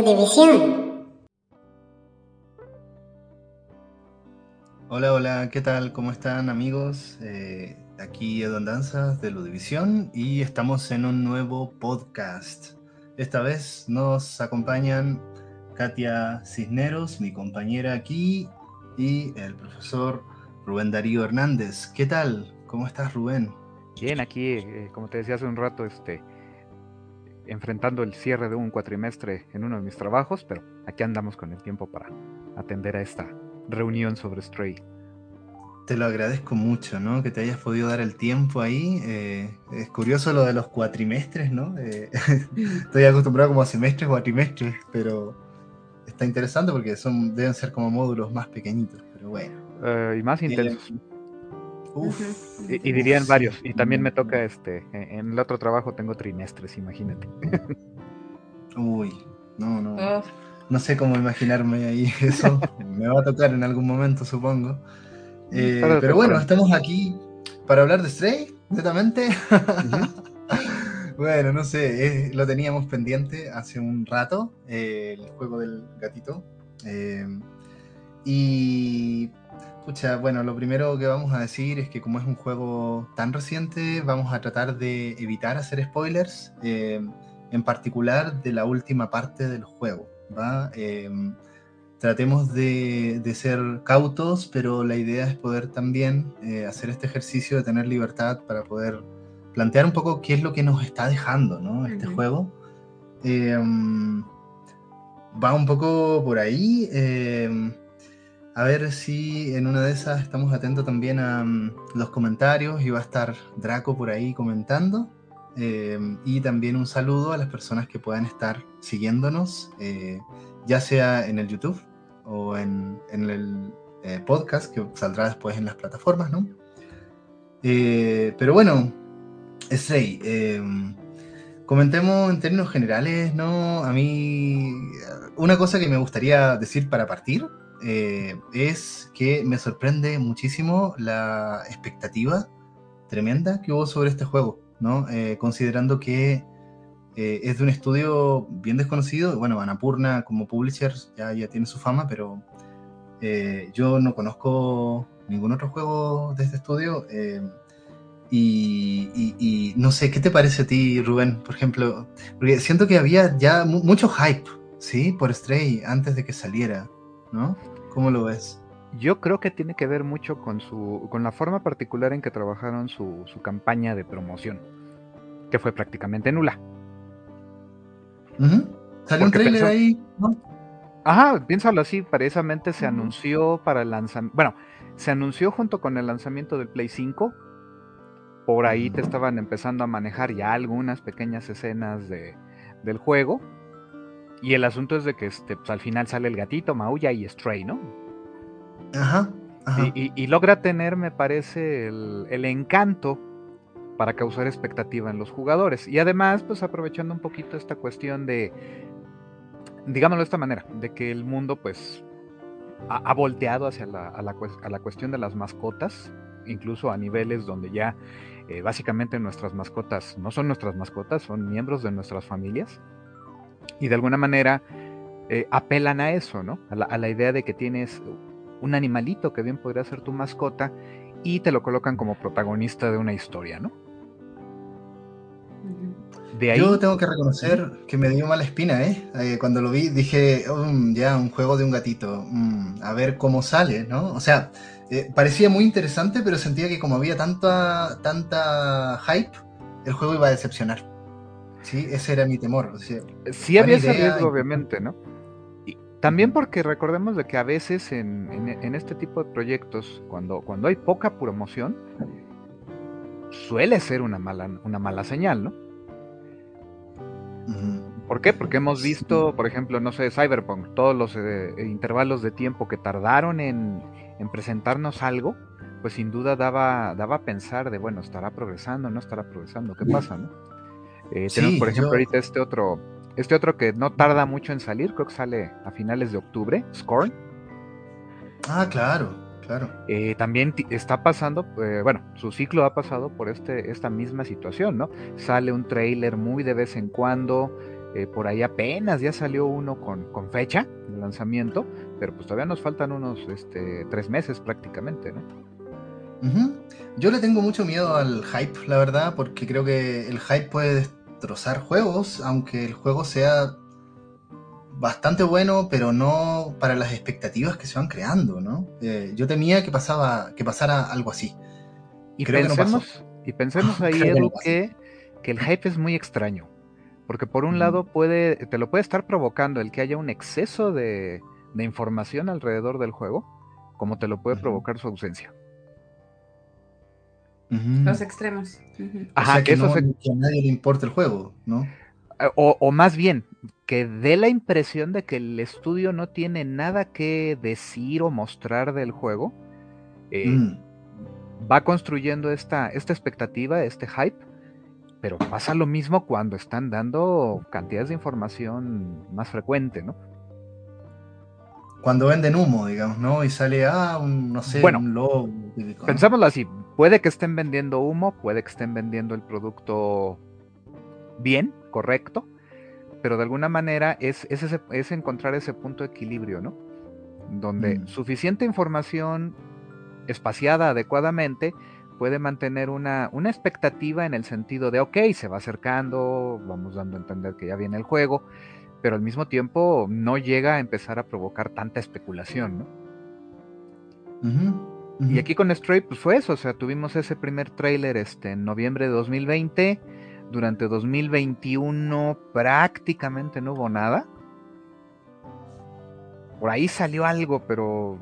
Ludivisión. Hola, hola, ¿qué tal? ¿Cómo están amigos? Eh, aquí Edu Danzas de Ludivisión y estamos en un nuevo podcast. Esta vez nos acompañan Katia Cisneros, mi compañera aquí, y el profesor Rubén Darío Hernández. ¿Qué tal? ¿Cómo estás, Rubén? Bien, aquí, eh, como te decía hace un rato, este, enfrentando el cierre de un cuatrimestre en uno de mis trabajos, pero aquí andamos con el tiempo para atender a esta reunión sobre Stray. Te lo agradezco mucho, ¿no? Que te hayas podido dar el tiempo ahí. Eh, es curioso lo de los cuatrimestres, ¿no? Eh, estoy acostumbrado como a semestres, cuatrimestres, pero está interesante porque son, deben ser como módulos más pequeñitos, pero bueno. Eh, y más intensos. Uf, y, dirían varios. Y también me toca este. En el otro trabajo tengo trimestres, imagínate. Uy, no, no. No sé cómo imaginarme ahí eso. me va a tocar en algún momento, supongo. Eh, pero bueno, estamos aquí para hablar de Stray, netamente. bueno, no sé, eh, lo teníamos pendiente hace un rato, eh, el juego del gatito. y Pucha, bueno, lo primero que vamos a decir es que como es un juego tan reciente, vamos a tratar de evitar hacer spoilers, eh, en particular de la última parte del juego. ¿va? Em, tratemos de, ser cautos, pero la idea es poder también eh, hacer este ejercicio de tener libertad para poder plantear un poco qué es lo que nos está dejando ¿no? este juego. Em, va un poco por ahí. Em, a ver si en una de esas estamos atentos también a mm, los comentarios y va a estar Draco por ahí comentando. Em, y también un saludo a las personas que puedan estar siguiéndonos, eh, ya sea en el YouTube o en, el eh, podcast que saldrá después en las plataformas, ¿no? Eh, pero bueno, Stray, em, comentemos en términos generales, ¿no? A mí, una cosa que me gustaría decir para partir eh, es que me sorprende muchísimo la expectativa tremenda que hubo sobre este juego, ¿no? Eh, considerando que eh, es de un estudio bien desconocido, bueno, Anapurna como publisher ya, tiene su fama, pero yo no conozco ningún otro juego de este estudio. Y, no sé, ¿qué te parece a ti, Rubén? Por ejemplo, porque siento que había ya mucho hype, ¿sí? Por Stray antes de que saliera, ¿no? ¿Cómo lo ves? Yo creo que tiene que ver mucho con su, con la forma particular en que trabajaron su, campaña de promoción, que fue prácticamente nula. Salió un trailer ahí, ¿no? Ajá, piénsalo así, precisamente se anunció para el lanzamiento, bueno, se anunció junto con el lanzamiento del Play 5, por ahí te estaban empezando a manejar ya algunas pequeñas escenas de, del juego, y el asunto es de que este, pues, al final sale el gatito, maulla y Stray, ¿no? Ajá. Y, logra tener, me parece, el, encanto para causar expectativa en los jugadores. Y además, pues aprovechando un poquito esta cuestión de, digámoslo de esta manera, de que el mundo pues ha, volteado hacia la, a, la, cuestión de las mascotas, incluso a niveles donde ya eh, básicamente nuestras mascotas no son nuestras mascotas, son miembros de nuestras familias y de alguna manera eh, apelan a eso, ¿no? A la, idea de que tienes un animalito que bien podría ser tu mascota y te lo colocan como protagonista de una historia, ¿no? De ahí... Yo tengo que reconocer que me dio mala espina, ¿eh? eh cuando lo vi dije, mm, ya, un juego de un gatito, mm, a ver cómo sale, ¿no? O sea, eh, parecía muy interesante, pero sentía que como había tanta, tanta hype, el juego iba a decepcionar. Sí, ese era mi temor. sí había ese riesgo, obviamente, ¿no? Y también porque recordemos de que a veces en, este tipo de proyectos, cuando, cuando hay poca promoción, suele ser una mala, una mala señal, ¿no? ¿Por qué? Porque hemos visto, por ejemplo, no sé, Cyberpunk, todos los eh, intervalos de tiempo que tardaron en, en, presentarnos algo, pues sin duda daba, daba a pensar de, bueno, ¿estará progresando? ¿No estará progresando? ¿Qué pasa? ¿no? Eh, tenemos, por ejemplo, ahorita este otro, este otro que no tarda mucho en salir, creo que sale a finales de octubre, Scorn. Ah, claro, claro. Eh, también está pasando, eh, bueno, su ciclo ha pasado por este, esta misma situación, ¿no? Sale un trailer muy de vez en cuando, Eh, por ahí apenas ya salió uno con, con, fecha de lanzamiento, pero pues todavía nos faltan unos este, tres meses prácticamente, ¿no? Yo le tengo mucho miedo al hype, la verdad, porque creo que el hype puede destrozar juegos, aunque el juego sea bastante bueno, pero no para las expectativas que se van creando, ¿no? Eh, yo temía que, pasaba, que pasara algo así. Y pensemos, y pensemos ahí, Edu, que, que, el hype es muy extraño. Porque por un lado puede, te lo puede estar provocando el que haya un exceso de, de información alrededor del juego, como te lo puede provocar su ausencia. Los extremos. Ajá, que, eso a nadie le importa el juego, ¿no? Eh, o, más bien, que dé la impresión de que el estudio no tiene nada que decir o mostrar del juego. Eh, mm. Va construyendo esta, esta expectativa, este hype, pero pasa lo mismo cuando están dando cantidades de información más frecuente, ¿no? Cuando venden humo, digamos, ¿no? Y sale, ah, un, no sé, un logo. Pensámoslo así, puede que estén vendiendo humo, puede que estén vendiendo el producto bien, correcto, pero de alguna manera es, es, encontrar ese punto de equilibrio, ¿no? Donde mm. suficiente información espaciada adecuadamente puede mantener una, una, expectativa en el sentido de, ok, se va acercando, vamos dando a entender que ya viene el juego, pero al mismo tiempo no llega a empezar a provocar tanta especulación, ¿no? Y aquí con Stray, pues fue eso, o sea, tuvimos ese primer tráiler este, en noviembre de 2020, durante 2021 prácticamente no hubo nada. Por ahí salió algo, pero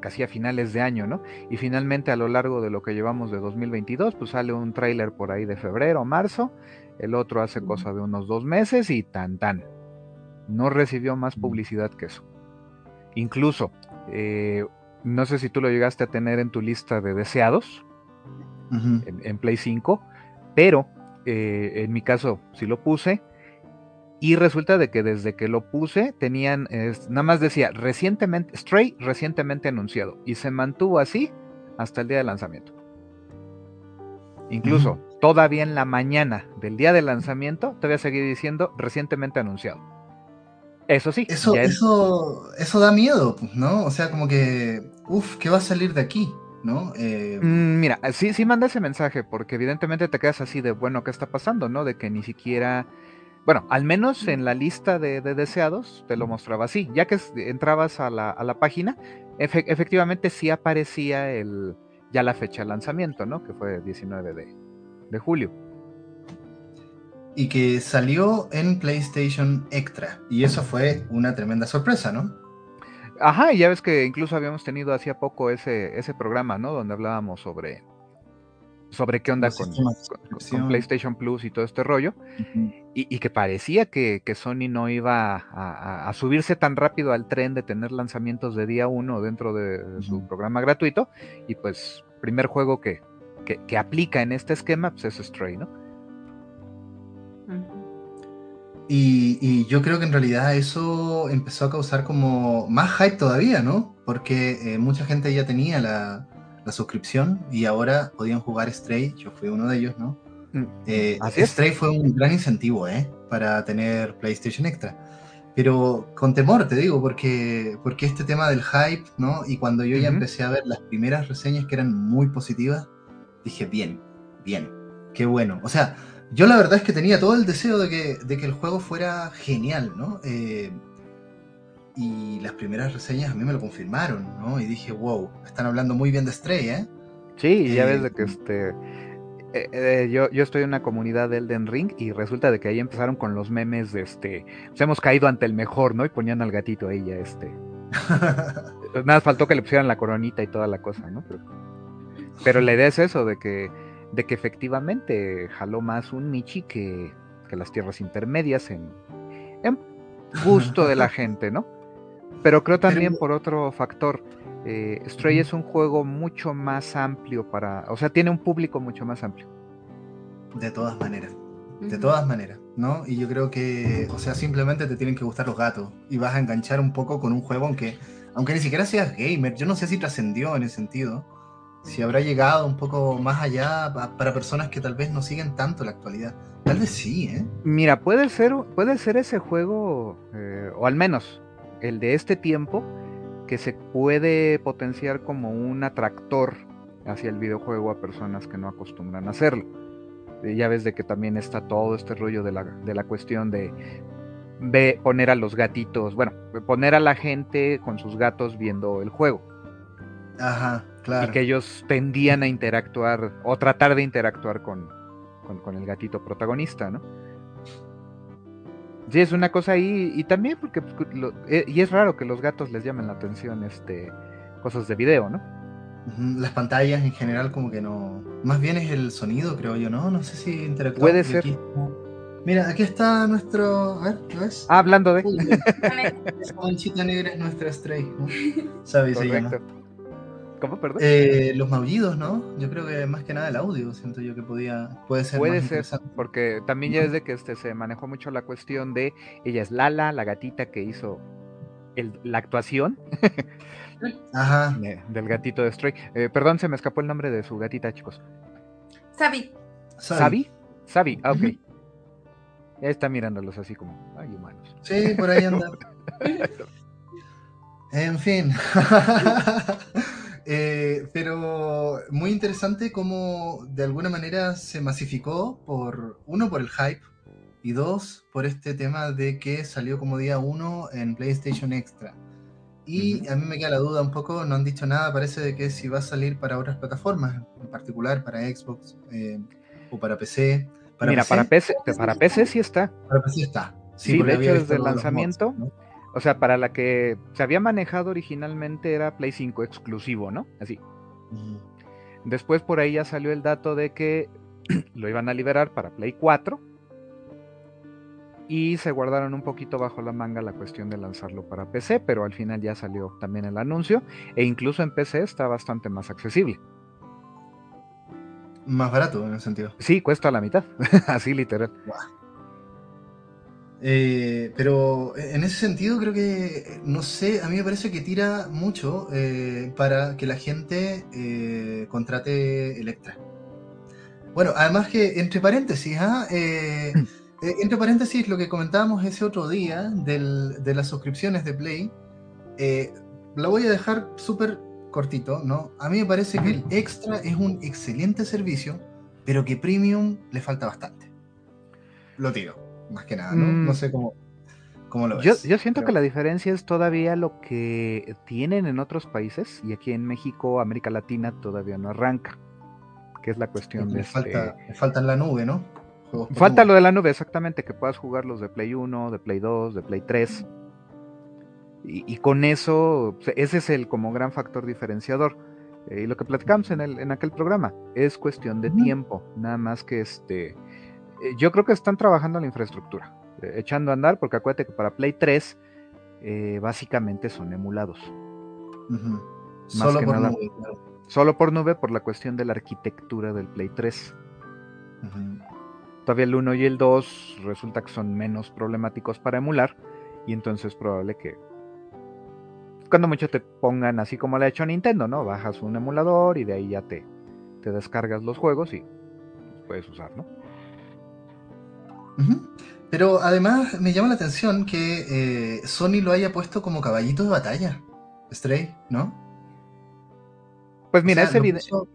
casi a finales de año, ¿no? Y finalmente a lo largo de lo que llevamos de 2022, pues sale un tráiler por ahí de febrero o marzo, el otro hace cosa de unos dos meses y tan tan. No recibió más publicidad que eso. Incluso, eh, no sé si tú lo llegaste a tener en tu lista de deseados en, en, Play 5, pero eh, en mi caso sí lo puse. Y resulta de que desde que lo puse tenían, nada más decía recientemente, Stray recientemente anunciado. Y se mantuvo así hasta el día de lanzamiento. Incluso todavía en la mañana del día de lanzamiento, todavía seguí diciendo recientemente anunciado. Eso sí. Eso, eso, eso da miedo, ¿no? O sea, como que, uff, ¿qué va a salir de aquí? ¿no? Eh, mm, mira, sí, sí manda ese mensaje, porque evidentemente te quedas así de, bueno, ¿qué está pasando, no? De que ni siquiera... Bueno, al menos en la lista de, deseados te lo mostraba así. Ya que entrabas a la, a la página, efectivamente sí aparecía el, ya la fecha de lanzamiento, ¿no? Que fue el 19 de, de julio. Y que salió en PlayStation Extra. Y eso fue una tremenda sorpresa, ¿no? Ajá, y ya ves que incluso habíamos tenido hacía poco ese, ese programa, ¿no? Donde hablábamos sobre, sobre qué onda con, PlayStation Plus y todo este rollo. y, que parecía que, Sony no iba a, subirse tan rápido al tren de tener lanzamientos de día uno dentro de, su programa gratuito. Y pues, primer juego que, que, aplica en este esquema pues es Stray, ¿no? Y, yo creo que en realidad eso empezó a causar como más hype todavía, ¿no? Porque eh, mucha gente ya tenía la, suscripción y ahora podían jugar Stray, yo fui uno de ellos, ¿no? Mm, eh, Stray fue un gran incentivo, ¿eh? Para tener PlayStation Extra. Pero con temor, te digo, porque, porque este tema del hype, ¿no? Y cuando yo ya empecé a ver las primeras reseñas que eran muy positivas, dije, bien, bien, qué bueno. O sea, yo la verdad es que tenía todo el deseo de que, de que el juego fuera genial, ¿no? Eh, y las primeras reseñas a mí me lo confirmaron, ¿no? Y dije, wow, están hablando muy bien de Stray, ¿eh? Sí, ya ves de que este... Eh, eh, yo, yo estoy en una comunidad de Elden Ring y resulta de que ahí empezaron con los memes de este... Pues hemos caído ante el mejor, ¿no? Y ponían al gatito ahí ya este... Nada, faltó que le pusieran la coronita y toda la cosa, ¿no? pero la idea es eso, de que de que efectivamente jaló más un Michi que, las tierras intermedias en, gusto de la gente, ¿no? Pero creo también por otro factor, eh, Stray es un juego mucho más amplio para, o sea, tiene un público mucho más amplio. De todas maneras, de todas maneras, ¿no? Y yo creo que, o sea, simplemente te tienen que gustar los gatos y vas a enganchar un poco con un juego aunque, aunque ni siquiera seas gamer, yo no sé si trascendió en ese sentido, si habrá llegado un poco más allá para personas que tal vez no siguen tanto la actualidad. Tal vez sí, ¿eh? Mira, puede ser, puede ser ese juego, eh, o al menos el de este tiempo, que se puede potenciar como un atractor hacia el videojuego a personas que no acostumbran a hacerlo. ya ves de que también está todo este rollo de la, de la cuestión de ve, poner a los gatitos, bueno, poner a la gente con sus gatos viendo el juego. Ajá, claro. Y que ellos tendían a interactuar o tratar de interactuar con, con, el gatito protagonista, ¿no? Sí, es una cosa ahí, y también porque, pues, eh, y es raro que los gatos les llamen la atención, este, cosas de video, ¿no? Las pantallas en general como que no, más bien es el sonido, creo yo, ¿no? No sé si interactúa. Puede ser. Mira, aquí está nuestro. A ver, ¿lo ves? Ah, hablando de. Esa manchita negra es nuestra stray, ¿no? ¿Sabes? Correcto. ¿Cómo, perdón? Eh, los maullidos, ¿no? Yo creo que más que nada el audio, siento yo que podía, puede ser. Puede ser, porque también ya desde que este, se manejó mucho la cuestión de ella es Lala, la gatita que hizo el, la actuación. Ajá. del gatito de Stray. Eh, perdón, se me escapó el nombre de su gatita, chicos. Sabi. Sabi. Sabi, ah, ok. Ya está mirándolos así como, ay, humanos. Sí, por ahí anda. en fin. Eh, pero muy interesante cómo de alguna manera se masificó por, uno, por el hype, y dos, por este tema de que salió como día uno en PlayStation Extra. Y a mí me queda la duda un poco, no han dicho nada, parece de que si va a salir para otras plataformas, en particular para Xbox eh, o para PC. Mira, para PC, para PC sí está. Para PC está. Sí, de hecho desde el lanzamiento, o sea, para la que se había manejado originalmente era Play 5 exclusivo, ¿no? Así. Después por ahí ya salió el dato de que lo iban a liberar para Play 4 y se guardaron un poquito bajo la manga la cuestión de lanzarlo para PC, pero al final ya salió también el anuncio e incluso en PC está bastante más accesible. Más barato en ese sentido. Sí, cuesta la mitad, así literal. Eh, pero en ese sentido creo que, no sé, a mí me parece que tira mucho eh, para que la gente eh, contrate Electra. Bueno, además que, entre paréntesis, ¿ah? entre paréntesis, lo que comentábamos ese otro día de las suscripciones de Play, la voy a dejar súper cortito, ¿no? A mí me parece que el extra es un excelente servicio, pero que premium le falta bastante. Lo tiro, más que nada, ¿no? No mm. sé cómo, cómo lo ves. Yo, siento que la diferencia es todavía lo que tienen en otros países y aquí en México, América Latina, todavía no arranca. Que es la cuestión de. Falta, este... falta en la nube, ¿no? falta lo de la nube, exactamente, que puedas jugar los de Play 1, de Play 2, de Play 3. Y, con eso, ese es el como gran factor diferenciador. Eh, y lo que platicamos en, el, en aquel programa es cuestión de tiempo, nada más que este. Eh, yo creo que están trabajando en la infraestructura, eh, echando a andar, porque acuérdate que para Play 3 básicamente son emulados. Solo por nube. Solo por nube por la cuestión de la arquitectura del Play 3. Todavía el 1 y el 2 resulta que son menos problemáticos para emular y entonces es probable que cuando mucho te pongan así como le ha hecho Nintendo, ¿no? Bajas un emulador y de ahí ya te, te descargas los juegos y los puedes usar, ¿no? Pero además me llama la atención que eh, Sony lo haya puesto como caballito de batalla, Stray, ¿no? Pues mira, ese video...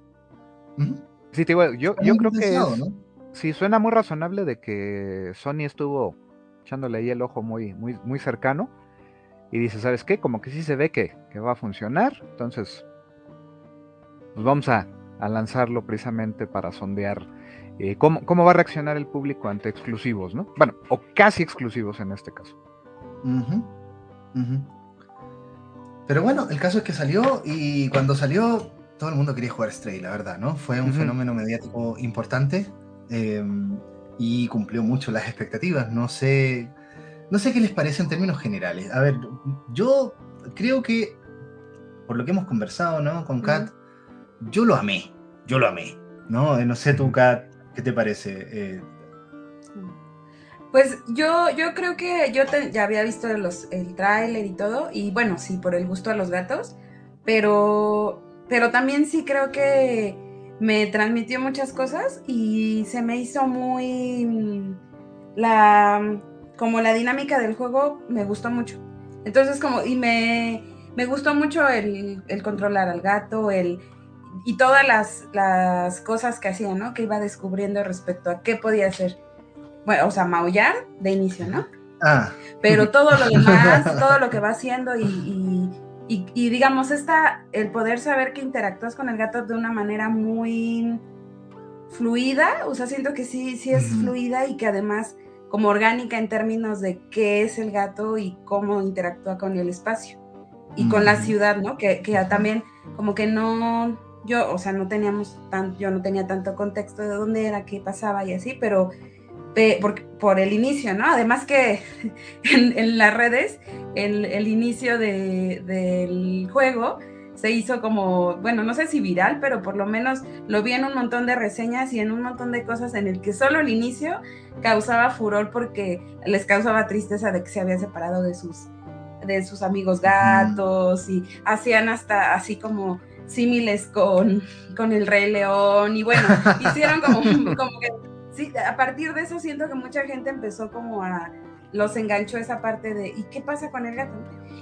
Sí, te digo, yo, yo creo que... Sí, suena muy razonable de que Sony estuvo echándole ahí el ojo muy, muy, muy cercano y dice, ¿sabes qué? Como que sí se ve que, va a funcionar, entonces pues vamos a, lanzarlo precisamente para sondear eh, cómo, va a reaccionar el público ante exclusivos, ¿no? Bueno, o casi exclusivos en este caso. Pero bueno, el caso es que salió y cuando salió todo el mundo quería jugar Stray, la verdad, ¿no? Fue un fenómeno mediático importante em, y cumplió mucho las expectativas. No sé no sé qué les parece en términos generales. A ver, yo creo que, por lo que hemos conversado, ¿no? Con Kat, yo lo amé. Yo lo amé. ¿No? Eh, no sé tú, Kat, ¿qué te parece? Eh, pues yo, yo creo que yo ya había visto los, el tráiler y todo, y bueno, sí, por el gusto a los gatos, pero pero también sí creo que me transmitió muchas cosas y se me hizo muy mm, la como la dinámica del juego me gustó mucho. Entonces como y me, me gustó mucho el, el, controlar al gato, el y todas las, las cosas que hacía, ¿no? Que iba descubriendo respecto a qué podía hacer. Bueno, o sea, maullar de inicio, ¿no? Ah. Pero todo lo demás, todo lo que va haciendo y, y, y, digamos, esta, el poder saber que interactúas con el gato de una manera muy fluida, o sea, siento que sí, sí es fluida y que además como orgánica en términos de qué es el gato y cómo interactúa con el espacio y con la ciudad, ¿no? Que, que, también como que no, yo, o sea, no teníamos tan, yo no tenía tanto contexto de dónde era, qué pasaba y así, pero por, por, el inicio, ¿no? Además que en, en las redes, el, el inicio de, del juego se hizo como, bueno, no sé si viral, pero por lo menos lo vi en un montón de reseñas y en un montón de cosas en el que solo el inicio causaba furor porque les causaba tristeza de que se había separado de sus, de sus amigos gatos y hacían hasta así como símiles con, con el Rey León y bueno, hicieron como, como que sí, a partir de eso siento que mucha gente empezó como a, los enganchó esa parte de, ¿y qué pasa con el gato?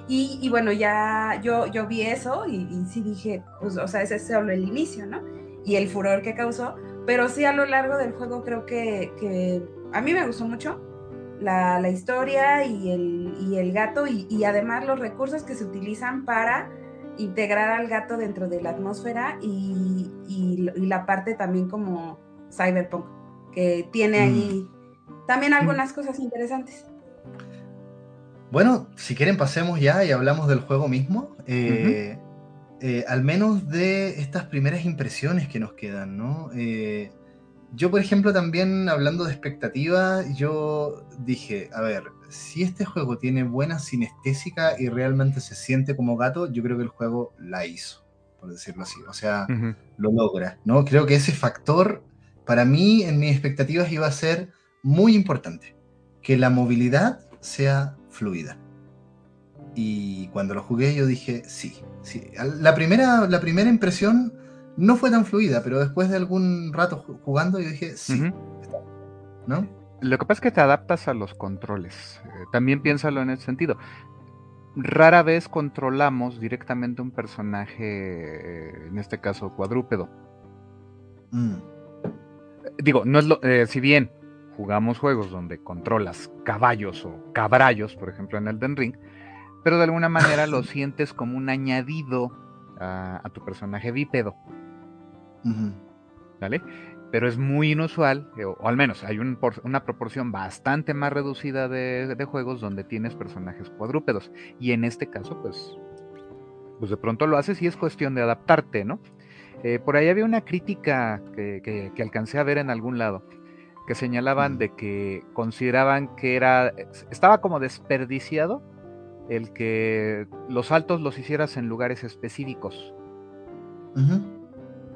Y, y bueno, ya yo, yo vi eso y, y, sí dije, pues, o sea, ese es solo el inicio, ¿no? Y el furor que causó, pero sí a lo largo del juego creo que, que a mí me gustó mucho la, la historia y el, y el gato y, y, además los recursos que se utilizan para integrar al gato dentro de la atmósfera y, y la parte también como cyberpunk que tiene ahí también algunas cosas interesantes. Bueno, si quieren pasemos ya y hablamos del juego mismo. Eh, uh -huh. eh, al menos de estas primeras impresiones que nos quedan, ¿no? Eh, yo, por ejemplo, también hablando de expectativa, yo dije, a ver, si este juego tiene buena sinestésica y realmente se siente como gato, yo creo que el juego la hizo, por decirlo así. O sea, uh -huh. lo logra, ¿no? Creo que ese factor para mí en mis expectativas iba a ser muy importante, que la movilidad sea fluida. Y cuando lo jugué yo dije, sí, sí. La primera, la primera impresión no fue tan fluida, pero después de algún rato jugando yo dije, sí. Uh -huh. ¿No? Lo que pasa es que te adaptas a los controles. Eh, también piénsalo en ese sentido. Rara vez controlamos directamente un personaje, eh, en este caso cuadrúpedo. Mm digo, no es lo, eh, si bien jugamos juegos donde controlas caballos o cabrallos, por ejemplo en Elden Ring, pero de alguna manera lo sientes como un añadido a, a tu personaje bípedo. Uh -huh. ¿Vale? Pero es muy inusual, o, al menos hay un por, una proporción bastante más reducida de, de, juegos donde tienes personajes cuadrúpedos. Y en este caso, pues, pues de pronto lo haces y es cuestión de adaptarte, ¿no? Eh, por ahí había una crítica que, que, que, alcancé a ver en algún lado, que señalaban de que consideraban que era, estaba como desperdiciado el que los saltos los hicieras en lugares específicos. Uh -huh.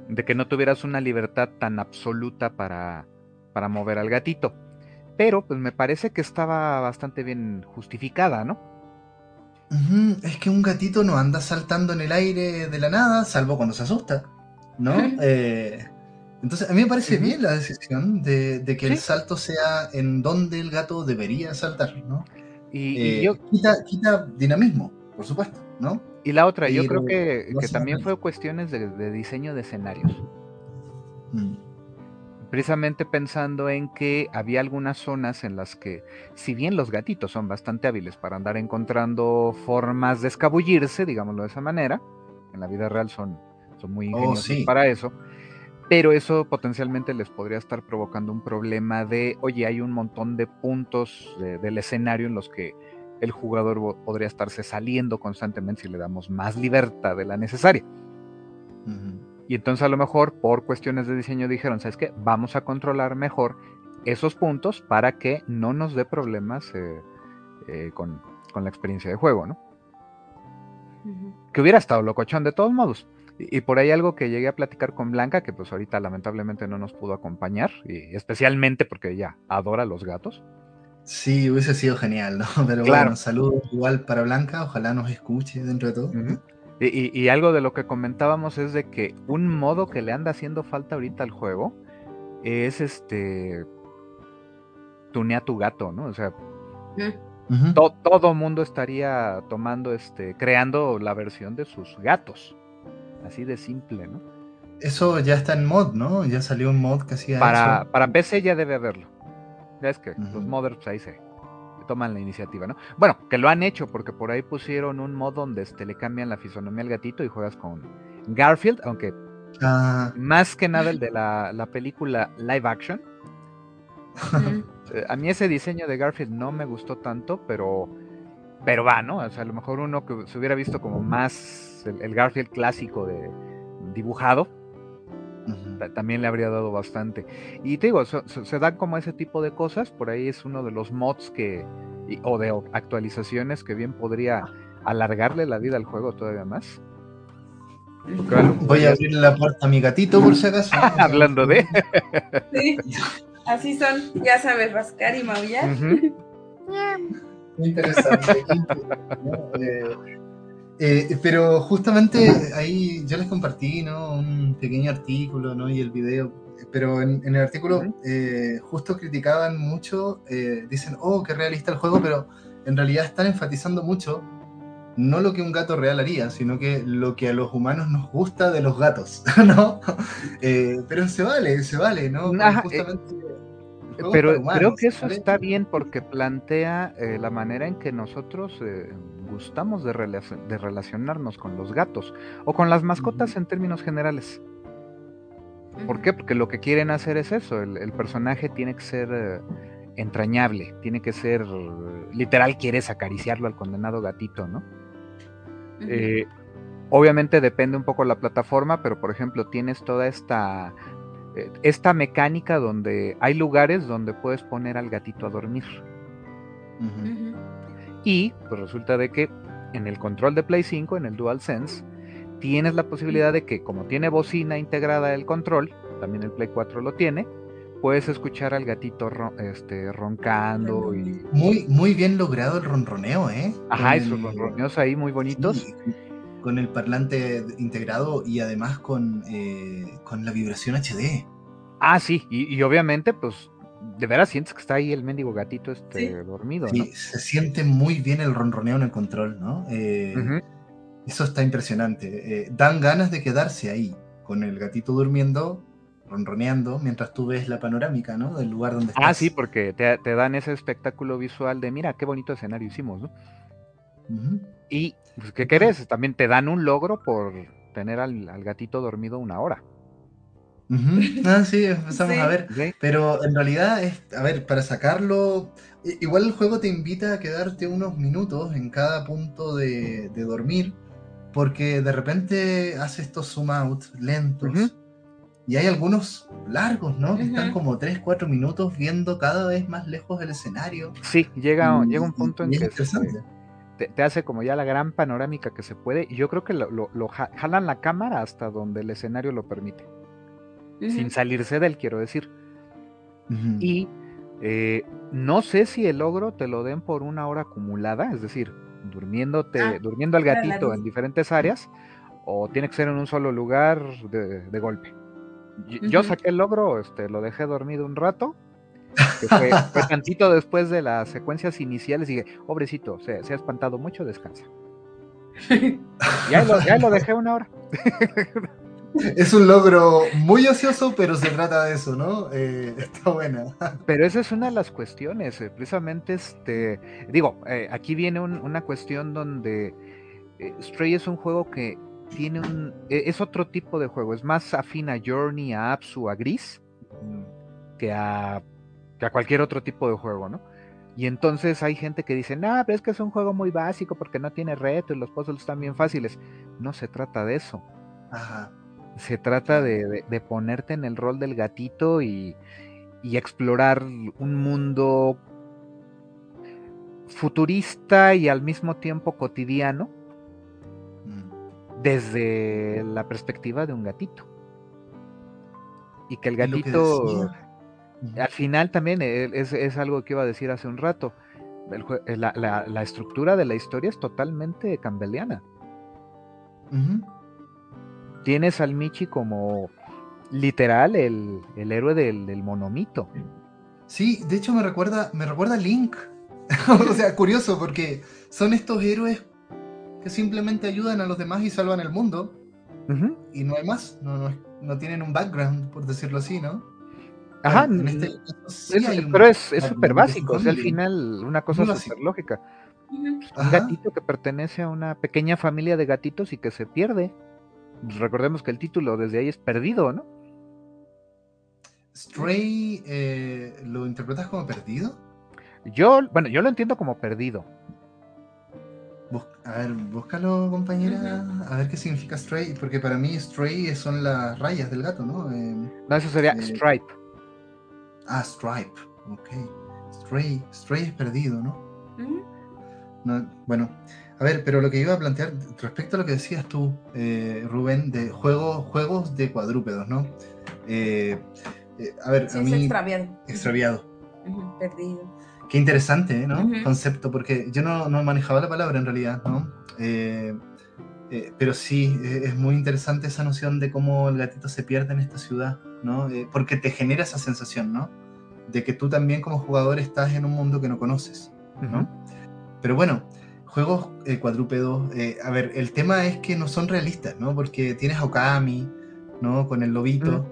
De que no tuvieras una libertad tan absoluta para, para mover al gatito. Pero pues me parece que estaba bastante bien justificada, ¿no? Uh -huh. Es que un gatito no anda saltando en el aire de la nada, salvo cuando se asusta. ¿no? Eh, entonces, a mí me parece bien la decisión de, de que ¿Sí? el salto sea en donde el gato debería saltar, ¿no? Y, eh, y yo... quita, quita, dinamismo, por supuesto, ¿no? Y la otra, yo creo que, que también fue cuestiones de, de diseño de escenarios. Mm. Precisamente pensando en que había algunas zonas en las que, si bien los gatitos son bastante hábiles para andar encontrando formas de escabullirse, digámoslo de esa manera, en la vida real son son muy ingeniosos oh, sí. para eso, pero eso potencialmente les podría estar provocando un problema de, oye, hay un montón de puntos de, del escenario en los que el jugador podría estarse saliendo constantemente si le damos más libertad de la necesaria. Uh -huh. Y entonces a lo mejor por cuestiones de diseño dijeron, ¿sabes qué? Vamos a controlar mejor esos puntos para que no nos dé problemas eh, eh, con, con, la experiencia de juego, ¿no? Uh -huh. Que hubiera estado locochón de todos modos. Y por ahí algo que llegué a platicar con Blanca, que pues ahorita lamentablemente no nos pudo acompañar, y especialmente porque ella adora los gatos. Sí, hubiese sido genial, ¿no? Pero claro. bueno, saludos igual para Blanca, ojalá nos escuche dentro de todo. Uh -huh. Y, algo de lo que comentábamos es de que un modo que le anda haciendo falta ahorita al juego es este tunea tu gato, ¿no? O sea, todo mundo estaría tomando, este, creando la versión de sus gatos. Así de simple, ¿no? Eso ya está en mod, ¿no? Ya salió un mod que hacía para, Para PC ya debe haberlo. Ya es que los modders ahí se toman la iniciativa, ¿no? Bueno, que lo han hecho porque por ahí pusieron un mod donde este, le cambian la fisonomía al gatito y juegas con Garfield, aunque ah. más que nada el de la, la película live action. Eh, a mí ese diseño de Garfield no me gustó tanto, pero, pero va, ¿no? O sea, a lo mejor uno que se hubiera visto como más el, Garfield clásico de dibujado, también le habría dado bastante. Y te digo, se, dan como ese tipo de cosas, por ahí es uno de los mods que, o de actualizaciones que bien podría alargarle la vida al juego todavía más. Voy a abrir la puerta a mi gatito por si acaso. Hablando de. sí. Así son, ya sabes, rascar y maullar. Muy interesante. Eh, eh, pero justamente ahí yo les compartí ¿no? un pequeño artículo ¿no? y el video, pero en, el artículo eh, justo criticaban mucho, dicen, oh, qué realista el juego, pero en realidad están enfatizando mucho no lo que un gato real haría, sino que lo que a los humanos nos gusta de los gatos, ¿no? pero se vale, se vale, ¿no? Justamente pero creo que eso está bien porque plantea eh, la manera en que nosotros eh, gustamos de, relacionarnos con los gatos o con las mascotas en términos generales. ¿Por qué? Porque lo que quieren hacer es eso, el, personaje tiene que ser eh, entrañable, tiene que ser, literal, quieres acariciarlo al condenado gatito, ¿no? obviamente depende un poco la plataforma, pero por ejemplo tienes toda esta esta mecánica donde hay lugares donde puedes poner al gatito a dormir. Y pues resulta de que en el control de Play 5, en el DualSense, tienes la posibilidad de que como tiene bocina integrada el control, también el Play 4 lo tiene, puedes escuchar al gatito este, roncando y... Muy, muy bien logrado el ronroneo, ¿eh? Ajá, esos ronroneos ahí muy bonitos con el parlante integrado y además con, eh, con la vibración HD. Ah, sí, y, obviamente, pues, de veras sientes que está ahí el mendigo gatito este dormido. Sí, se siente muy bien el ronroneo en el control, ¿no? Eh, eso está impresionante. Eh, dan ganas de quedarse ahí, con el gatito durmiendo, ronroneando, mientras tú ves la panorámica, ¿no? Del lugar donde ah, estás. Ah, sí, porque te, te dan ese espectáculo visual de, mira, qué bonito escenario hicimos, ¿no? Y, pues, ¿qué querés? También te dan un logro por tener al, gatito dormido una hora. Ah, sí, empezamos a ver. Pero en realidad, es, a ver, para sacarlo, igual el juego te invita a quedarte unos minutos en cada punto de, dormir, porque de repente hace estos zoom out lentos. Y hay algunos largos, ¿no? Que están como 3, 4 minutos viendo cada vez más lejos el escenario. Sí, llega, llega un punto en que te, hace como ya la gran panorámica que se puede, y yo creo que lo, jalan la cámara hasta donde el escenario lo permite, sin salirse de él, quiero decir. Y eh, no sé si el logro te lo den por una hora acumulada, es decir, durmiéndote, ah, durmiendo al gatito en diferentes áreas, o tiene que ser en un solo lugar de, golpe. Yo, saqué el logro, este, lo dejé dormido un rato, fue, tantito después de las secuencias iniciales y dije, pobrecito, se, ha espantado mucho, descansa. ya, lo, ya lo dejé una hora. Es un logro muy ocioso, pero se trata de eso, ¿no? Eh, está buena. Pero esa es una de las cuestiones, eh, precisamente, este, digo, eh, aquí viene una cuestión donde Stray es un juego que tiene un, e, es otro tipo de juego, es más afín a Journey, a Apsu, a Gris, que a que a cualquier otro tipo de juego, ¿no? Y entonces hay gente que dice, no, pero es que es un juego muy básico porque no tiene reto y los puzzles están bien fáciles. No se trata de eso. Ajá. Se trata de, ponerte en el rol del gatito y, explorar un mundo futurista y al mismo tiempo cotidiano mm. desde la perspectiva de un gatito. Y que el gatito al final también eh, es, algo que iba a decir hace un rato. Eh, la, estructura de la historia es totalmente campbelliana. Tienes al Michi como literal el, héroe del, del, monomito. Sí, de hecho me recuerda, me recuerda a Link. o sea, curioso, porque son estos héroes que simplemente ayudan a los demás y salvan el mundo. Y no hay más, no, no, tienen un background, por decirlo así, ¿no? Ajá, este pero es súper básico, o sea, al final una cosa súper lógica. Un gatito que pertenece a una pequeña familia de gatitos y que se pierde. Recordemos que el título desde ahí es perdido, ¿no? Stray, eh, ¿lo interpretas como perdido? Yo, bueno, yo lo entiendo como perdido. a ver, búscalo, compañera, a ver qué significa stray, porque para mí stray son las rayas del gato, ¿no? Eh, no, eso sería eh, stripe. Ah, stripe, ok. Stray, stray es perdido, ¿no? bueno, a ver, pero lo que iba a plantear respecto a lo que decías tú, eh, Rubén, de juegos, juegos de cuadrúpedos, ¿no? a ver, a mí... extraviado. Extraviado. perdido. Qué interesante, ¿no? Concepto, porque yo no, no, manejaba la palabra en realidad, ¿no? Eh, eh, pero sí, eh, es muy interesante esa noción de cómo el gatito se pierde en esta ciudad, ¿no? porque te genera esa sensación, ¿no? De que tú también como jugador estás en un mundo que no conoces, ¿no? Pero bueno, juegos cuadrúpedos, a ver, el tema es que no son realistas, ¿no? Porque tienes a Okami, ¿no? Con el lobito.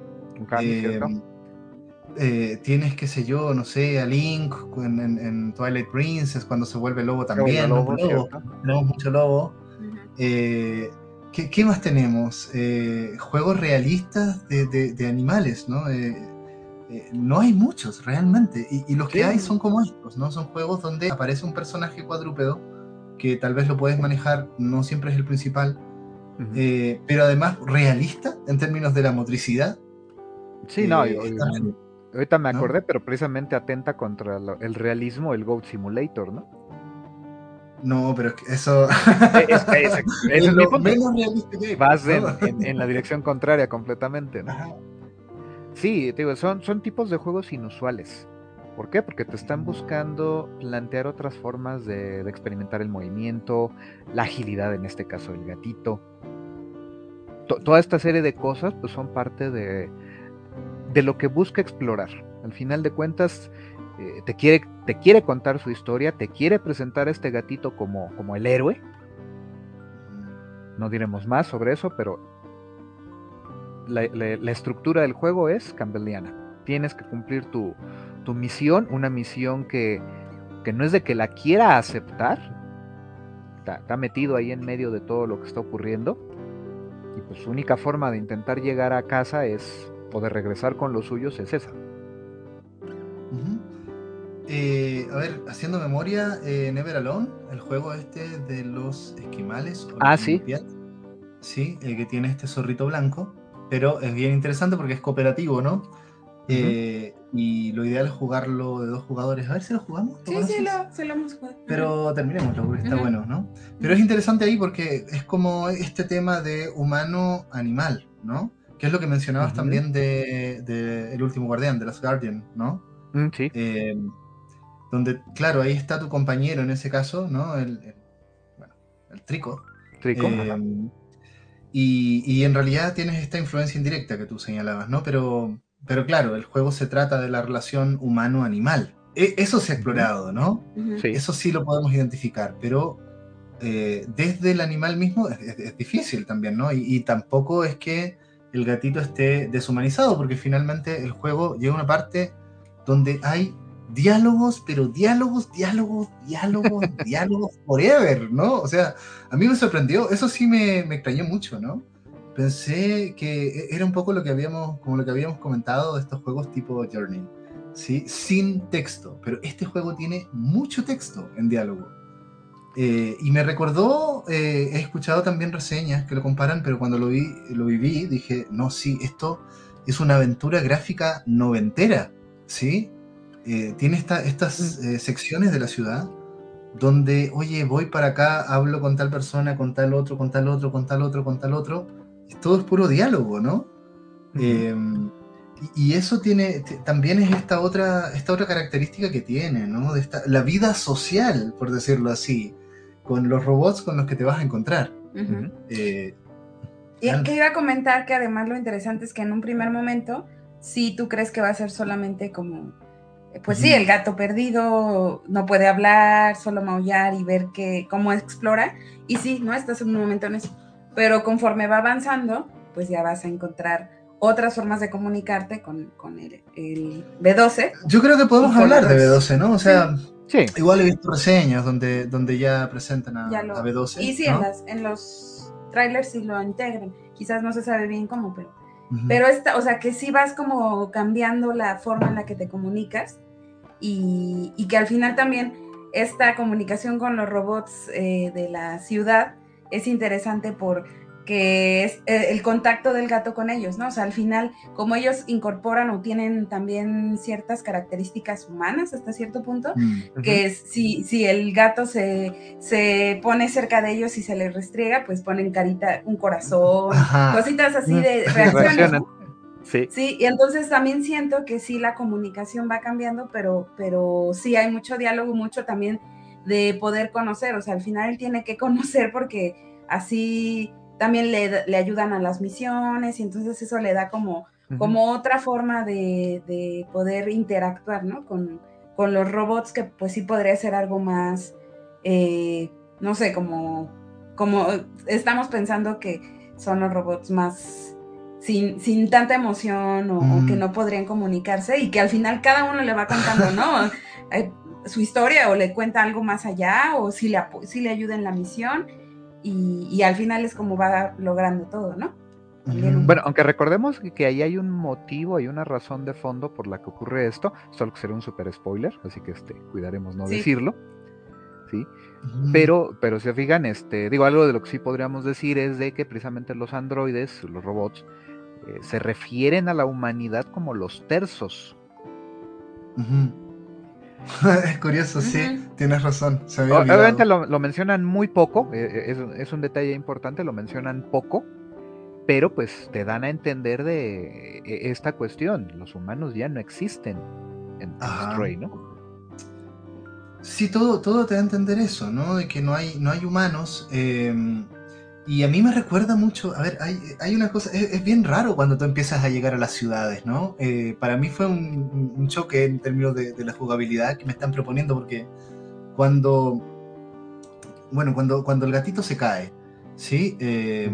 Eh, tienes, qué sé yo, no sé, a Link en, Twilight Princess cuando se vuelve lobo también. tenemos mucho lobo. Eh, ¿qué, más tenemos? Eh, juegos realistas de, animales, ¿no? No hay muchos realmente. Y, los que hay son como estos, ¿no? Son juegos donde aparece un personaje cuadrúpedo que tal vez lo puedes manejar, no siempre es el principal, pero además realista en términos de la motricidad. Sí, no, Ahorita me acordé, pero precisamente atenta contra el realismo el Goat Simulator, ¿no? No, pero eso. Es, es, lo menos realista que Vas en, la dirección contraria completamente, ¿no? Sí, digo, son, son tipos de juegos inusuales. ¿Por qué? Porque te están buscando plantear otras formas de, experimentar el movimiento, la agilidad, en este caso, el gatito. toda esta serie de cosas, pues son parte de, de lo que busca explorar. Al final de cuentas, eh, te, quiere, te quiere contar su historia, te quiere presentar a este gatito como, como el héroe. No diremos más sobre eso, pero la, estructura del juego es campbelliana. Tienes que cumplir tu, misión, una misión que, que, no es de que la quiera aceptar, está, metido ahí en medio de todo lo que está ocurriendo, y pues su única forma de intentar llegar a casa es poder regresar con los suyos es esa. Eh, a ver, haciendo memoria, eh, Never Alone, el juego este de los esquimales. ah, sí. Sí, el que tiene este zorrito blanco, pero es bien interesante porque es cooperativo, ¿no? Eh, y lo ideal es jugarlo de dos jugadores. A ver si lo jugamos. Sí, sí, lo, lo hemos jugado. Pero terminémoslo porque está bueno, ¿no? Pero es interesante ahí porque es como este tema de humano-animal, ¿no? que es lo que mencionabas también de, El último guardián, de las Guardian, ¿no? Mm, sí. Eh, donde, claro, ahí está tu compañero en ese caso, ¿no? El, bueno, el Trico. Trico. Eh, y, y, en realidad tienes esta influencia indirecta que tú señalabas, ¿no? Pero, pero claro, el juego se trata de la relación humano-animal. E, eso se ha explorado, ¿no? Sí. Eso sí lo podemos identificar, pero eh, desde el animal mismo es, difícil también, ¿no? y tampoco es que el gatito esté deshumanizado, porque finalmente el juego llega a una parte donde hay diálogos, pero diálogos, diálogos, diálogos, diálogos forever, ¿no? O sea, a mí me sorprendió, eso sí me, me, extrañó mucho, ¿no? Pensé que e-, era un poco lo que habíamos, como lo que habíamos comentado de estos juegos tipo Journey, ¿sí? Sin texto, pero este juego tiene mucho texto en diálogo. Eh, y me recordó, eh, he escuchado también reseñas que lo comparan, pero cuando lo, vi, lo viví dije, no, sí, esto es una aventura gráfica noventera, ¿sí? Eh, tiene estas mm. secciones de la ciudad donde, oye, voy para acá, hablo con tal persona, con tal otro, con tal otro, con tal otro, con tal otro, y todo es puro diálogo, ¿no? Em, y, eso tiene, también es esta otra, esta otra característica que tiene, ¿no? De esta, la vida social, por decirlo así con los robots con los que te vas a encontrar. Eh, Y que iba a comentar que además lo interesante es que en un primer momento, si tú crees que va a ser solamente como, pues sí, el gato perdido no puede hablar, solo maullar y ver que, cómo explora. Y sí, no estás en un momento en eso. Pero conforme va avanzando, pues ya vas a encontrar otras formas de comunicarte con, el, B12. Yo creo que podemos hablar de B12, ¿no? O sea, igual he visto reseñas donde, donde ya presentan a, B12. Y sí, en, los trailers sí lo integran. Quizás no se sabe bien cómo, pero... Pero esta, o sea, que sí vas como cambiando la forma en la que te comunicas y, y que al final también esta comunicación con los robots eh, de la ciudad es interesante por que es eh, el contacto del gato con ellos, ¿no? O sea, al final, como ellos incorporan o tienen también ciertas características humanas hasta cierto punto, mm, que si, si el gato se, se pone cerca de ellos y se les restriega, pues ponen carita, un corazón, cositas así de reacciones. Sí. sí, y entonces también siento que sí la comunicación va cambiando, pero, pero sí hay mucho diálogo, mucho también de poder conocer, o sea, al final él tiene que conocer porque así también le, ayudan a las misiones y entonces eso le da como, como otra forma de, poder interactuar, ¿no? Con, los robots que pues sí podría ser algo más, eh, no sé, como, como estamos pensando que son los robots más sin, sin tanta emoción o, que mm. no podrían comunicarse y que al final cada uno le va contando, ¿no? Eh, su historia o le cuenta algo más allá o si le, si le ayuda en la misión y, al final es como va logrando todo, ¿no? Bueno, aunque recordemos que, ahí hay un motivo, hay una razón de fondo por la que ocurre esto, solo que será un super spoiler, así que este, cuidaremos no decirlo. ¿sí? Pero, pero si se fijan, este, digo, algo de lo que sí podríamos decir es de que precisamente los androides, los robots, eh, se refieren a la humanidad como los tersos. es curioso, sí, tienes razón. Obviamente lo, mencionan muy poco, eh, eh, es, un detalle importante, lo mencionan poco, pero pues te dan a entender de eh, esta cuestión. Los humanos ya no existen en Stray, ¿no? Sí, todo, todo te da a entender eso, ¿no? De que no hay, no hay humanos. Em, y a mí me recuerda mucho, a ver, hay, una cosa, es, bien raro cuando tú empiezas a llegar a las ciudades, ¿no? Eh, para mí fue un, choque en términos de, la jugabilidad que me están proponiendo, porque cuando, bueno, cuando, cuando el gatito se cae, ¿sí? Eh,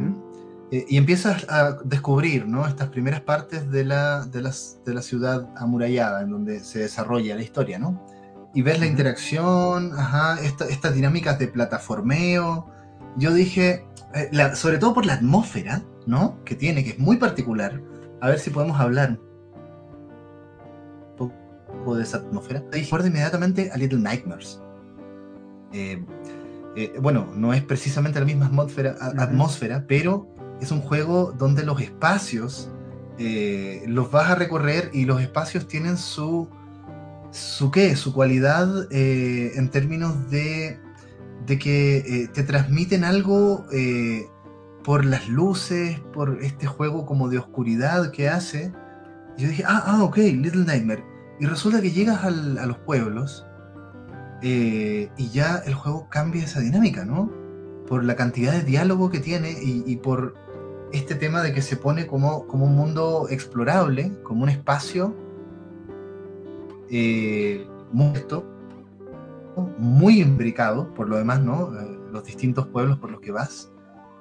eh, y empiezas a descubrir, ¿no? Estas primeras partes de la, de, de la ciudad amurallada, en donde se desarrolla la historia, ¿no? Y ves la interacción, ajá, estas dinámicas de plataformeo. Yo dije, eh, sobre todo por la atmósfera, ¿no? Que tiene, que es muy particular. A ver si podemos hablar un poco de esa atmósfera. Recuerdo inmediatamente a Little Nightmares. Eh, eh, bueno, no es precisamente la misma atmósfera, atmósfera, pero es un juego donde los espacios los vas a recorrer y los espacios tienen su, su qué, su cualidad en términos de de que eh, te transmiten algo eh, por las luces, por este juego como de oscuridad que hace. Y yo dije, ah, ah, ok, Little Nightmare. Y resulta que llegas a los pueblos eh, y ya el juego cambia esa dinámica, ¿no? Por la cantidad de diálogo que tiene y, por este tema de que se pone como, como un mundo explorable, como un espacio eh, muy imbricado, por lo demás, ¿no? Eh, los distintos pueblos por los que vas,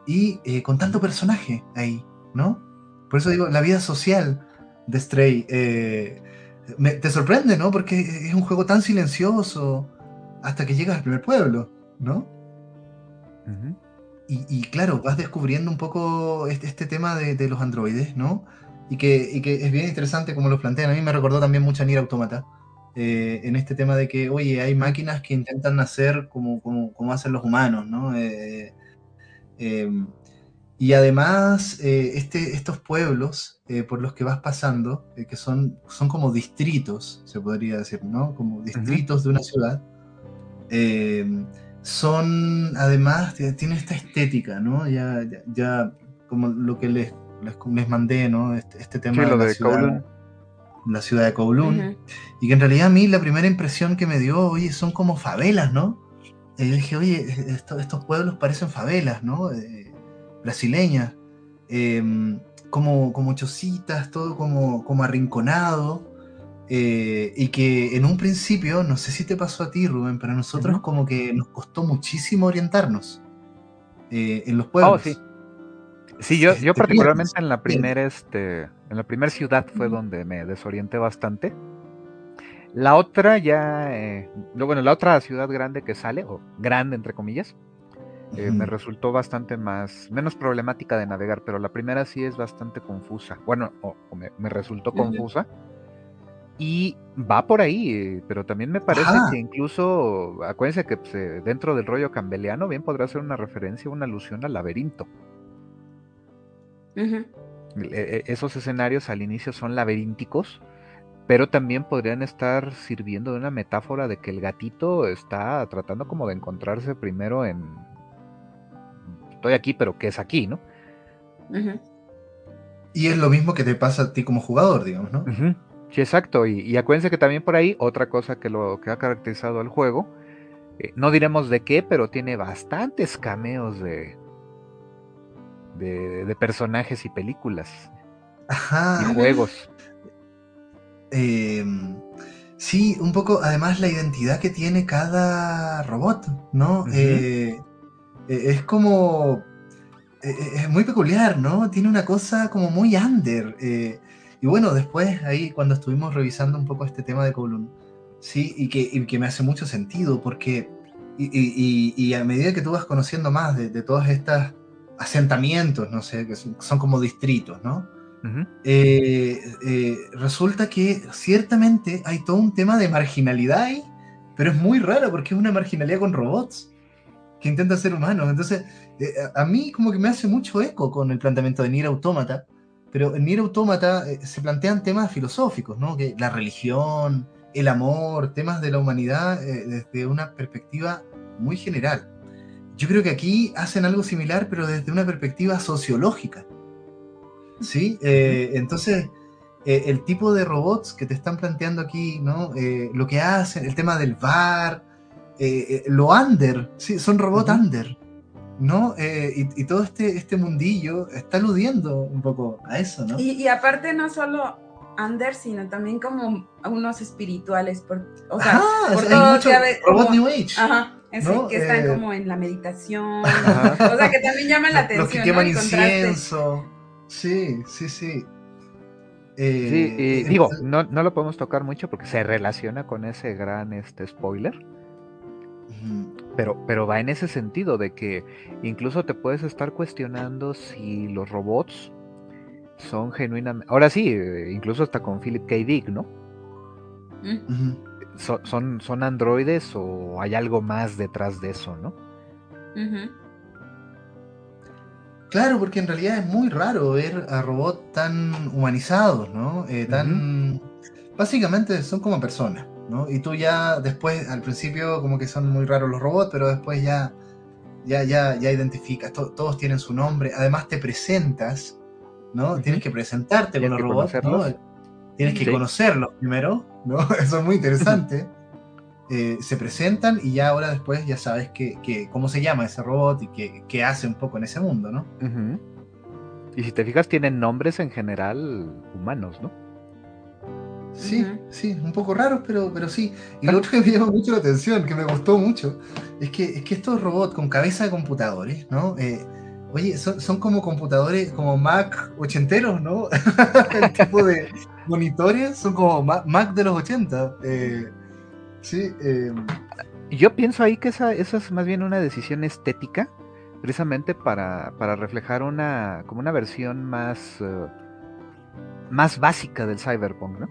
y eh, con tanto personaje ahí, ¿no? Por eso digo, la vida social de Stray eh, te sorprende, ¿no? Porque es un juego tan silencioso hasta que llegas al primer pueblo, ¿no? y, claro, vas descubriendo un poco este, este tema de, los androides, ¿no? Y que, y que, es bien interesante como lo plantean. A mí me recordó también mucho a Nier Automata eh, en este tema de que, oye, hay máquinas que intentan hacer como, como, hacen los humanos, ¿no? Eh, em, y además, eh, este, estos pueblos por los que vas pasando, que son, son como distritos, se podría decir, ¿no? Como distritos de una ciudad, son, además, tienen esta estética, ¿no? Ya, ya, como lo que les, les, mandé, ¿no? Este, este tema de, la ciudad la ciudad de Kowloon, y que en realidad a mí la primera impresión que me dio, oye, son como favelas, ¿no? Y yo dije, oye, estos pueblos parecen favelas, ¿no? Eh, brasileñas. em, como, como chocitas, todo como, como arrinconado. Eh, y que en un principio, no sé si te pasó a ti, Rubén, pero a nosotros como que nos costó muchísimo orientarnos eh, en los pueblos. Oh, sí. Sí, yo, yo particularmente en la primera, este, en la primera ciudad fue donde me desorienté bastante. La otra ya, eh, bueno, la otra ciudad grande que sale, o grande entre comillas, eh, me resultó bastante más, menos problemática de navegar, pero la primera sí es bastante confusa. Bueno, o, me, resultó confusa. Y va por ahí, pero también me parece que incluso, acuérdense que pues, eh, dentro del rollo cambeliano bien podrá ser una referencia, una alusión al laberinto. E, e, esos escenarios al inicio son laberínticos, pero también podrían estar sirviendo de una metáfora de que el gatito está tratando como de encontrarse primero en... Estoy aquí, pero ¿qué es aquí, no? Y es lo mismo que te pasa a ti como jugador, digamos, ¿no? Sí, exacto. Y, acuérdense que también por ahí, otra cosa que lo que ha caracterizado al juego, eh, no diremos de qué, pero tiene bastantes cameos de, de, personajes y películas. Y juegos. Em, sí, un poco, además la identidad que tiene cada robot, ¿no? Eh, eh, es como... Eh, es muy peculiar, ¿no? Tiene una cosa como muy under. y bueno, después ahí cuando estuvimos revisando un poco este tema de Kowloon, sí, y que, que me hace mucho sentido, porque... Y, a medida que tú vas conociendo más de, de todas estas asentamientos, no sé, que son, como distritos, ¿no? Eh, eh, resulta que ciertamente hay todo un tema de marginalidad ahí, pero es muy raro porque es una marginalidad con robots que intentan ser humanos. Entonces, eh, a mí como que me hace mucho eco con el planteamiento de Nier Automata, pero en Nier Automata se plantean temas filosóficos, ¿no? Que la religión, el amor, temas de la humanidad desde una perspectiva muy general. Yo creo que aquí hacen algo similar, pero desde una perspectiva sociológica. ¿Sí? Eh, entonces, eh, el tipo de robots que te están planteando aquí, ¿no? Eh, lo que hacen, el tema del bar, lo under, ¿sí? Son robots under, ¿no? Y, todo este, este mundillo está aludiendo un poco a eso, ¿no? Y, aparte no solo under, sino también como unos espirituales, por, o sea, por todo, robot New Age. Ajá que están eh, como en la meditación. O sea, que también llaman la atención. Los que queman incienso. Sí, sí, sí. Eh, sí, digo, no, no, lo podemos tocar mucho porque se relaciona con ese gran este, spoiler. Pero, pero va en ese sentido de que incluso te puedes estar cuestionando si los robots son genuinamente. Ahora sí, eh, incluso hasta con Philip K. Dick, ¿no? Son, son, androides o hay algo más detrás de eso, ¿no? Claro, porque en realidad es muy raro ver a robots tan humanizados, ¿no? Eh, tan... Básicamente son como personas, ¿no? Y tú ya después, al principio como que son muy raros los robots, pero después ya, ya, ya, ya identificas, todos tienen su nombre, además te presentas, ¿no? Tienes que presentarte con los robots, ¿no? Tienes que conocerlos primero, ¿no? Eso es muy interesante. Eh, se presentan y ya ahora después ya sabes que, cómo se llama ese robot y qué, hace un poco en ese mundo, ¿no? Y si te fijas, tienen nombres en general humanos, ¿no? Sí, sí, un poco raros, pero, pero sí. Y lo otro que me llamó mucho la atención, que me gustó mucho, es que, es que estos robots con cabeza de computadores, ¿no? Eh, oye, son, son, como computadores, como Mac ochenteros, ¿no? El tipo de, monitores son como Mac de los 80. Eh, sí. Em, Yo pienso ahí que esa, es más bien una decisión estética, precisamente para, reflejar una, como una versión más, eh, más básica del cyberpunk, ¿no?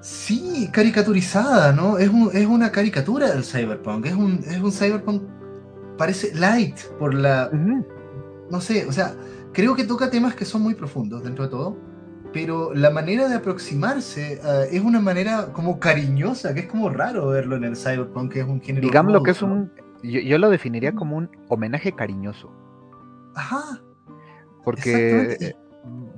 Sí, caricaturizada, ¿no? Es, es una caricatura del cyberpunk. Es un, es un cyberpunk, parece light por la... No sé, o sea, creo que toca temas que son muy profundos dentro de todo pero la manera de aproximarse eh, es una manera como cariñosa, que es como raro verlo en el cyberpunk, que es un género. Digamos lo que es un. Yo, lo definiría como un homenaje cariñoso. Ajá. Porque. Eh,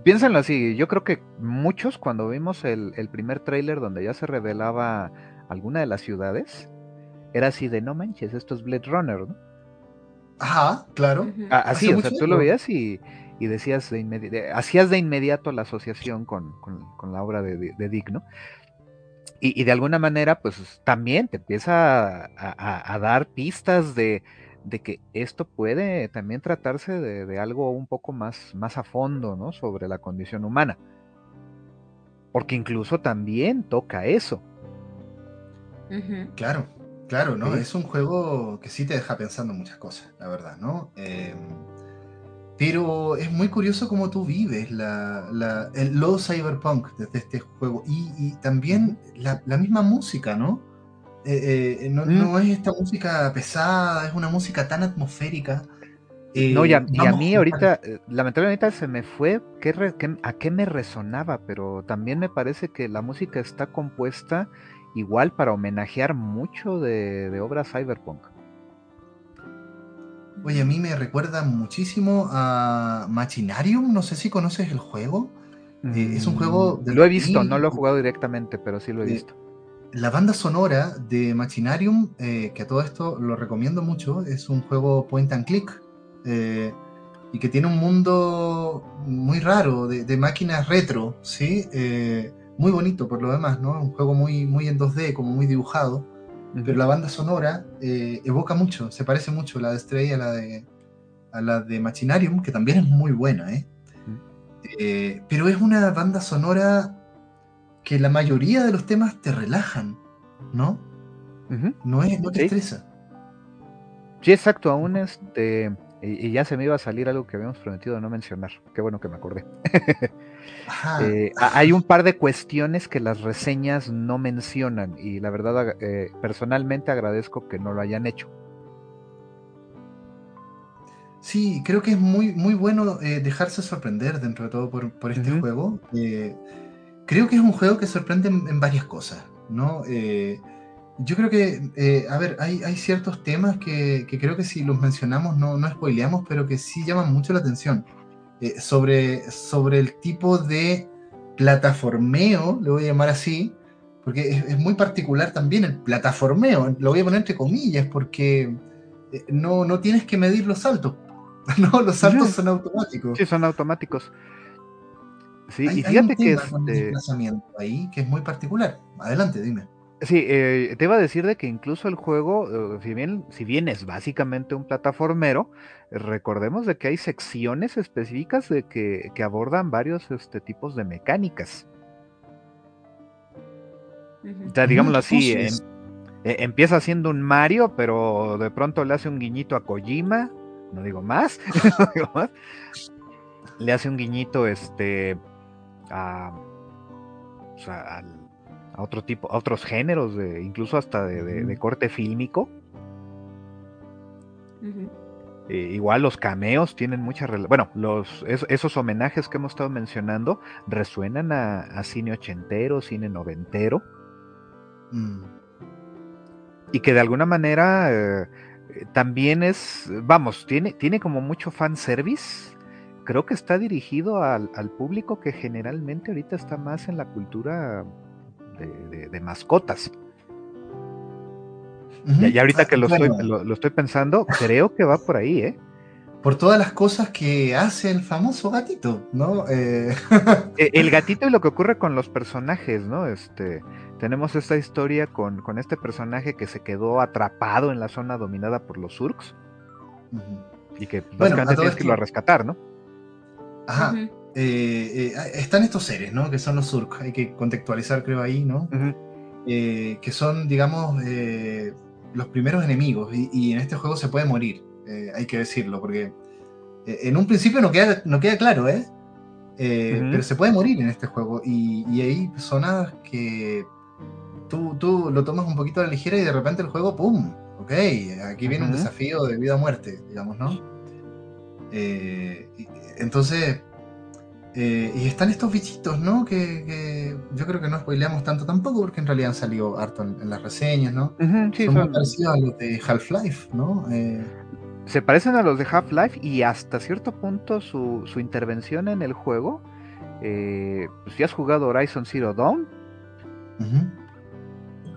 piénsenlo así, yo creo que muchos cuando vimos el, primer tráiler donde ya se revelaba alguna de las ciudades, era así de no manches, esto es Blade Runner, ¿no? Ajá, claro. Así, o sea, tú lo veías y, decías de inmediato, hacías de inmediato la asociación con, la obra de, Dick, ¿no? Y, de alguna manera, pues también te empieza a, dar pistas de, que esto puede también tratarse de, algo un poco más, más a fondo, ¿no? Sobre la condición humana. Porque incluso también toca eso. Claro, claro, ¿no? Es un juego que sí te deja pensando muchas cosas, la verdad, ¿no? Em, pero es muy curioso cómo tú vives la, el low cyberpunk desde este juego y, también la, misma música, ¿no? Eh, eh, mm. no, es esta música pesada, es una música tan atmosférica. no, y a, eh, mí ahorita, lamentablemente se me fue a qué me resonaba, pero también me parece que la música está compuesta igual para homenajear mucho de, obras cyberpunk. Oye, a mí me recuerda muchísimo a Machinarium, no sé si conoces el juego. Eh, es un juego... De lo he visto, no lo he jugado directamente, pero sí lo he visto. La banda sonora de Machinarium, eh, que a todo esto lo recomiendo mucho, es un juego point and click eh, y que tiene un mundo muy raro de, máquinas retro, ¿sí? Muy bonito por lo demás, ¿no? Un juego muy, muy en 2D, como muy dibujado, pero la banda sonora eh, evoca mucho, se parece mucho la de Stray a la de, a la de Machinarium, que también es muy buena, ¿eh? ¿eh? pero es una banda sonora que la mayoría de los temas te relajan, ¿no? No, es, no te estresa. Sí, exacto, aún este y, ya se me iba a salir algo que habíamos prometido no mencionar. Qué bueno que me acordé. Eh, hay un par de cuestiones que las reseñas no mencionan y la verdad eh, personalmente agradezco que no lo hayan hecho. Sí, creo que es muy, muy bueno eh, dejarse sorprender dentro de todo por, este juego. creo que es un juego que sorprende en, varias cosas, ¿no? Yo creo que, a ver, hay, ciertos temas que, creo que si los mencionamos no, no spoileamos, pero que sí llaman mucho la atención. Eh, sobre, sobre el tipo de plataformeo, le voy a llamar así, porque es, muy particular también el plataformeo, lo voy a poner entre comillas, porque eh, no, no tienes que medir los saltos. no, los saltos son automáticos. Sí, son automáticos. Sí, y fíjate que es. Este ahí que es muy particular. Adelante, dime. Sí, eh, te iba a decir de que incluso el juego, eh, si bien, si bien es básicamente un plataformero, recordemos de que hay secciones específicas de que, abordan varios este, tipos de mecánicas. O sea, digámoslo así, em, e, empieza siendo un Mario, pero de pronto le hace un guiñito a Kojima, no digo más, le hace un guiñito este a, al a otro tipo, a otros géneros, de, incluso hasta de, corte fílmico. Eh, igual los cameos tienen mucha bueno, los esos homenajes que hemos estado mencionando resuenan a, cine ochentero, cine noventero. Mm. Y que de alguna manera eh, también es, vamos, tiene, tiene como mucho fanservice. Creo que está dirigido al, al público que generalmente ahorita está más en la cultura de, mascotas. y, ahorita que lo, estoy, lo, estoy pensando, creo que va por ahí, ¿eh? Por todas las cosas que hace el famoso gatito, ¿no? Eh, e, el gatito y lo que ocurre con los personajes, ¿no? Este, tenemos esta historia con, este personaje que se quedó atrapado en la zona dominada por los Surks. Y que básicamente tienes que irlo a rescatar, ¿no? Ajá. Eh, eh, están estos seres, ¿no? Que son los Surk, hay que contextualizar, creo, ahí, ¿no? Eh, que son, digamos, los primeros enemigos, y, en este juego se puede morir, hay que decirlo, porque en un principio no queda, no queda claro, ¿eh? Pero se puede morir en este juego, y, hay personas que tú, tú, lo tomas un poquito a la ligera y de repente el juego, ¡pum! Ok, aquí viene un desafío de vida o muerte, digamos, ¿no? entonces, eh, y están estos bichitos, ¿no? Que, yo creo que no spoileamos tanto tampoco, porque en realidad han salido harto en, las reseñas, ¿no? son, muy parecidos a los de Half-Life, ¿no? Eh, se parecen a los de Half-Life y hasta cierto punto su, intervención en el juego. Eh, pues si has jugado Horizon Zero Dawn,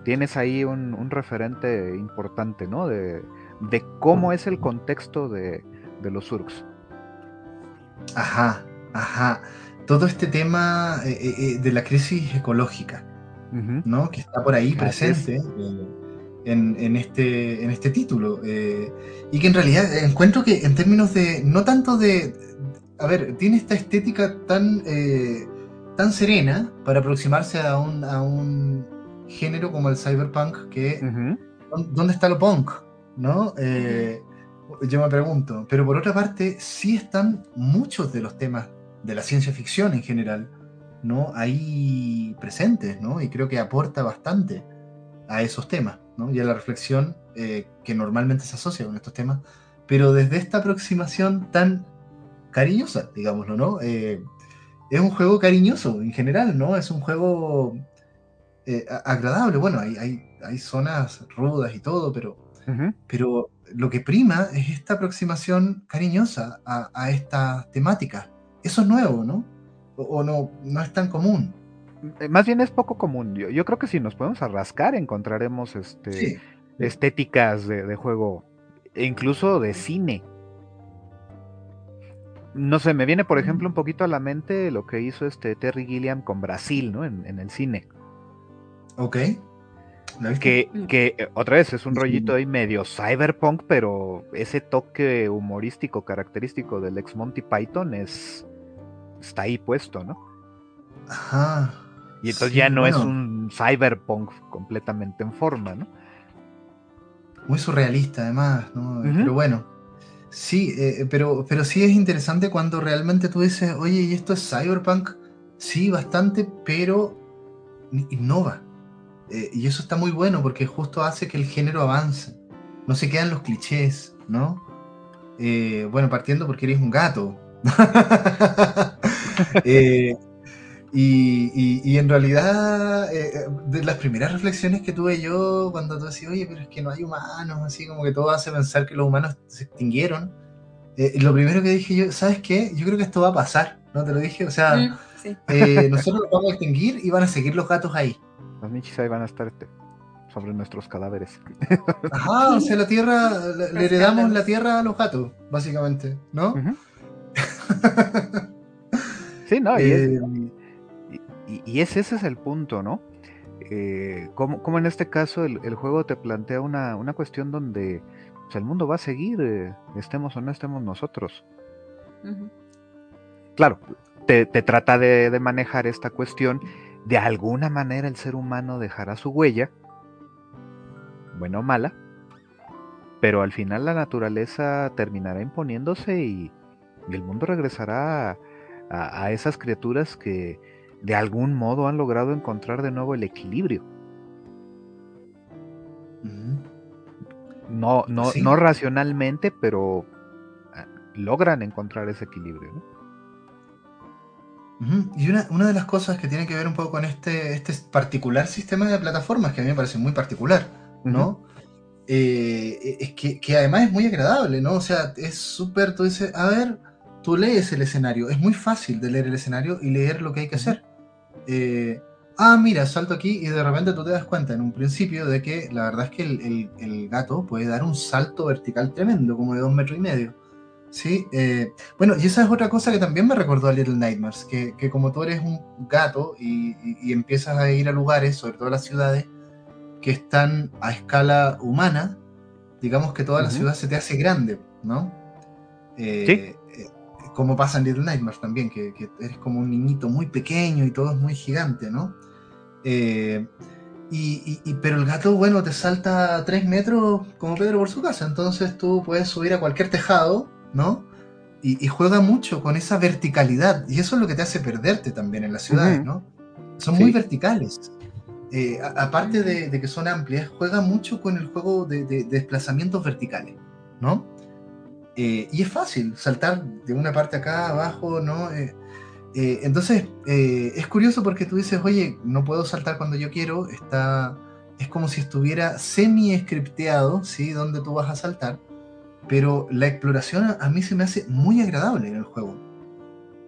tienes ahí un, referente importante, ¿no? De, de cómo es el contexto de, los Urks. Ajá, ajá. Todo este tema eh, eh, eh, de la crisis ecológica, ¿no? Que está por ahí presente en, este, en este título. y que en realidad encuentro que en términos de, no tanto de, a ver, tiene esta estética tan, tan serena para aproximarse a un, a un género como el cyberpunk que... ¿Dónde está lo punk? ¿No? yo me pregunto. Pero por otra parte, sí están muchos de los temas de la ciencia ficción en general, ¿no? Ahí presentes, ¿no? Y creo que aporta bastante a esos temas, ¿no? Y a la reflexión eh, que normalmente se asocia con estos temas, pero desde esta aproximación tan cariñosa, digámoslo, ¿no? Eh, es un juego cariñoso en general, ¿no? Es un juego eh, agradable. Bueno, hay, hay, hay, zonas rudas y todo, pero, pero lo que prima es esta aproximación cariñosa a, a esta temática. Eso es nuevo, ¿no? O, no, no es tan común. Eh, más bien es poco común. Yo, yo creo que si nos podemos arrascar encontraremos este, estéticas de, juego, e incluso de cine. No sé, me viene por ejemplo un poquito a la mente lo que hizo este Terry Gilliam con Brasil, ¿no? En, en el cine. Ok. Que, que, eh, otra vez es un rollito ahí medio cyberpunk, pero ese toque humorístico característico del ex Monty Python es está ahí puesto, ¿no? Ajá. Y entonces ya no es un cyberpunk completamente en forma, ¿no? Muy surrealista además, ¿no? Pero bueno, sí, eh, pero, pero sí es interesante cuando realmente tú dices, oye, ¿y esto es cyberpunk? Sí, bastante, pero innova. Eh, y eso está muy bueno porque justo hace que el género avance. No se quedan los clichés, ¿no? Eh, bueno, partiendo porque eres un gato. Eh, y, en realidad, de las primeras reflexiones que tuve yo cuando tú decías, oye, pero es que no hay humanos, así como que todo hace pensar que los humanos se extinguieron. lo primero que dije yo, ¿sabes qué? Yo creo que esto va a pasar, ¿no? Te lo dije, o sea, mm, nosotros nos vamos a extinguir y van a seguir los gatos ahí. Las michis ahí van a estar este, sobre nuestros cadáveres. Ajá, o sea, la tierra, le, heredamos la tierra a los gatos, básicamente, ¿no? sí, no, y, es, eh, y, ese es el punto, ¿no? Eh, como, en este caso el, juego te plantea una, cuestión donde pues, el mundo va a seguir, eh, estemos o no estemos nosotros. Claro, te, trata de, manejar esta cuestión de alguna manera el ser humano dejará su huella, buena o mala, pero al final la naturaleza terminará imponiéndose y, el mundo regresará a, esas criaturas que de algún modo han logrado encontrar de nuevo el equilibrio. No, no, no racionalmente, pero ah, logran encontrar ese equilibrio. ¿no? Y una, de las cosas que tiene que ver un poco con este, este particular sistema de plataformas, que a mí me parece muy particular, ¿no? Eh, es que, además es muy agradable, ¿no? O sea, es súper, tú dices, a ver, tú lees el escenario, es muy fácil de leer el escenario y leer lo que hay que hacer. Eh, ah, mira, salto aquí y de repente tú te das cuenta en un principio de que la verdad es que el, el gato puede dar un salto vertical tremendo, como de dos metros y medio. Sí, eh, bueno, y esa es otra cosa que también me recordó a Little Nightmares, que, como tú eres un gato y, empiezas a ir a lugares, sobre todo las ciudades, que están a escala humana, digamos que toda la ciudad se te hace grande, ¿no? Eh, ¿Sí? Eh, como pasa en Little Nightmares también, que, eres como un niñito muy pequeño y todo es muy gigante, ¿no? y, pero el gato, bueno, te salta a 3 metros como Pedro por su casa, entonces tú puedes subir a cualquier tejado ¿no? Y, juega mucho con esa verticalidad, y eso es lo que te hace perderte también en las ciudades, ¿no? Son muy verticales. Eh, aparte de, que son amplias, juega mucho con el juego de, desplazamientos verticales, ¿no? Eh, y es fácil saltar de una parte acá abajo, ¿no? Eh, entonces, es curioso porque tú dices, oye, no puedo saltar cuando yo quiero, está, es como si estuviera semi-scripteado, ¿sí? Donde tú vas a saltar pero la exploración a mí se me hace muy agradable en el juego.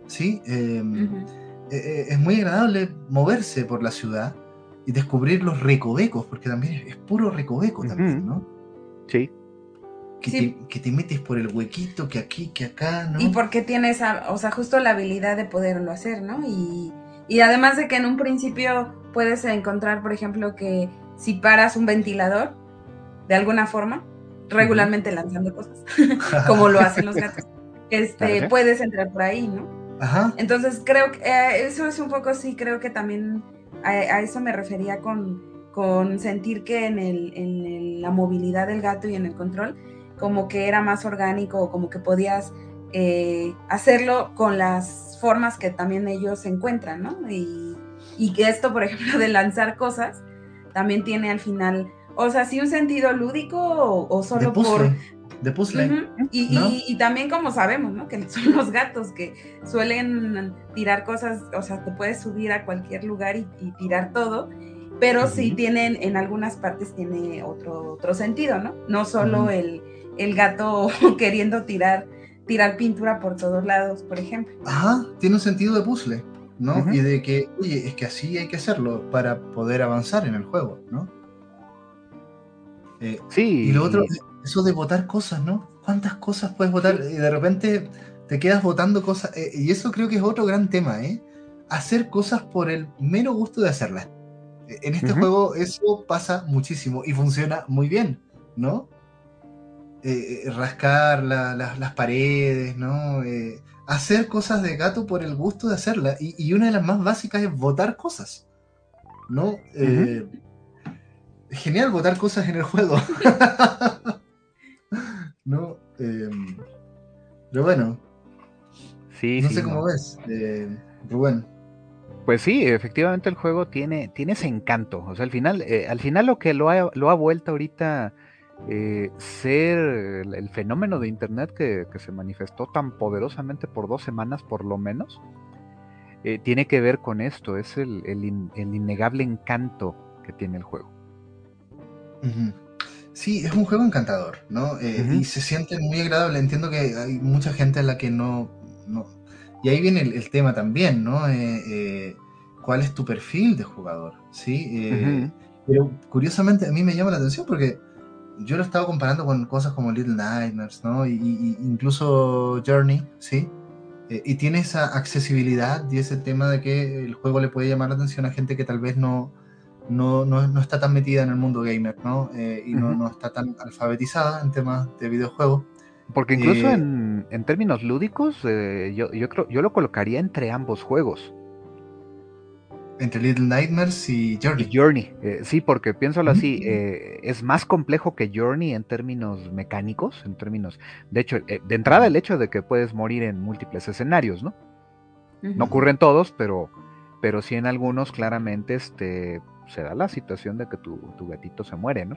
¿Sí? Em, e, e, es muy agradable moverse por la ciudad y descubrir los recovecos, porque también es, puro recoveco también, ¿no? Sí. Que, te, metes por el huequito, que aquí, que acá, ¿no? Y porque tienes, o sea, justo la habilidad de poderlo hacer, ¿no? Y, y además de que en un principio puedes encontrar, por ejemplo, que si paras un ventilador, de alguna forma, regularmente lanzando cosas, como lo hacen los gatos, este, puedes entrar por ahí, ¿no? Ajá. Entonces creo que eh, eso es un poco, sí, creo que también a eso me refería con con sentir que en, el, en la movilidad del gato y en el control, como que era más orgánico, como que podías eh, hacerlo con las formas que también ellos encuentran, ¿no? Y, y, que esto, por ejemplo, de lanzar cosas, también tiene al final, o sea, sí un sentido lúdico o, solo por... De puzzle. y, y, también como sabemos, ¿no? Que son los gatos que suelen tirar cosas, o sea, te puedes subir a cualquier lugar y, y tirar todo pero sí tienen, en algunas partes tiene otro, otro sentido, ¿no? No solo el, gato queriendo tirar, tirar pintura por todos lados, por ejemplo. Ajá, tiene un sentido de puzzle, ¿no? Y de que, oye, es que así hay que hacerlo para poder avanzar en el juego, ¿no? Eh, sí. Y lo otro, eso de votar cosas, ¿no? ¿Cuántas cosas puedes votar? Y de repente te quedas votando cosas. Eh, y eso creo que es otro gran tema, ¿eh? Hacer cosas por el mero gusto de hacerlas. En este juego eso pasa muchísimo y funciona muy bien, ¿no? Eh, eh, rascar las paredes, ¿no? Eh, hacer cosas de gato por el gusto de hacerla. Y, una de las más básicas es votar cosas, ¿no? genial votar cosas en el juego. ¿No? Em, pero bueno. Sí, no sé cómo ves, Rubén. Pues sí, efectivamente el juego tiene, tiene ese encanto. O sea, al final, al final lo que lo ha, lo ha vuelto ahorita eh, ser el, fenómeno de internet que, se manifestó tan poderosamente por dos semanas por lo menos, eh, tiene que ver con esto, es el, innegable encanto que tiene el juego. Sí, es un juego encantador, ¿no? Y se siente muy agradable. Entiendo que hay mucha gente a la que no, no y ahí viene el, tema también, ¿no? Eh, eh, ¿Cuál es tu perfil de jugador? ¿Sí? Eh, pero curiosamente a mí me llama la atención porque yo lo he estado comparando con cosas como Little Nightmares, ¿no? Y, incluso Journey, ¿sí? y tiene esa accesibilidad y ese tema de que el juego le puede llamar la atención a gente que tal vez no, no, no, está tan metida en el mundo gamer, ¿no? y no, no, está tan alfabetizada en temas de videojuegos. Porque incluso eh, en, términos lúdicos, eh, yo, creo, yo lo colocaría entre ambos juegos. Entre Little Nightmares y Journey. Journey, eh, sí, porque piénsalo así, es más complejo que Journey en términos mecánicos, en términos, de hecho, de entrada el hecho de que puedes morir en múltiples escenarios, ¿no? No ocurren todos, pero, pero sí en algunos claramente este, se da la situación de que tu, tu gatito se muere, ¿no?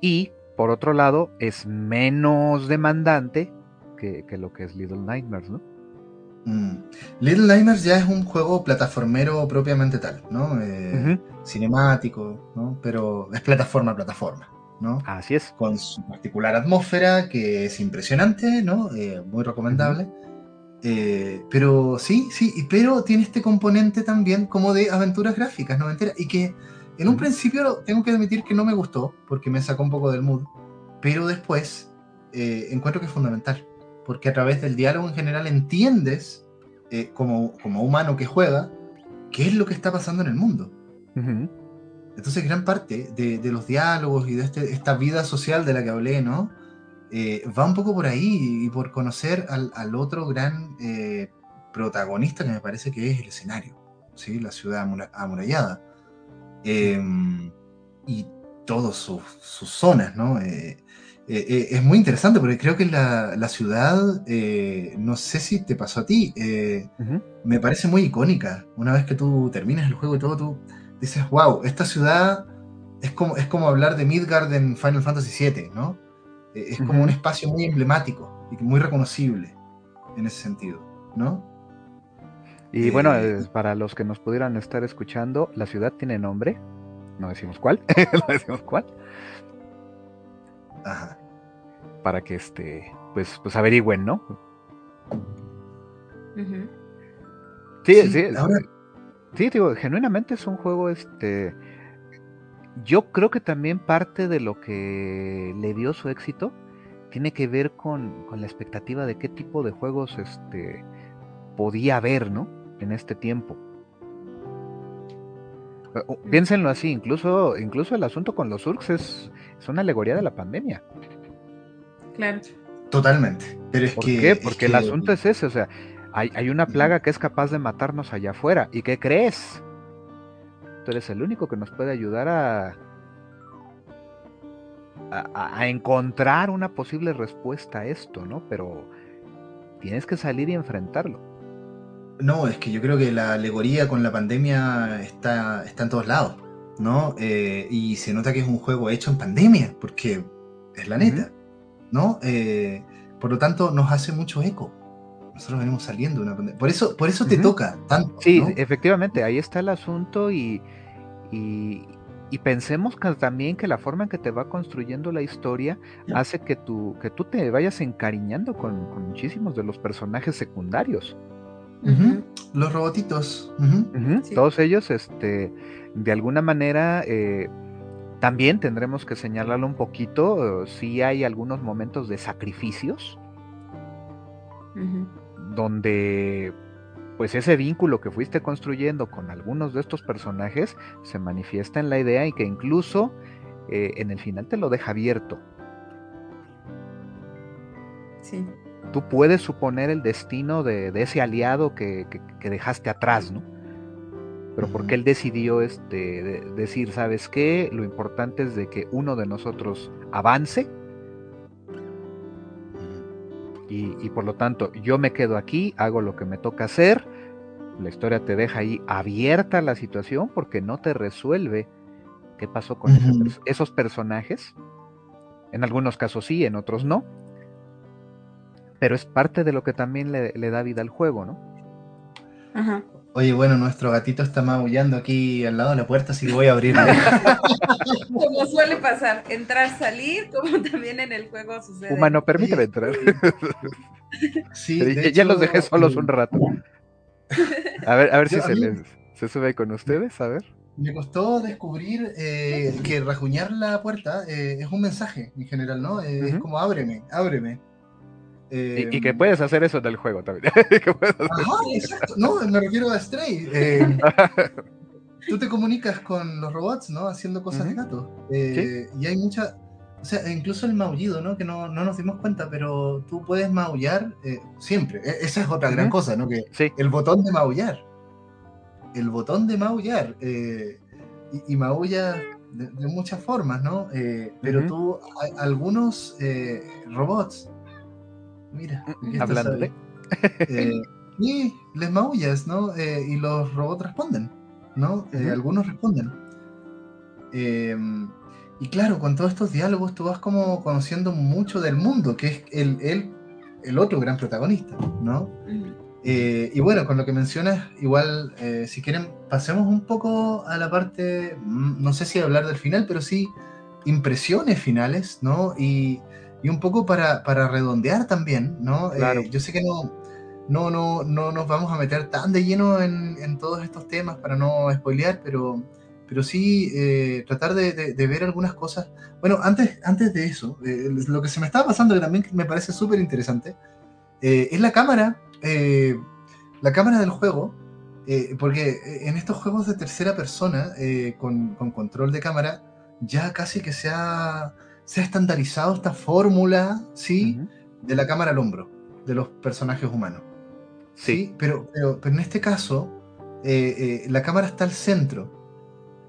Y por otro lado, es menos demandante que, lo que es Little Nightmares, ¿no? Mm. Little Nightmares ya es un juego plataformero propiamente tal, ¿no? Eh, cinemático, ¿no? Pero es plataforma a plataforma, ¿no? Así es. Con su particular atmósfera que es impresionante, ¿no? Eh, muy recomendable. Eh, pero sí, sí, pero tiene este componente también como de aventuras gráficas, ¿no? Y que en un principio tengo que admitir que no me gustó, porque me sacó un poco del mood, pero después eh, encuentro que es fundamental, porque a través del diálogo en general entiendes, eh, como, como humano que juega, qué es lo que está pasando en el mundo. Entonces gran parte de, los diálogos y de este, esta vida social de la que hablé, ¿no? Eh, va un poco por ahí y por conocer al, al otro gran protagonista que me parece que es el escenario, ¿sí? la ciudad amurallada. Em, y todas sus, zonas, ¿no? Eh, eh, eh, es muy interesante porque creo que la, la ciudad, no sé si te pasó a ti, me parece muy icónica. Una vez que tú terminas el juego y todo, tú dices, wow, esta ciudad es como, es como hablar de Midgard en Final Fantasy VII, ¿no? es como un espacio muy emblemático y muy reconocible en ese sentido, ¿no? Y bueno, eh, para los que nos pudieran estar escuchando, la ciudad tiene nombre. No decimos cuál. no decimos cuál. Ajá. Para que este, pues, pues averigüen, ¿no? sí, sí, sí, digo, genuinamente es un juego, este. yo creo que también parte de lo que le dio su éxito tiene que ver con, la expectativa de qué tipo de juegos este, podía haber, ¿no? En este tiempo. Piénsenlo así, incluso, incluso el asunto con los Urks es, es una alegoría de la pandemia. Claro. Totalmente. Pero es ¿Por que, qué? Porque el asunto es ese, o sea, hay, hay, una plaga que es capaz de matarnos allá afuera. ¿Y qué crees? Tú eres el único que nos puede ayudar a, a, encontrar una posible respuesta a esto, ¿no? Pero tienes que salir y enfrentarlo. No, es que yo creo que la alegoría con la pandemia está, está en todos lados, ¿no? Eh, y se nota que es un juego hecho en pandemia, porque es la neta, ¿no? Eh, por lo tanto, nos hace mucho eco. Nosotros venimos saliendo de una pandemia. Por eso, por eso te toca tanto. Sí, efectivamente, ahí está el asunto y, y pensemos que también que la forma en que te va construyendo la historia hace que tú, que tú te vayas encariñando con, muchísimos de los personajes secundarios. Los robotitos. Todos ellos, este, de alguna manera, eh, también tendremos que señalarlo un poquito. si hay algunos momentos de sacrificios. Donde pues ese vínculo que fuiste construyendo con algunos de estos personajes se manifiesta en la idea y que incluso eh, en el final te lo deja abierto. Sí. Tú puedes suponer el destino de, ese aliado que, dejaste atrás, ¿no? Pero porque él decidió este, decir, ¿sabes qué? Lo importante es de que uno de nosotros avance y, por lo tanto yo me quedo aquí, hago lo que me toca hacer, la historia te deja ahí abierta la situación porque no te resuelve qué pasó con esos personajes. En algunos casos sí, en otros no. Pero es parte de lo que también le, le da vida al juego, ¿no? Ajá. Oye, bueno, nuestro gatito está maullando aquí al lado de la puerta, así que voy a abrirla. como suele pasar, entrar, salir, como también en el juego sucede. Humano, permíteme entrar. Sí, ya los dejé solos un rato. A ver, a ver si se, les, se sube con ustedes, a ver. Me costó descubrir eh, que rajuñar la puerta eh, es un mensaje en general, ¿no? Eh, es como ábreme, ábreme y, que em, puedes hacer eso en el juego también. Ajá, exacto. No, me refiero a Stray. Em, tú te comunicas con los robots, ¿no? Haciendo cosas de gato. Eh, y hay mucha. O sea, incluso el maullido, ¿no? Que no, no nos dimos cuenta, pero tú puedes maullar eh, siempre. E, esa es otra gran cosa, ¿no? Que el botón de maullar. El botón de maullar. Eh, y, y, maulla de, muchas formas, ¿no? pero tú, algunos robots Mira, mm, hablándole. Eh, y les maullas, ¿no? Eh, y los robots responden, ¿no? Eh, algunos responden. Em, y claro, con todos estos diálogos tú vas como conociendo mucho del mundo, que es el, el, el otro gran protagonista, ¿no? y bueno, con lo que mencionas, igual, si quieren, pasemos un poco a la parte, mm, no sé si hablar del final, pero sí impresiones finales, ¿no? Y y un poco para, para redondear también, ¿no? Eh, yo sé que no, no, no, no nos vamos a meter tan de lleno en, en todos estos temas para no spoilear, pero, pero sí eh, tratar de, de, ver algunas cosas. Bueno, antes, antes de eso, eh, lo que se me estaba pasando que también me parece súper interesante, es la cámara, la cámara del juego, porque en estos juegos de tercera persona, con, con control de cámara, ya casi que se ha se ha estandarizado esta fórmula, ¿sí? De la cámara al hombro, de los personajes humanos. Sí. Pero, pero, en este caso, eh, eh, la cámara está al centro,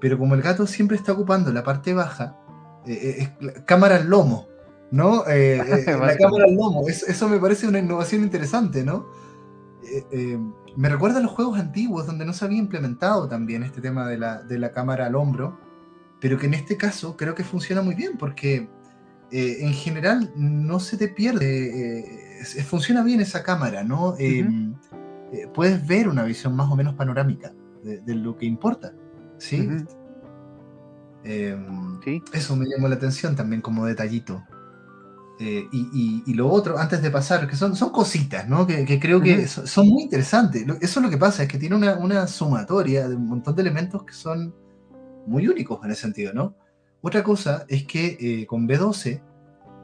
pero como el gato siempre está ocupando la parte baja, eh, cámara al lomo, ¿no? la cámara al lomo, eso, me parece una innovación interesante, ¿no? me recuerda a los juegos antiguos donde no se había implementado también este tema de la, de la cámara al hombro pero que en este caso creo que funciona muy bien porque eh, en general no se te pierde, eh, funciona bien esa cámara, ¿no? Em, eh, puedes ver una visión más o menos panorámica de, lo que importa, em, ¿sí? Eso me llamó la atención también como detallito. y, lo otro, antes de pasar, que son, son cositas, ¿no? Que, creo que son, muy interesantes. Eso es lo que pasa, es que tiene una, una sumatoria de un montón de elementos que son muy únicos en ese sentido, ¿no? Otra cosa es que eh, con B12,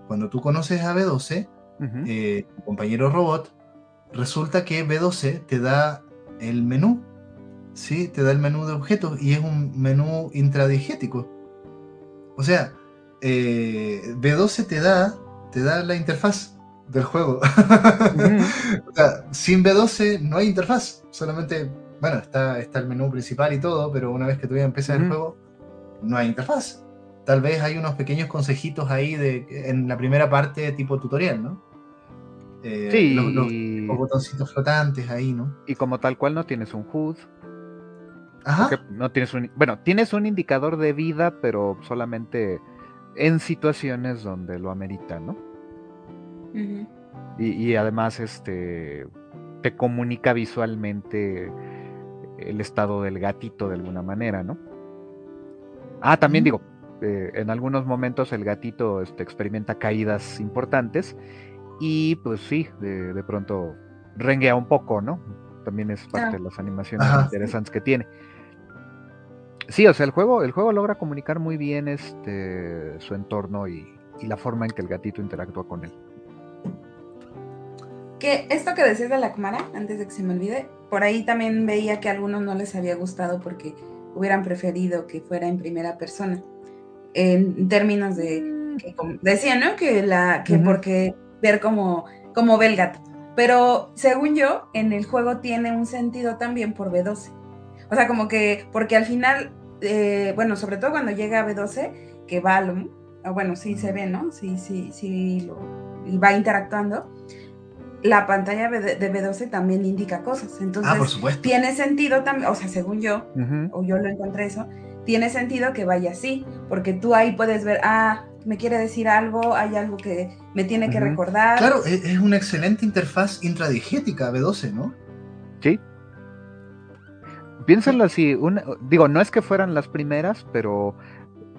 cuando tú conoces a B12, eh, tu compañero robot, resulta que B12 te da el menú, ¿sí? Te da el menú de objetos y es un menú intradigético. O sea, eh, B12 te da, te da la interfaz del juego. o sea, sin B12 no hay interfaz, solamente, bueno, está, está el menú principal y todo, pero una vez que tú ya empiezas el juego, no hay interfaz. Tal vez hay unos pequeños consejitos ahí de, en la primera parte tipo tutorial, ¿no? Eh, sí. Los, botoncitos flotantes ahí, ¿no? Y como tal cual no tienes un HUD. Ajá. No tienes un, bueno, tienes un indicador de vida, pero solamente en situaciones donde lo amerita, ¿no? y, además este te comunica visualmente el estado del gatito de alguna manera, ¿no? Ah, también digo, eh, en algunos momentos el gatito este, experimenta caídas importantes y pues sí, de, pronto renguea un poco, ¿no? También es parte de las animaciones interesantes que tiene. Sí, o sea, el juego, el juego logra comunicar muy bien este su entorno y, la forma en que el gatito interactúa con él. Que esto que decías de la cámara, antes de que se me olvide, por ahí también veía que a algunos no les había gustado porque hubieran preferido que fuera en primera persona. En términos de que, decía, ¿no? Que la, que porque ver cómo, cómo ve el gato. Pero según yo, en el juego tiene un sentido también por B12. O sea, como que, porque al final, eh, bueno, sobre todo cuando llega a B12, que va, lo, ah, bueno, sí se ve, ¿no? Sí, sí, sí, lo, y va interactuando. La pantalla de B12 también indica cosas. Entonces, ah, por supuesto. tiene sentido también, o sea, según yo, o yo lo encontré eso, tiene sentido que vaya así, porque tú ahí puedes ver, ah, me quiere decir algo, hay algo que me tiene que recordar. Claro, e-, es, una excelente interfaz intradigética B12, ¿no? Sí. Piénsenlo así, digo, no es que fueran las primeras, pero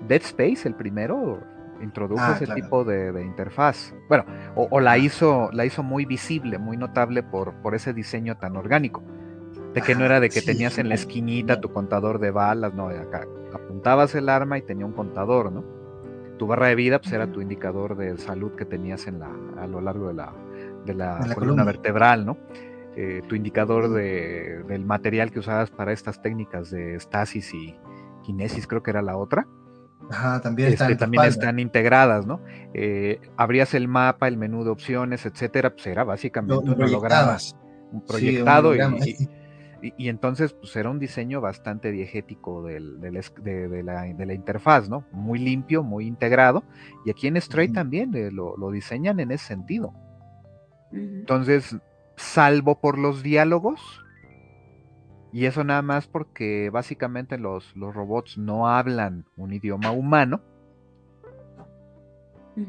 Dead Space, el primero, introdujo ah, ese tipo de, interfaz. Bueno, o, la hizo, la hizo muy visible, muy notable por, por ese diseño tan orgánico. De que no era de que tenías en la esquinita tu contador de balas, no, acá apuntabas el arma y tenía un contador, ¿no? tu barra de vida pues, era tu indicador de salud que tenías en la, a lo largo de la, de la, columna, vertebral, ¿no? Eh, tu indicador de, del material que usabas para estas técnicas de estasis y kinesis, creo que era la otra. Ajá, también, este, también están integradas, ¿no? Eh, abrías el mapa, el menú de opciones, etcétera, pues era básicamente un holograma, un proyectado y, y, entonces, pues era un diseño bastante diegético del, de, la, interfaz, ¿no? Muy limpio, muy integrado. Y aquí en Stray también eh, lo, diseñan en ese sentido. Entonces, salvo por los diálogos, y eso nada más porque básicamente los, los robots no hablan un idioma humano.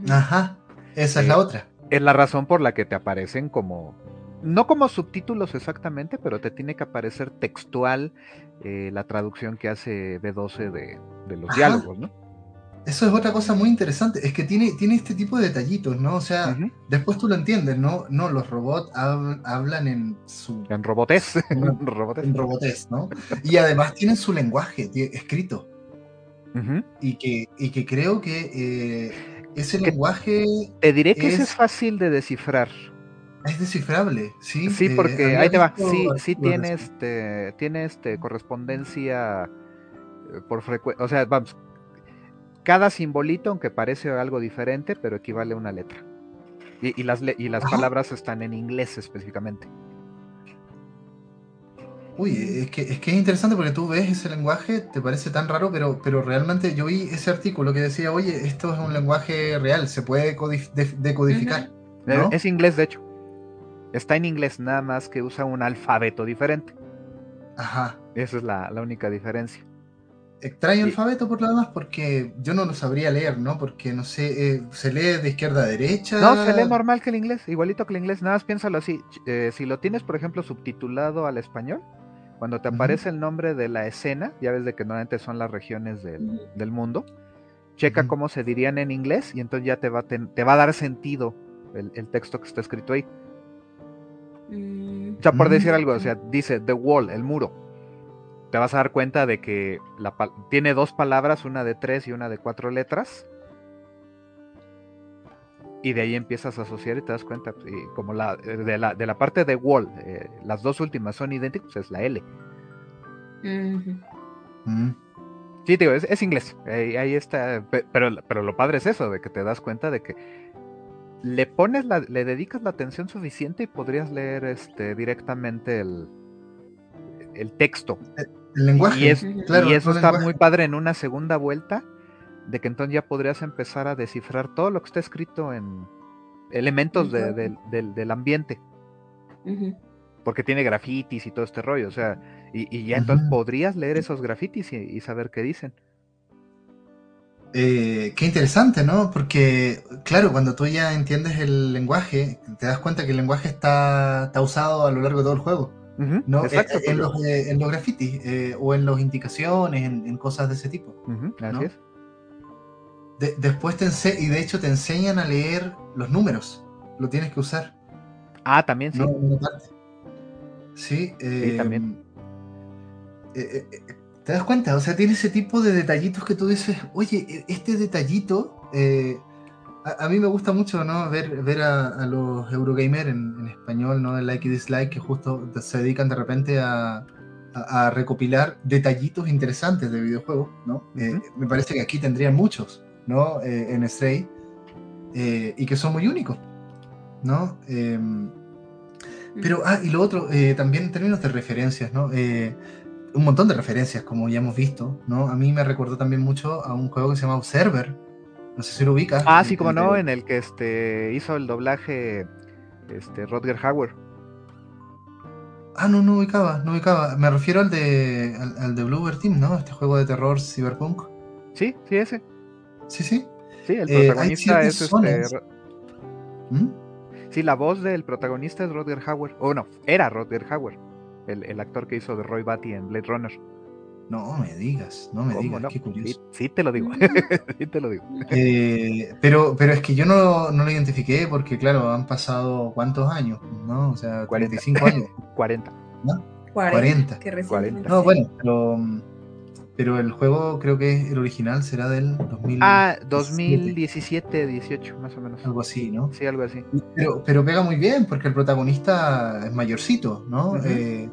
Ajá, esa es la eh, otra. Es la razón por la que te aparecen como no como subtítulos exactamente, pero te tiene que aparecer textual eh, la traducción que hace B12 de, los diálogos, ¿no? Eso es otra cosa muy interesante, es que tiene, tiene este tipo de detallitos, ¿no? O sea, después tú lo entiendes, ¿no? No, los robots hablan en su... En robotés. en robotés, ¿no? Y además tienen su lenguaje escrito. y, que, y que creo que eh, ese lenguaje... Te diré que ese es fácil de descifrar. Es descifrable, sí. Sí, eh, porque ahí te va. Sí, sí tiene este, tiene este correspondencia eh, por frecuencia. O sea, vamos. Cada simbolito, aunque parece algo diferente, pero equivale a una letra. Y, las, y las palabras están en inglés específicamente. Uy, es que, es que es interesante porque tú ves ese lenguaje, te parece tan raro, pero, pero realmente yo vi ese artículo que decía, oye, esto es un lenguaje real, se puede decodificar. Es inglés, de hecho. Está en inglés, nada más que usa un alfabeto diferente. Ajá. Esa es la, única diferencia. Extraño alfabeto por lo demás porque yo no lo sabría leer, ¿no? Porque no sé, eh, se lee de izquierda a derecha. No, se lee normal que el inglés, igualito que el inglés. Nada más piénsalo así. Eh, si lo tienes, por ejemplo, subtitulado al español, cuando te aparece el nombre de la escena, ya ves de que normalmente son las regiones del, mundo, checa cómo se dirían en inglés y entonces ya te va, te, va a dar sentido el, el texto que está escrito ahí. O sea, por decir algo, o sea, dice The Wall, el muro. Te vas a dar cuenta de que la, tiene dos palabras, una de tres y una de cuatro letras. Y de ahí empiezas a asociar y te das cuenta, pues, y como la de, la de la parte de wall, eh, las dos últimas son idénticas, es la L. Mm. Sí, digo, es, inglés. Ahí, está. Pero, pero lo padre es eso, de que te das cuenta de que le pones la, le dedicas la atención suficiente y podrías leer este directamente el, el texto. El, lenguaje. Y, eso está muy padre en una segunda vuelta, de que entonces ya podrías empezar a descifrar todo lo que está escrito en elementos del, ambiente. Porque tiene grafitis y todo este rollo, o sea, y, ya entonces podrías leer esos grafitis y, saber qué dicen. Eh, qué interesante, ¿no? Porque, claro, cuando tú ya entiendes el lenguaje, te das cuenta que el lenguaje está, está usado a lo largo de todo el juego. ¿No? Eh, eh, en, los, en, los, grafitis o en las indicaciones, en, cosas de ese tipo. es. después te y de hecho te enseñan a leer los números. Lo tienes que usar. Ah, también sí. Sí, también. Eh, eh, eh, ¿Te das cuenta? O sea, tiene ese tipo de detallitos que tú dices, oye, e, este detallito, a, mí me gusta mucho, ¿no? Ver, ver a, los Eurogamer en, español, ¿no? El like y dislike, que justo se dedican de repente a, recopilar detallitos interesantes de videojuegos, ¿no? me parece que aquí tendrían muchos, ¿no? en Stray, y que son muy únicos, ¿no? Em, pero, ah, y lo otro, también en términos de referencias, ¿no? un montón de referencias, como ya hemos visto, ¿no? A mí me recordó también mucho a un juego que se llama Observer. No sé si lo ubicas. Ah, sí, como no, en el que este hizo el doblaje este Rodger Hauer. Ah, no, no ubicaba, no ubicaba. Me refiero al de al, de Bluebird Team, ¿no? Este juego de terror cyberpunk. Sí, sí, ese. Sí, sí. Sí, el eh, protagonista es este. ¿Mm? Sí, la voz del protagonista es Rodger Hauer. O no, era Rodger Hauer el, actor que hizo de Roy Batty en Blade Runner. No me digas, no me digas, qué curioso. Sí, te lo digo, sí te lo digo. Eh, pero, pero es que yo no, no, lo identifiqué porque, claro, han pasado cuántos años, ¿no? O sea, 45 años. 40. ¿No? 40. 40. No, bueno, pero, pero el juego creo que el original será del 2000. Ah, 2017, 18, más o menos. Algo así, ¿no? Sí, algo así. Pero, pero pega muy bien porque el protagonista es mayorcito, ¿no? eh,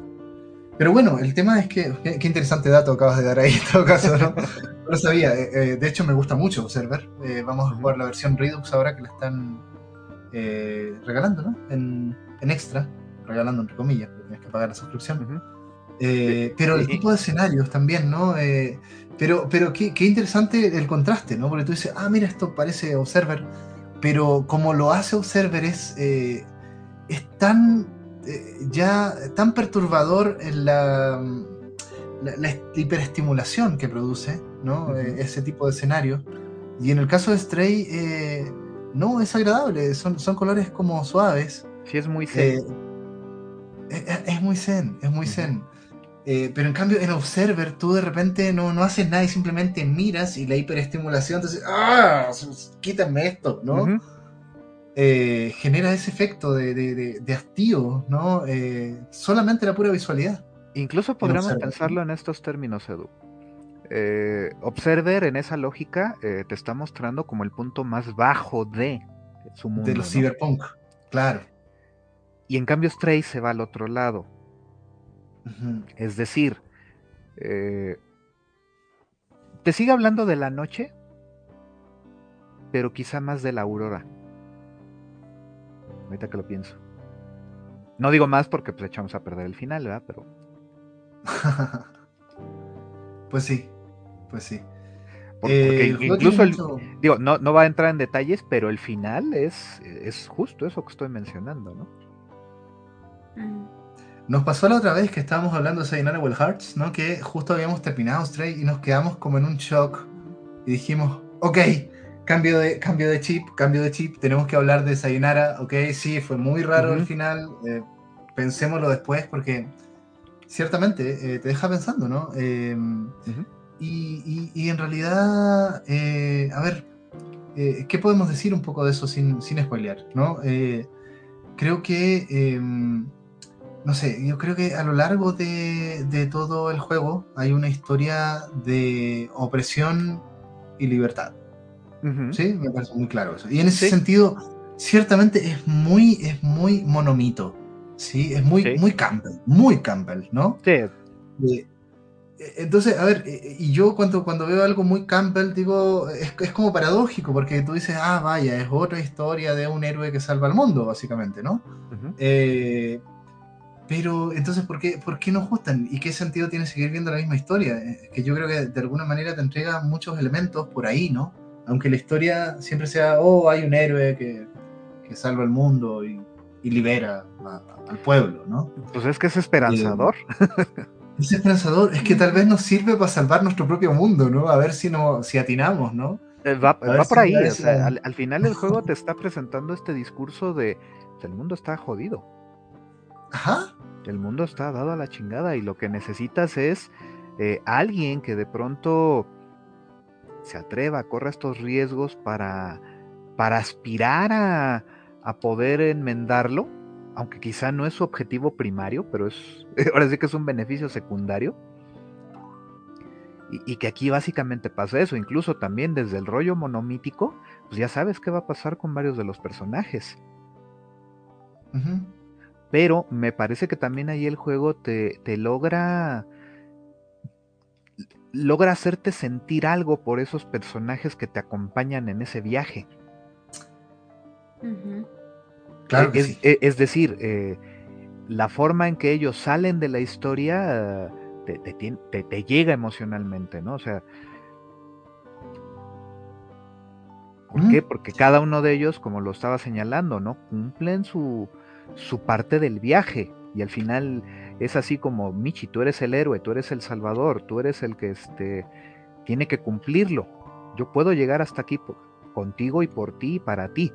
pero bueno, el tema es que, qué, interesante dato acabas de dar ahí en todo caso, ¿no? no lo sabía. Eh, eh, de hecho, me gusta mucho Observer. Eh, vamos a jugar la versión Redux ahora que la están regalando, ¿no? En, extra, regalando entre comillas, porque tienes que pagar la suscripción. pero el tipo de escenarios también, ¿no? pero pero qué, qué, interesante el contraste, ¿no? Porque tú dices, ah, mira, esto parece Observer, pero como lo hace Observer es, es tan eh, ya tan perturbador en la, la, hiperestimulación que produce ¿no? Eh, ese tipo de escenario. Y en el caso de Stray, eh, no, es agradable, son, son colores como suaves. Sí, es muy zen. Es, muy zen, es muy zen. pero en cambio en Observer tú de repente no, no haces nada y simplemente miras y la hiperestimulación te dice, ¡ah! Quítame esto, ¿no? Eh, genera ese efecto de, de, hastío, ¿no? Eh, solamente la pura visualidad. Incluso podríamos pensarlo en estos términos, Edu. Eh, Observer en esa lógica te está mostrando como el punto más bajo de su mundo. De los cyberpunk, claro. Y en cambio Stray se va al otro lado. Es decir, te sigue hablando de la noche, pero quizá más de la aurora ahorita que lo pienso. No digo más porque pues echamos a perder el final, ¿verdad? Pero. pues sí, pues sí. Eh, incluso el, digo, no, no va a entrar en detalles, pero el final es, es justo eso que estoy mencionando, ¿no? Mm. Nos pasó la otra vez que estábamos hablando de Sayonara Hearts, ¿no? Que justo habíamos terminado Stray y nos quedamos como en un shock y dijimos, ok, Cambio de, cambio de chip, cambio de chip, tenemos que hablar de Sayonara, ok, sí, fue muy raro el final, eh, pensémoslo después porque ciertamente eh, te deja pensando, ¿no? Em, y, y, en realidad, eh, a ver, ¿qué podemos decir un poco de eso sin, sin spoilear, ¿no? creo que em, no sé, yo creo que a lo largo de, todo el juego hay una historia de opresión y libertad. Sí, me parece muy claro eso. Y en ese sentido, ciertamente es muy, es muy monomito. Sí, es muy, muy Campbell, muy Campbell, ¿no? Sí. Eh, entonces, a ver, eh, y yo cuando, cuando veo algo muy Campbell, digo, es, es, como paradójico, porque tú dices, ah, vaya, es otra historia de un héroe que salva al mundo, básicamente, ¿no? eh, pero entonces, ¿por qué, ¿por qué nos gustan? ¿Y qué sentido tiene seguir viendo la misma historia? Eh, que yo creo que de alguna manera te entrega muchos elementos por ahí, ¿no? Aunque la historia siempre sea, oh, hay un héroe que, que salva al mundo y, y libera al pueblo, ¿no? Pues es que es esperanzador. Eh, es esperanzador, es que tal vez nos sirve para salvar nuestro propio mundo, ¿no? A ver si, no, si atinamos, ¿no? Eh, va, va por ahí, o sea, al, al, final el juego te está presentando este discurso de el mundo está jodido. Ajá. El mundo está dado a la chingada y lo que necesitas es eh, alguien que de pronto se atreva, corra estos riesgos para, para aspirar a, a poder enmendarlo, aunque quizá no es su objetivo primario, pero es, ahora sí que es un beneficio secundario. Y, y, que aquí básicamente pasa eso, incluso también desde el rollo monomítico, pues ya sabes qué va a pasar con varios de los personajes. Uh -huh. Pero me parece que también ahí el juego te, te, logra. Logra hacerte sentir algo por esos personajes que te acompañan en ese viaje. Uh -huh. Claro que es, sí. es, es, decir, eh, la forma en que ellos salen de la historia uh, te, te, te, llega emocionalmente, ¿no? O sea. ¿Por mm. qué? Porque cada uno de ellos, como lo estaba señalando, ¿no? Cumplen su, su parte del viaje. Y al final es así como, Michi, tú eres el héroe, tú eres el salvador, tú eres el que este, tiene que cumplirlo. Yo puedo llegar hasta aquí por, contigo y por ti y para ti.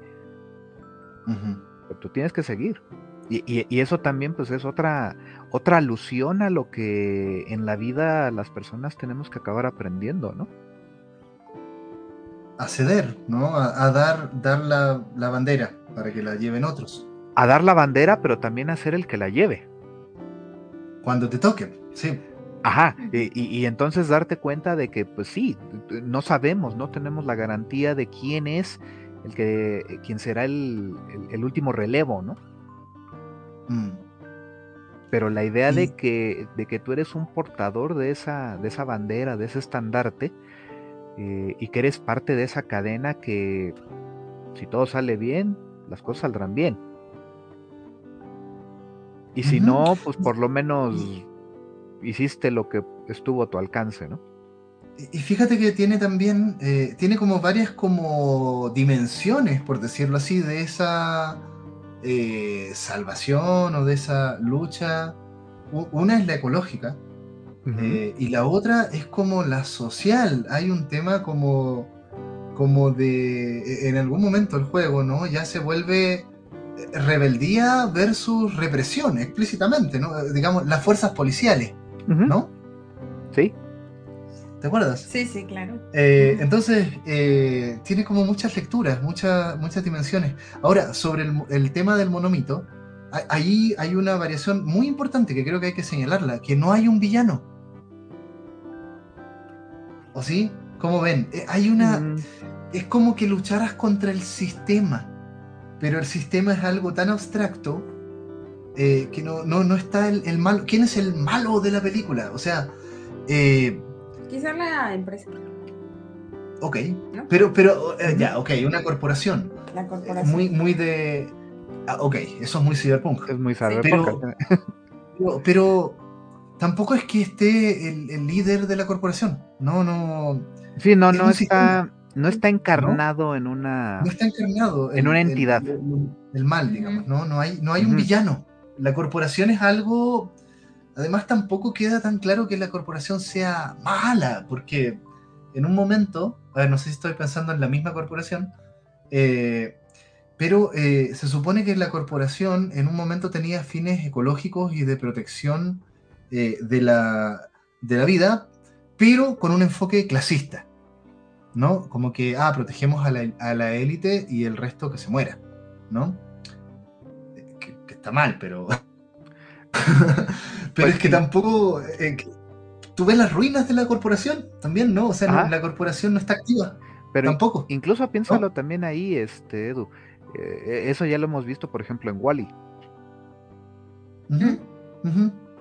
Uh -huh. Pero tú tienes que seguir. Y, y, y, eso también pues es otra, otra alusión a lo que en la vida las personas tenemos que acabar aprendiendo, ¿no? A ceder, ¿no? A, a dar, dar la, la bandera para que la lleven otros a dar la bandera, pero también a ser el que la lleve. Cuando te toque, sí. Ajá, y, y, entonces darte cuenta de que, pues sí, no sabemos, no tenemos la garantía de quién es el que, quién será el, el, el último relevo, ¿no? Mm. Pero la idea y... de, que, de que tú eres un portador de esa, de esa bandera, de ese estandarte, eh, y que eres parte de esa cadena que, si todo sale bien, las cosas saldrán bien. Y si uh -huh. no, pues por lo menos hiciste lo que estuvo a tu alcance, ¿no? Y fíjate que tiene también, eh, tiene como varias como dimensiones, por decirlo así, de esa eh, salvación o de esa lucha. Una es la ecológica uh -huh. eh, y la otra es como la social. Hay un tema como, como de, en algún momento el juego, ¿no? Ya se vuelve rebeldía versus represión, explícitamente, ¿no? Digamos, las fuerzas policiales, uh -huh. ¿no? Sí. ¿Te acuerdas? Sí, sí, claro. Eh, entonces, eh, tiene como muchas lecturas, muchas, muchas dimensiones. Ahora, sobre el, el, tema del monomito, ahí hay una variación muy importante que creo que hay que señalarla, que no hay un villano. ¿O sí? ¿Cómo ven? Eh, hay una... Mm. Es como que lucharas contra el sistema pero el sistema es algo tan abstracto eh, que no, no, no está el, el, malo. ¿Quién es el malo de la película? O sea. Eh, Quizá la empresa. Ok, ¿No? pero, pero eh, ya, ok, una corporación. La corporación. Muy, muy de. Ah, ok, eso es muy cyberpunk. Es muy cyberpunk. Pero, pero, pero, tampoco es que esté el, el, líder de la corporación. No, no. Sí, no, no está. Sistema no está encarnado ¿no? en una no está encarnado en, en una entidad. el, el, mal digamos no no hay no hay uh -huh. un villano. La corporación es algo además tampoco queda tan claro que la corporación sea mala porque en un momento a ver no sé si estoy pensando en la misma corporación eh, pero eh, se supone que la corporación en un momento tenía fines ecológicos y de protección eh, de la de la vida pero con un enfoque clasista ¿no? Como que, ah, protegemos a la, a la élite y el resto que se muera, ¿no? Que, que está mal, pero... Pero pues es que tampoco. Eh, tú ves las ruinas de la corporación también, ¿no? O sea, la corporación no está activa. Pero tampoco. Incluso piénsalo también ahí, este, Edu. Eh, eso ya lo hemos visto, por ejemplo, en Wally.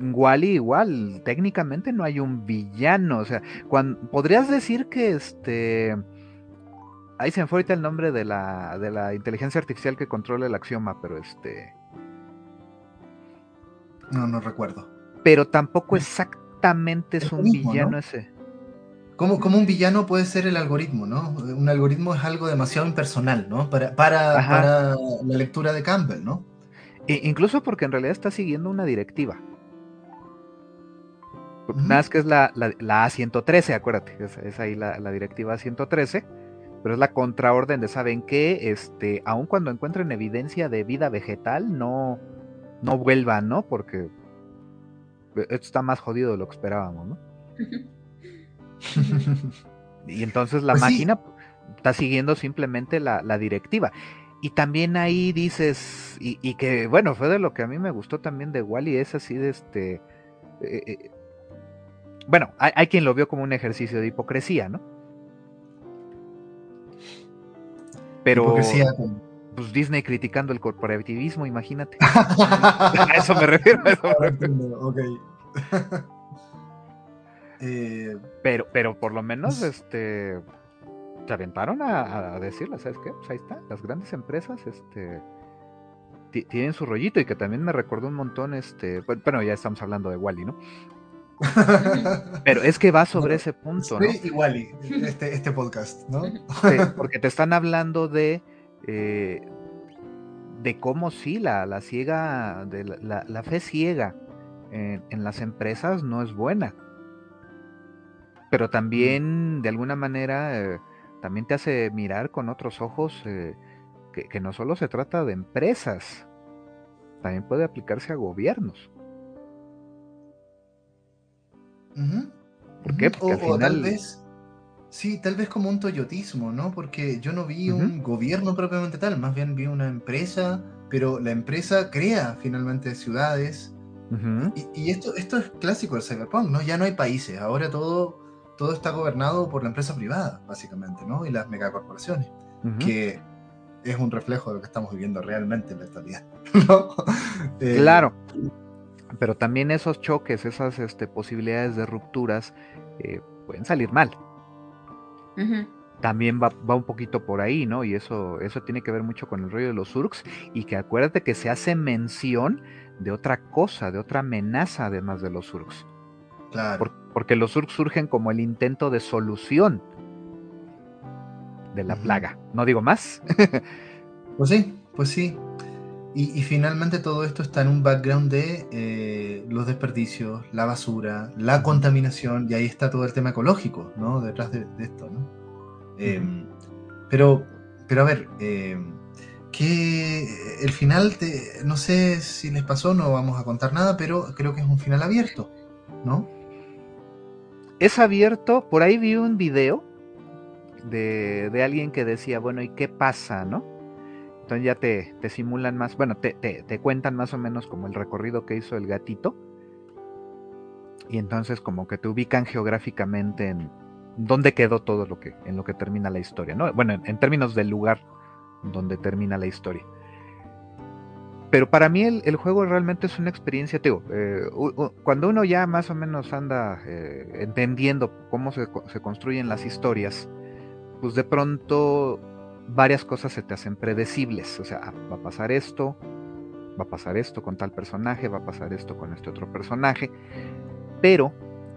Wally igual, técnicamente no hay un villano. O sea, cuando, podrías decir que este. Ahí se me fue ahorita el nombre de la, de la inteligencia artificial que controla el axioma, pero este. No, no recuerdo. Pero tampoco exactamente es, un villano ese. Como, como un villano puede ser el algoritmo, ¿no? Un algoritmo es algo demasiado impersonal, ¿no? Para, para, la lectura de Campbell, ¿no? E incluso porque en realidad está siguiendo una directiva. Nada más que es la, la, A113, acuérdate, es, ahí la, directiva A113, pero es la contraorden de, ¿saben qué? Este, aun cuando encuentren evidencia de vida vegetal, no, no vuelvan, ¿no? Porque esto está más jodido de lo que esperábamos, ¿no? y entonces la pues máquina está siguiendo simplemente la, directiva. Y también ahí dices, y, que bueno, fue de lo que a mí me gustó también de Wally, es así de este... Eh, eh, bueno, hay, quien lo vio como un ejercicio de hipocresía, ¿no? Pero... Hipocresía pues Disney criticando el corporativismo, imagínate. a eso me refiero. Eh, pero, pero por lo menos pues este se aventaron a, decirle, ¿sabes qué? Pues ahí está, las grandes empresas este tienen su rollito y que también me recordó un montón este, bueno, ya estamos hablando de Wally, ¿no? Pero es que va sobre ese punto, ¿no? Wally, este, este podcast, ¿no? porque te están hablando de eh, de cómo sí, la, la ciega, de la, fe ciega en, las empresas no es buena. Pero también, de alguna manera, eh, también te hace mirar con otros ojos eh, que, no solo se trata de empresas, también puede aplicarse a gobiernos. ¿Por qué? Porque al final... Sí, tal vez como un toyotismo, ¿no? Porque yo no vi un gobierno propiamente tal, más bien vi una empresa, pero la empresa crea finalmente ciudades. y, esto, esto es clásico del cyberpunk, ¿no? Ya no hay países, ahora todo, todo está gobernado por la empresa privada, básicamente, ¿no? Y las megacorporaciones, que es un reflejo de lo que estamos viviendo realmente en la actualidad, ¿no? Eh, claro. Pero también esos choques, esas este, posibilidades de rupturas eh, pueden salir mal también va, un poquito por ahí, ¿no? Y eso, eso tiene que ver mucho con el rollo de los Urks. Y que acuérdate que se hace mención de otra cosa, de otra amenaza además de los Urks. Claro. porque los Urks surgen como el intento de solución de la plaga. ¿No digo más? pues sí, pues sí. Y, finalmente todo esto está en un background de eh, los desperdicios, la basura, la contaminación, y ahí está todo el tema ecológico, ¿no? Detrás de, esto, ¿no? Em, pero, pero a ver, em, que el final, no sé si les pasó, no vamos a contar nada, pero creo que es un final abierto, ¿no? Es abierto, por ahí vi un video de, de alguien que decía, bueno, ¿y qué pasa, no? Entonces ya te, simulan más, bueno, te, cuentan más o menos como el recorrido que hizo el gatito. Y entonces como que te ubican geográficamente en dónde quedó todo lo que, en lo que termina la historia, ¿no? Bueno, en, términos del lugar donde termina la historia. Pero para mí el, juego realmente es una experiencia, digo, eh, cuando uno ya más o menos anda eh, entendiendo cómo se, se construyen las historias, pues de pronto varias cosas se te hacen predecibles. O sea, ah, va a pasar esto, va a pasar esto con tal personaje, va a pasar esto con este otro personaje. Pero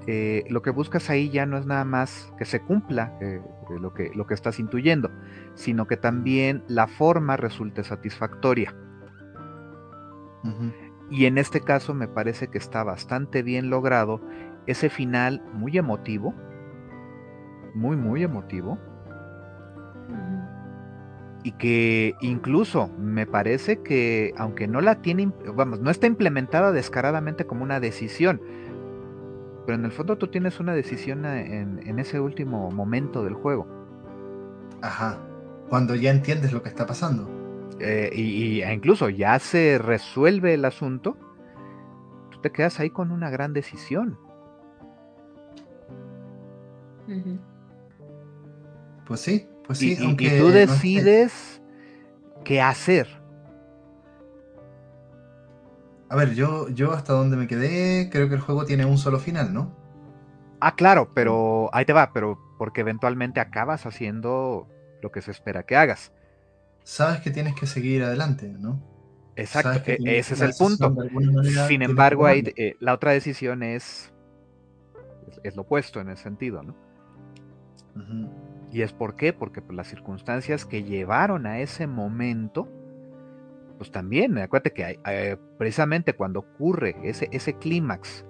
eh, lo que buscas ahí ya no es nada más que se cumpla eh, lo, que, lo que estás intuyendo, sino que también la forma resulte satisfactoria. Y en este caso me parece que está bastante bien logrado ese final muy emotivo, muy, muy emotivo y que incluso me parece que aunque no la tiene, vamos, no está implementada descaradamente como una decisión, pero en el fondo tú tienes una decisión en, ese último momento del juego. Ajá, cuando ya entiendes lo que está pasando. Eh, y, e incluso ya se resuelve el asunto, te quedas ahí con una gran decisión. Pues sí, pues sí. Y, y tú decides qué hacer. A ver, yo, yo hasta donde me quedé, creo que el juego tiene un solo final, ¿no? Ah, claro, pero ahí te va, pero porque eventualmente acabas haciendo lo que se espera que hagas. Sabes que tienes que seguir adelante, ¿no? Exacto, e, ese es el punto. Sin embargo, eh, la otra decisión es, es, lo opuesto en ese sentido, ¿no? ¿Y es por qué? Porque pues, las circunstancias que llevaron a ese momento, pues también, acuérdate que eh, precisamente cuando ocurre ese, ese clímax,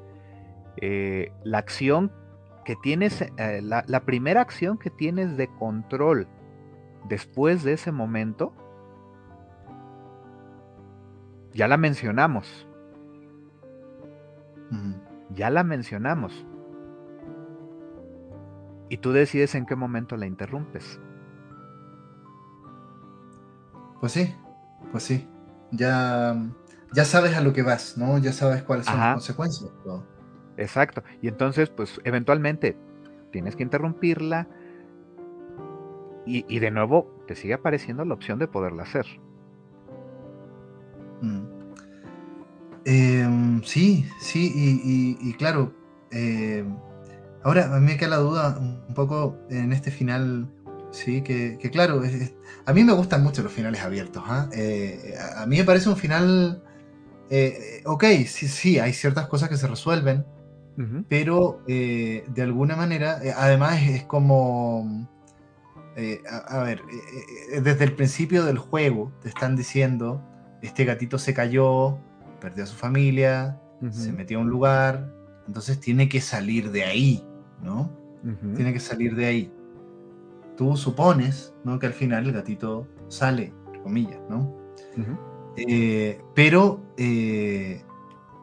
eh, la acción que tienes, eh, la, la, primera acción que tienes de control después de ese momento, ya la mencionamos. Ya la mencionamos. Y tú decides en qué momento la interrumpes. Pues sí, pues sí. Ya, ya sabes a lo que vas, ¿no? Ya sabes cuáles son las consecuencias. Exacto. Y entonces, pues, eventualmente tienes que interrumpirla. Y, de nuevo, te sigue apareciendo la opción de poderla hacer. Mm. Em, sí, sí, y, claro, eh, Ahora, a mí me queda la duda un poco en este final, sí, que, claro, a mí me gustan mucho los finales abiertos. ¿ah? Eh, a, mí me parece un final, eh, ok, sí, sí, hay ciertas cosas que se resuelven, pero eh, de alguna manera, además es, como, a, ver, desde el principio del juego te están diciendo, este gatito se cayó, perdió a su familia, se metió a un lugar, entonces tiene que salir de ahí. ¿No? Tiene que salir de ahí. Tú supones, ¿no? Que al final el gatito sale, entre comillas, ¿no? Eh, pero, eh,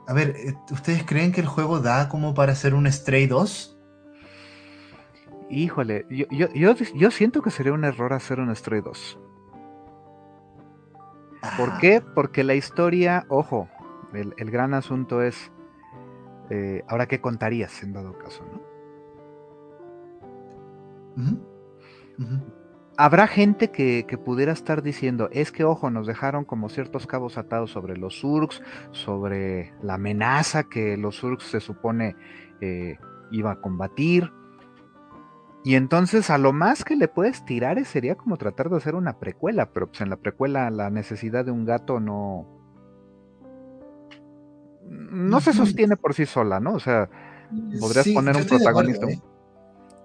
a ver, eh, ¿ustedes creen que el juego da como para hacer un Stray 2? Híjole, yo, siento que sería un error hacer un Stray 2. ¿Por ah. qué? Porque la historia, ojo, el, gran asunto es, ahora qué contarías en dado caso, ¿no? Habrá gente que, pudiera estar diciendo, es que, ojo, nos dejaron como ciertos cabos atados sobre los Urks, sobre la amenaza que los Urks se supone eh, iba a combatir. Y entonces a lo más que le puedes tirar sería como tratar de hacer una precuela, pero pues en la precuela la necesidad de un gato no... No se sostiene por sí sola, ¿no? O sea, podrías poner un protagonista. ¿eh?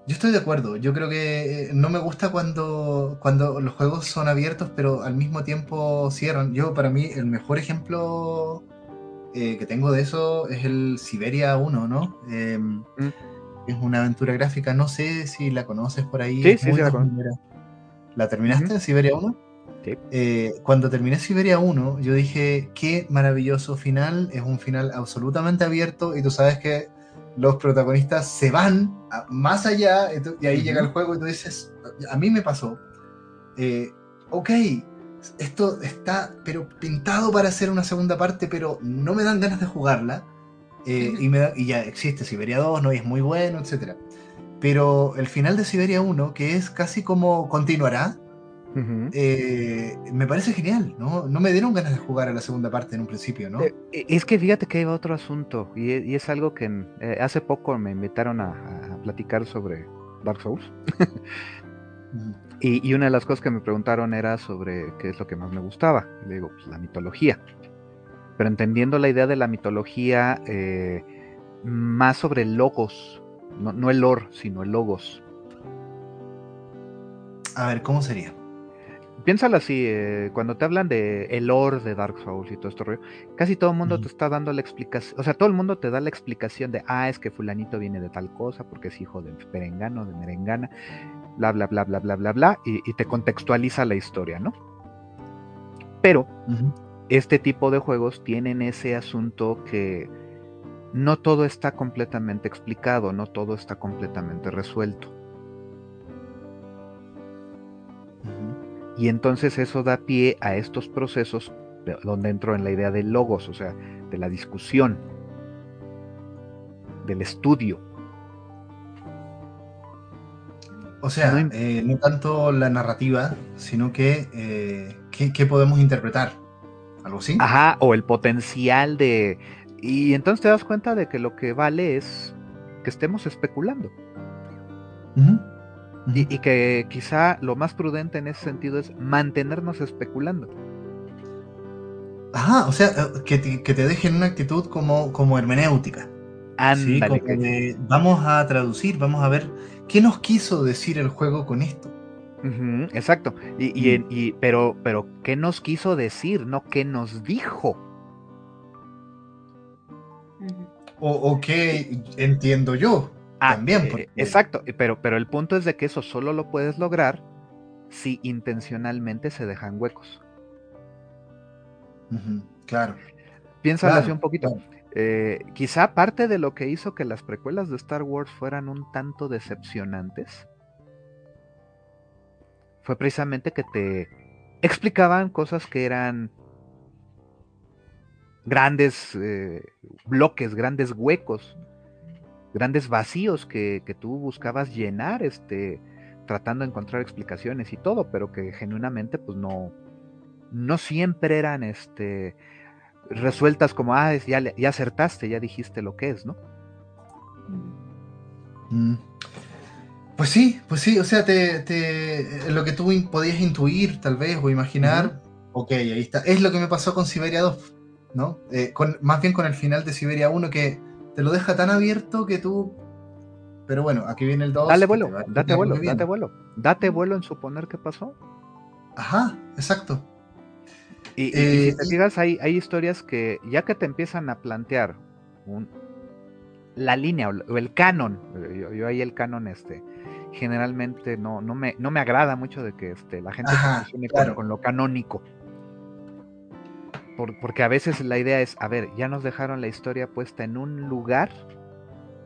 Yo estoy de acuerdo. Yo creo que eh, no me gusta cuando, cuando los juegos son abiertos, pero al mismo tiempo cierran. Yo, para mí, el mejor ejemplo eh, que tengo de eso es el Siberia 1, ¿no? Em, mm. Es una aventura gráfica. No sé si la conoces por ahí. Sí, sí, sí, la, ¿La terminaste, en Siberia 1? Sí. Eh, cuando terminé Siberia 1, yo dije, qué maravilloso final. Es un final absolutamente abierto y tú sabes que los protagonistas se van más allá y ahí llega el juego y tú dices, a mí me pasó, eh, ok, esto está pero pintado para hacer una segunda parte, pero no me dan ganas de jugarla. Eh, y, ya existe Siberia 2, ¿no? Y es muy bueno, etc. Pero el final de Siberia 1, que es casi como continuará, eh, me parece genial, ¿no? No me dieron ganas de jugar a la segunda parte en un principio, ¿no? Eh, eh, es que fíjate que hay otro asunto, y, es algo que hace poco me invitaron a, platicar sobre Dark Souls. y, una de las cosas que me preguntaron era sobre qué es lo que más me gustaba. le digo, pues la mitología. Pero entendiendo la idea de la mitología, más sobre logos, no, no el lore, sino el logos. A ver, ¿cómo sería? Piénsalo así, eh, cuando te hablan de el lore de Dark Souls y todo esto rollo, casi todo el mundo te está dando la explicación, o sea, todo el mundo te da la explicación de, ah, es que fulanito viene de tal cosa, porque es hijo de perengano, de merengana, bla, bla, bla, bla, bla, bla, bla, y, te contextualiza la historia, ¿no? Pero este tipo de juegos tienen ese asunto que no todo está completamente explicado, no todo está completamente resuelto. Y entonces eso da pie a estos procesos donde entro en la idea de logos, o sea, de la discusión. del estudio. O sea, no, eh, tanto la narrativa, sino que eh, ¿qué, podemos interpretar. ¿Algo así? Ajá, o el potencial de... Y entonces te das cuenta de que lo que vale es que estemos especulando. Y, que quizá lo más prudente en ese sentido es mantenernos especulando. Ajá, o sea, eh, que te, que te dejen una actitud como, como hermenéutica. Ándale, vamos a traducir, vamos a ver qué nos quiso decir el juego con esto. exacto. Y, mm. y, pero, pero, ¿qué nos quiso decir? No, ¿qué nos dijo? O, qué entiendo yo. Ah, también. Eh, exacto, pero, pero el punto es de que eso solo lo puedes lograr si intencionalmente se dejan huecos. claro. Piénsalo así un poquito. Eh, quizá parte de lo que hizo que las precuelas de Star Wars fueran un tanto decepcionantes fue precisamente que te explicaban cosas que eran grandes eh, bloques, grandes huecos, grandes vacíos que, que, tú buscabas llenar, este, tratando de encontrar explicaciones y todo, pero que genuinamente, pues no, no siempre eran, este, resueltas como, ah, ya, ya acertaste, ya dijiste lo que es, ¿no? Mm. Pues sí, pues sí, o sea, te, lo que tú podías intuir tal vez o imaginar, ok, ahí está. Es lo que me pasó con Siberia 2, ¿no? Eh, con, más bien con el final de Siberia 1 que te lo deja tan abierto que tú... Pero bueno, aquí viene el 2. Dale vuelo, date vuelo, date vuelo. Date vuelo en suponer qué pasó. Ajá, exacto. Y, si te digas, eh, hay, hay historias que ya que te empiezan a plantear la línea o el canon, eh, yo, ahí el canon este, generalmente no, no, me, no me agrada mucho de que este, la gente se con, lo canónico. Porque a veces la idea es, a ver, ya nos dejaron la historia puesta en un lugar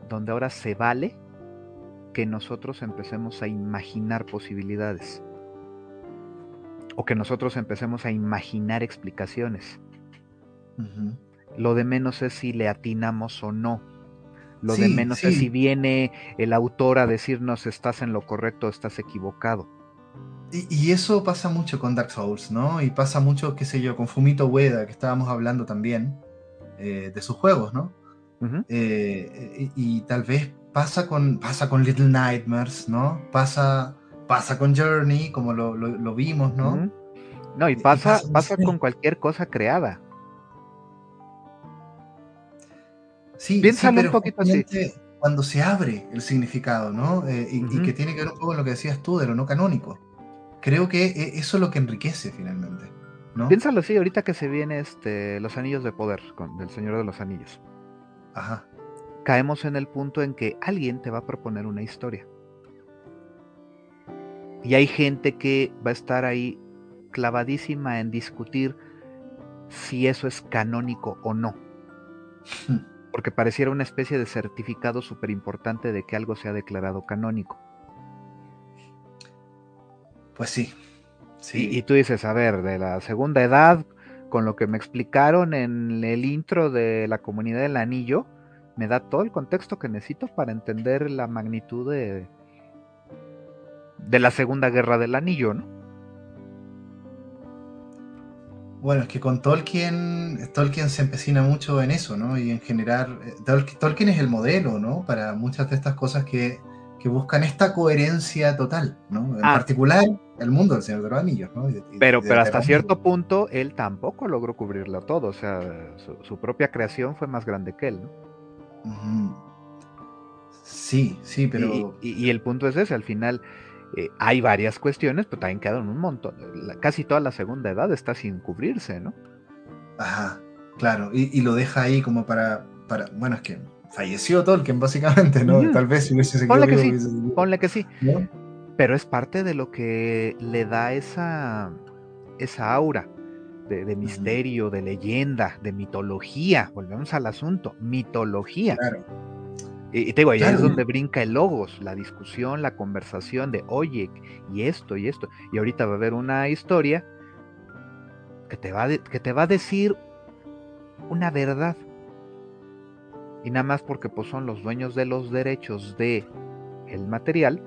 donde ahora se vale que nosotros empecemos a imaginar posibilidades o que nosotros empecemos a imaginar explicaciones. Lo de menos es si le atinamos o no. Lo de menos es si viene el autor a decirnos estás en lo correcto o estás equivocado. Y, eso pasa mucho con Dark Souls, ¿no? Y pasa mucho, qué sé yo, con Fumito Ueda, que estábamos hablando también eh, de sus juegos, ¿no? Eh, y, tal vez pasa con, pasa con Little Nightmares, ¿no? Pasa pasa con Journey, como lo, vimos, ¿no? No, y pasa, pasa, con cualquier cosa creada. Sí, Piénsalo un poquito así. Cuando se abre el significado, ¿no? Eh, y, que tiene que ver un poco con lo que decías tú de lo no canónico. Creo que e, eso es lo que enriquece finalmente. ¿no? Piénsalo así, ahorita que se viene este, los anillos de poder con, del Señor de los Anillos. Ajá. Caemos en el punto en que alguien te va a proponer una historia. Y hay gente que va a estar ahí clavadísima en discutir si eso es canónico o no. Porque pareciera una especie de certificado súper importante de que algo se ha declarado canónico. Pues sí. sí. Y, tú dices, a ver, de la segunda edad, con lo que me explicaron en el intro de la comunidad del anillo, me da todo el contexto que necesito para entender la magnitud de, de la Segunda Guerra del Anillo, ¿no? Bueno, es que con Tolkien, Tolkien se empecina mucho en eso, ¿no? Y en generar, eh, Tolkien es el modelo, ¿no? Para muchas de estas cosas que, buscan esta coherencia total, ¿no? En ah. particular, el mundo del Señor de los Anillos, ¿no? pero, pero hasta cierto punto, él tampoco logró cubrirlo todo, o sea, su, propia creación fue más grande que él, ¿no? Sí, sí, pero... y, el punto es ese, al final eh, hay varias cuestiones, pero también quedan un montón. casi toda la segunda edad está sin cubrirse, ¿no? Ajá, claro. Y, lo deja ahí como para, para. Bueno, es que falleció Tolkien, básicamente, ¿no? Tal vez si hubiese seguido. Ponle que sí, ponle que sí. Pero es parte de lo que le da esa, esa aura de, misterio, de leyenda, de mitología. Volvemos al asunto, mitología. Claro. Y, te digo, ahí es donde brinca el logos, la discusión, la conversación de, oye, y esto, y esto. Y ahorita va a haber una historia que te va, que te va a decir una verdad. Y nada más porque pues, son los dueños de los derechos de el material,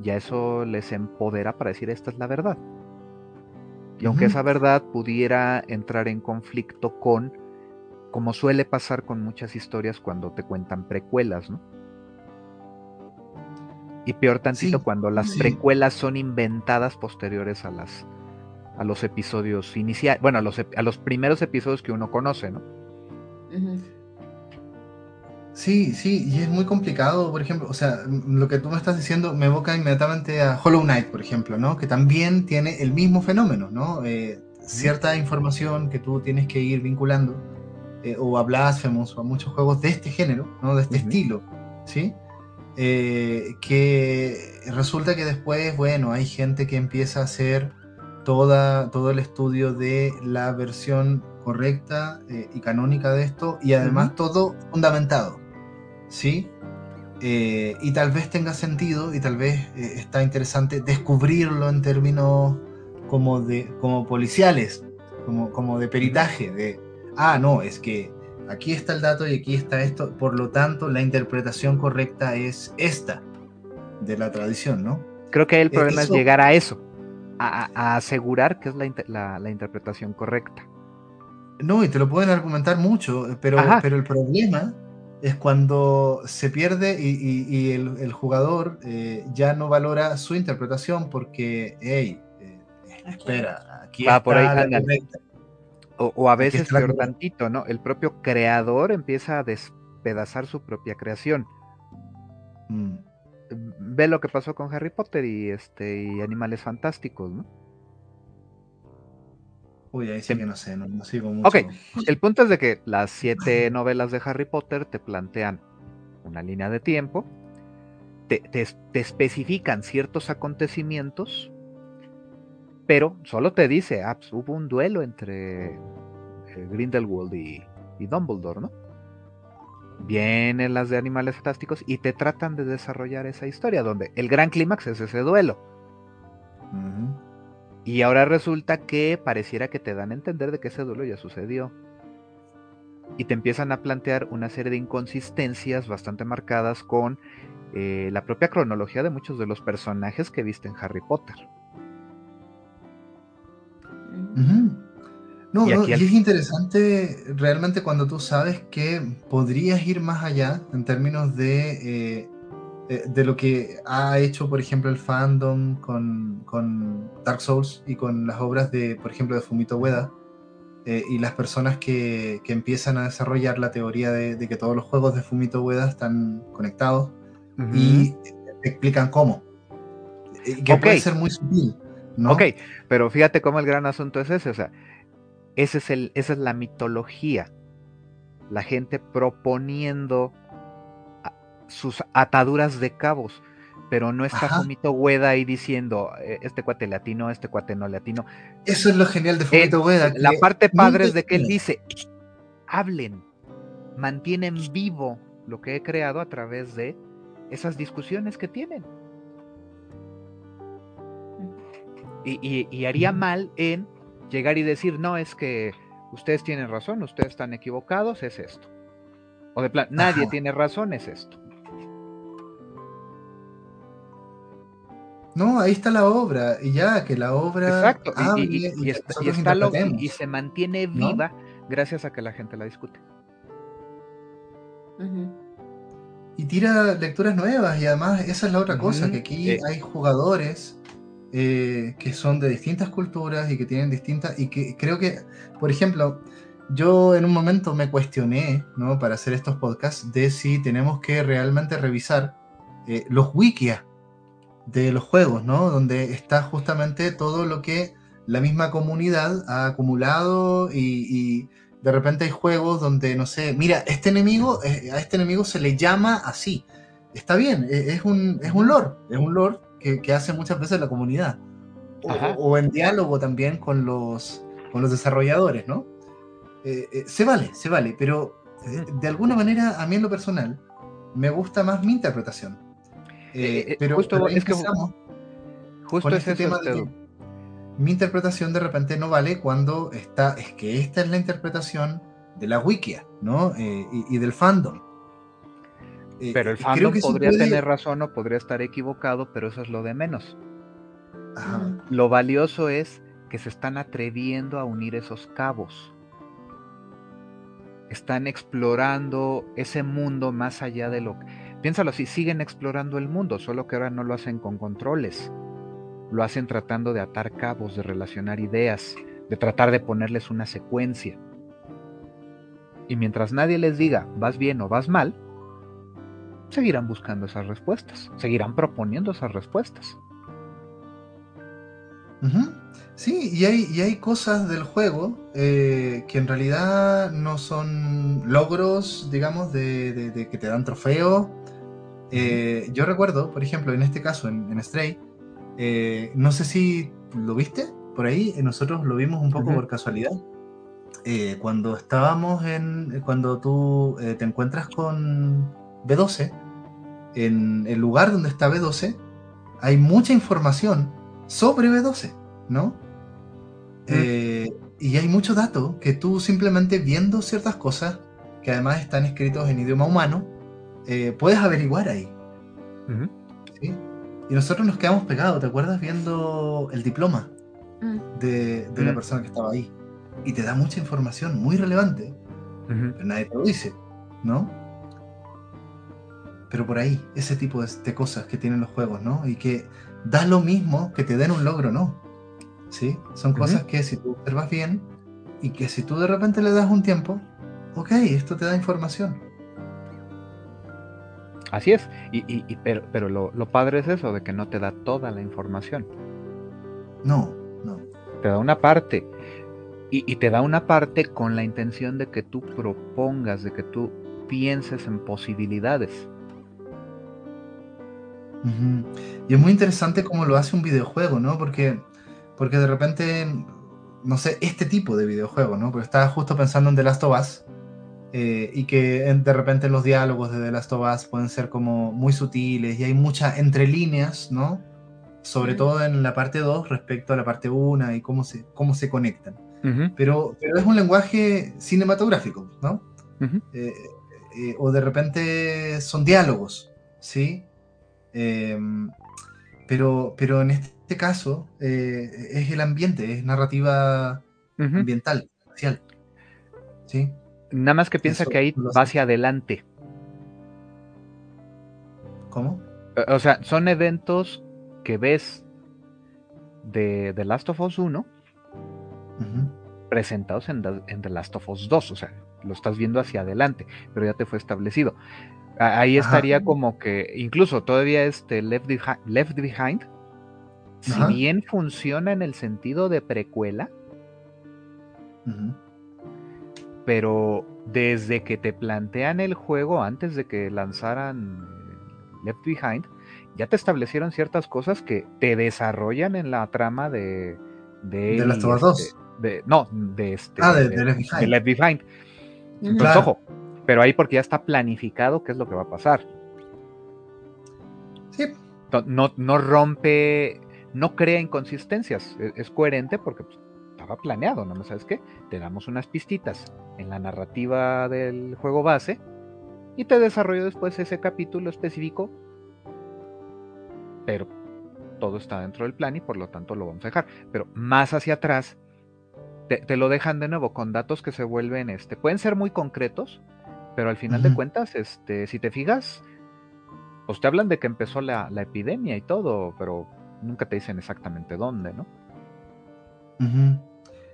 ya eso les empodera para decir esta es la verdad. Y aunque esa verdad pudiera entrar en conflicto con, como suele pasar con muchas historias cuando te cuentan precuelas, ¿no? Y peor tantito cuando las precuelas son inventadas posteriores a las a los episodios iniciales, bueno, a los, a los primeros episodios que uno conoce, ¿no? Sí, sí, y es muy complicado, por ejemplo, o sea, lo que tú me estás diciendo me evoca inmediatamente a Hollow Knight, por ejemplo, ¿no? Que también tiene el mismo fenómeno, ¿no? Eh, cierta información que tú tienes que ir vinculando, eh, o a Blasphemous, o a muchos juegos de este género, ¿no? De este estilo, ¿sí? Eh, que resulta que después, bueno, hay gente que empieza a hacer toda, todo el estudio de la versión correcta y canónica de esto, y además todo fundamentado. ¿Sí? Eh, y tal vez tenga sentido y tal vez eh, está interesante descubrirlo en términos como, de, como policiales, como, como de peritaje, de, ah, no, es que aquí está el dato y aquí está esto, por lo tanto la interpretación correcta es esta de la tradición, ¿no? Creo que el eh, problema es llegar a eso, a, asegurar que es la, la, interpretación correcta. No, y te lo pueden argumentar mucho, pero, pero el problema es cuando se pierde y, el, jugador eh, ya no valora su interpretación porque, hey, eh, espera, aquí está por ahí la o, a veces peor tantito, ¿no? El propio creador empieza a despedazar su propia creación. Mm. Ve lo que pasó con Harry Potter y este y Animales Fantásticos, ¿no? Uy, ahí sí que no sé, no, sigo mucho. Ok, el punto es de que las siete novelas de Harry Potter te plantean una línea de tiempo, te, especifican ciertos acontecimientos, pero solo te dice, ah, pues, hubo un duelo entre eh, Grindelwald y, Dumbledore, ¿no? Vienen las de Animales Fantásticos y te tratan de desarrollar esa historia, donde el gran clímax es ese duelo. Y ahora resulta que pareciera que te dan a entender de que ese duelo ya sucedió. Y te empiezan a plantear una serie de inconsistencias bastante marcadas con eh, la propia cronología de muchos de los personajes que viste en Harry Potter. No, y, es interesante realmente cuando tú sabes que podrías ir más allá en términos de eh, eh, de lo que ha hecho, por ejemplo, el fandom con, con, Dark Souls y con las obras de, por ejemplo, de Fumito Ueda, eh, y las personas que, que, empiezan a desarrollar la teoría de, que todos los juegos de Fumito Ueda están conectados y explican cómo. Que puede ser muy sutil. ¿no? Ok, pero fíjate cómo el gran asunto es ese, o sea, ese es el, esa es la mitología. La gente proponiendo sus ataduras de cabos, pero no está Fumito Ueda ahí diciendo, eh, este cuate latino, este cuate no latino. Eso es lo genial de Fumito Ueda. La parte padre es de que él dice, hablen, mantienen vivo lo que he creado a través de esas discusiones que tienen. Y, haría mal en llegar y decir, no, es que ustedes tienen razón, ustedes están equivocados, es esto. O de plan, nadie tiene razón, es esto. No, ahí está la obra, y ya, que la obra. Exacto, y, está, y, se mantiene viva gracias a que la gente la discute. Y tira lecturas nuevas, y además esa es la otra cosa, que aquí eh. hay jugadores eh, que son de distintas culturas y que tienen distintas. Y que creo que, por ejemplo, yo en un momento me cuestioné, ¿no? Para hacer estos podcasts, de si tenemos que realmente revisar eh, los wikias de los juegos, ¿no? Donde está justamente todo lo que la misma comunidad ha acumulado y, de repente hay juegos donde, no sé, mira, este enemigo, eh, a este enemigo se le llama así. Está bien, e, es un, es un lore, es un lore que, hace muchas veces la comunidad. O, en diálogo también con los, con los desarrolladores, ¿no? Eh, eh, se vale, se vale, pero de alguna manera a mí en lo personal me gusta más mi interpretación. Eh, eh, pero, justo es que justo este tema de mi interpretación de repente no vale cuando está, es que esta es la interpretación de la wikia, ¿no? Eh, y, del fandom. Eh, pero el creo fandom que eso podría puede- tener razón o podría estar equivocado, pero eso es lo de menos. Ajá. Lo valioso es que se están atreviendo a unir esos cabos. Están explorando ese mundo más allá de lo que... Piénsalo así, siguen explorando el mundo, solo que ahora no lo hacen con controles. Lo hacen tratando de atar cabos, de relacionar ideas, de tratar de ponerles una secuencia. Y mientras nadie les diga vas bien o vas mal, seguirán buscando esas respuestas, seguirán proponiendo esas respuestas. Sí, y hay, y hay cosas del juego eh, que en realidad no son logros, digamos, de, de- de que te dan trofeo. Eh, yo recuerdo, por ejemplo, en este caso, en, en Stray, eh, no sé si lo viste por ahí, eh, nosotros lo vimos un poco Ujú. por casualidad. Eh, cuando estábamos en, cuando tú eh, te encuentras con B12, en el lugar donde está B12, hay mucha información sobre B12, ¿no? Eh, y hay mucho dato que tú simplemente viendo ciertas cosas, que además están escritos en idioma humano, eh, puedes averiguar ahí. Y nosotros nos quedamos pegados, ¿te acuerdas? Viendo el diploma Mm. de, de la Mm. persona que estaba ahí. Y te da mucha información muy relevante, pero nadie te lo dice, ¿no? Pero por ahí, ese tipo de, de cosas que tienen los juegos, ¿no? Y que da lo mismo que te den un logro, ¿no? ¿Sí? Son cosas que si tú observas bien y que si tú de repente le das un tiempo, ok, esto te da información. Así es, y, y- y- pero, pero lo, lo padre es eso, de que no te da toda la información, No, no. te da una parte, y, y te da una parte con la intención de que tú propongas, de que tú pienses en posibilidades. Y es muy interesante cómo lo hace un videojuego, ¿no? Porque, porque de repente, no sé, este tipo de videojuego, ¿no? Porque estaba justo pensando en The Last of Us eh, y que de repente los diálogos de The Last of Us pueden ser como muy sutiles y hay muchas entre líneas, ¿no? Sobre Ujú. todo en la parte 2 respecto a la parte 1 y cómo se, cómo se conectan. Ujú, Pero, pero es un lenguaje cinematográfico, ¿no? ujú, eh, eh, o de repente son diálogos, ¿sí? Em, pero, pero en este caso eh, es el ambiente, es narrativa ambiental, social, ¿sí? Nada más que piensa Eso que ahí va hacia adelante. ¿Cómo? O- sea, son eventos que ves de The Last of Us 1 Ujú, presentados en The, en The Last of Us 2, o sea, lo estás viendo hacia adelante, pero ya te fue establecido. Ahí Ajá. estaría como que, incluso todavía este Left, Behi- Left Behind, si bien funciona en el sentido de precuela, pero desde que te plantean el juego, antes de que lanzaran Left Behind, ya te establecieron ciertas cosas que te desarrollan en la trama de... De, ¿De él Last y of Us este- de- no, de este... Ah, de- de Left Behind. de Left Behind. Entonces, Claro. ojo, pero ahí porque ya está planificado qué es lo que va a pasar. Sí, No, no, no rompe, no crea inconsistencias. Es, es coherente porque pues, estaba planeado, ¿no? ¿Sabes qué? Te damos unas pistitas en la narrativa del juego base y te desarrollo después ese capítulo específico, pero todo está dentro del plan y por lo tanto lo vamos a dejar. Pero más hacia atrás, te, te lo dejan de nuevo con datos que se vuelven, este, pueden ser muy concretos, pero al final de cuentas, este, si te fijas, pues te hablan de que empezó la, la epidemia y todo, pero nunca te dicen exactamente dónde, ¿no?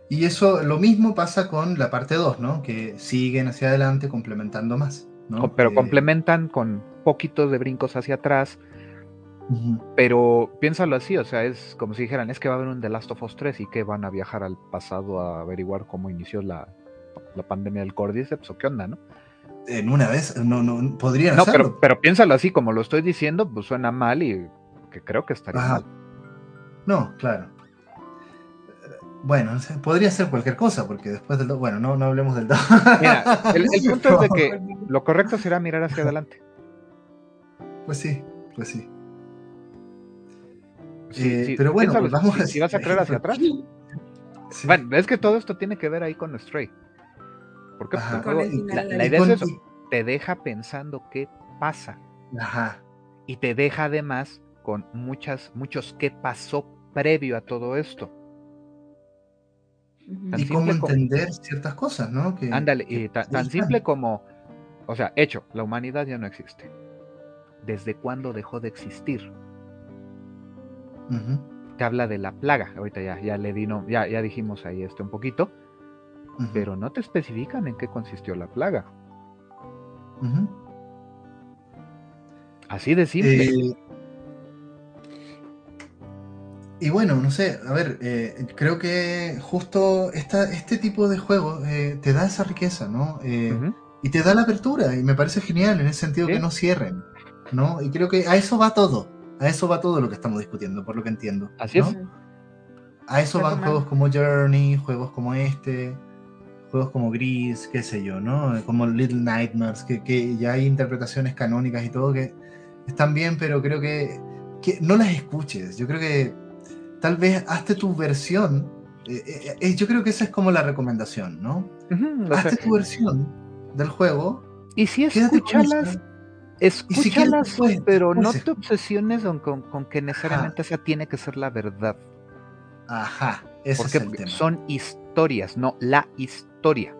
Y eso, lo mismo pasa con la parte 2, ¿no? Que siguen hacia adelante complementando más, ¿no? Pero Eh, complementan con poquitos de brincos hacia atrás, pero piénsalo así, o sea, es como si dijeran, es que va a haber un The Last of Us 3 y que van a viajar al pasado a averiguar cómo inició la, la pandemia del Cordyceps o qué onda, ¿no? En una vez, no, no, podrían No, hacerlo. pero, pero piénsalo así, como lo estoy diciendo, pues suena mal y que creo que estaría Ajá. mal. No, claro. Bueno, podría ser cualquier cosa, porque después del... do- Bueno, no, no hablemos del... do- Mira, el, el punto es de que lo correcto será mirar hacia adelante. Pues sí, pues sí. Sí, Eh, sí, pero bueno, pues vamos si, a- si vas a creer hacia atrás. Sí. Bueno, es que todo esto tiene que ver ahí con Stray. ¿Por qué? Porque Ajá. el la, idea es eso. te deja pensando qué pasa. Ajá. Y te deja además con muchas, muchos qué pasó previo a todo esto. Y cómo entender ciertas cosas, ¿no? Que, ándale, y tan, simple como, o sea, hecho, la humanidad ya no existe. ¿Desde cuándo dejó de existir? Te habla de la plaga, ahorita ya, ya le dino, ya, ya dijimos ahí esto un poquito, pero no te especifican en qué consistió la plaga. Así de simple. Eh, y bueno, no sé, a ver, eh, creo que justo esta, este tipo de juego eh, te da esa riqueza, ¿no? Y te da la apertura, y me parece genial en ese sentido que no cierren, ¿no? Y creo que a eso va todo, a eso va todo lo que estamos discutiendo, por lo que entiendo. Así es. A eso van juegos como Journey, juegos como este, juegos como Gris, qué sé yo, ¿no? Como Little Nightmares, que, que ya hay interpretaciones canónicas y todo que están bien, pero creo que, que no las escuches. Yo creo que tal vez hazte tu versión. Eh, eh, eh, yo creo que esa es como la recomendación, ¿no? hazte tu versión del juego. Y si escúchalas, escúchalas, pero no te obsesiones con, con, que necesariamente esa tiene que ser la verdad. Ajá, ese Porque es el tema. son historias, no la historia.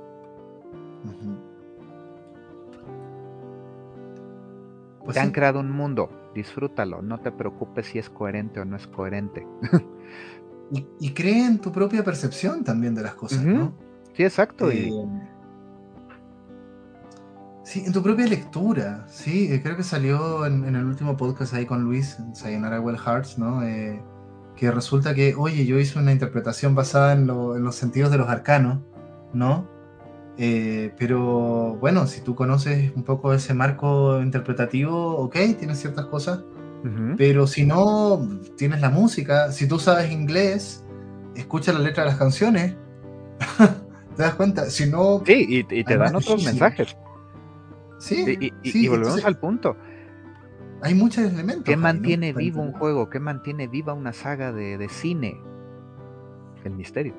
Pues te han creado un mundo, disfrútalo, no te preocupes si es coherente o no es coherente. y, cree en tu propia percepción también de las cosas, ¿no? Sí, exacto. Eh, sí, en tu propia lectura, sí, eh, creo que salió en, el último podcast ahí con Luis, en Sayonara Well Hearts, ¿no? Eh, que resulta que, oye, yo hice una interpretación basada en, en los sentidos de los arcanos, ¿no? Eh, pero bueno, si tú conoces un poco ese marco interpretativo, ok, tienes ciertas cosas. Pero si no, tienes la música. Si tú sabes inglés, escucha la letra de las canciones. ¿Te das cuenta? Si no. Sí, y, te dan otros mensajes. Sí. Y, volvemos al punto. Hay muchos elementos. ¿Qué mantiene vivo un juego? ¿Qué mantiene viva una saga de, de cine? El misterio.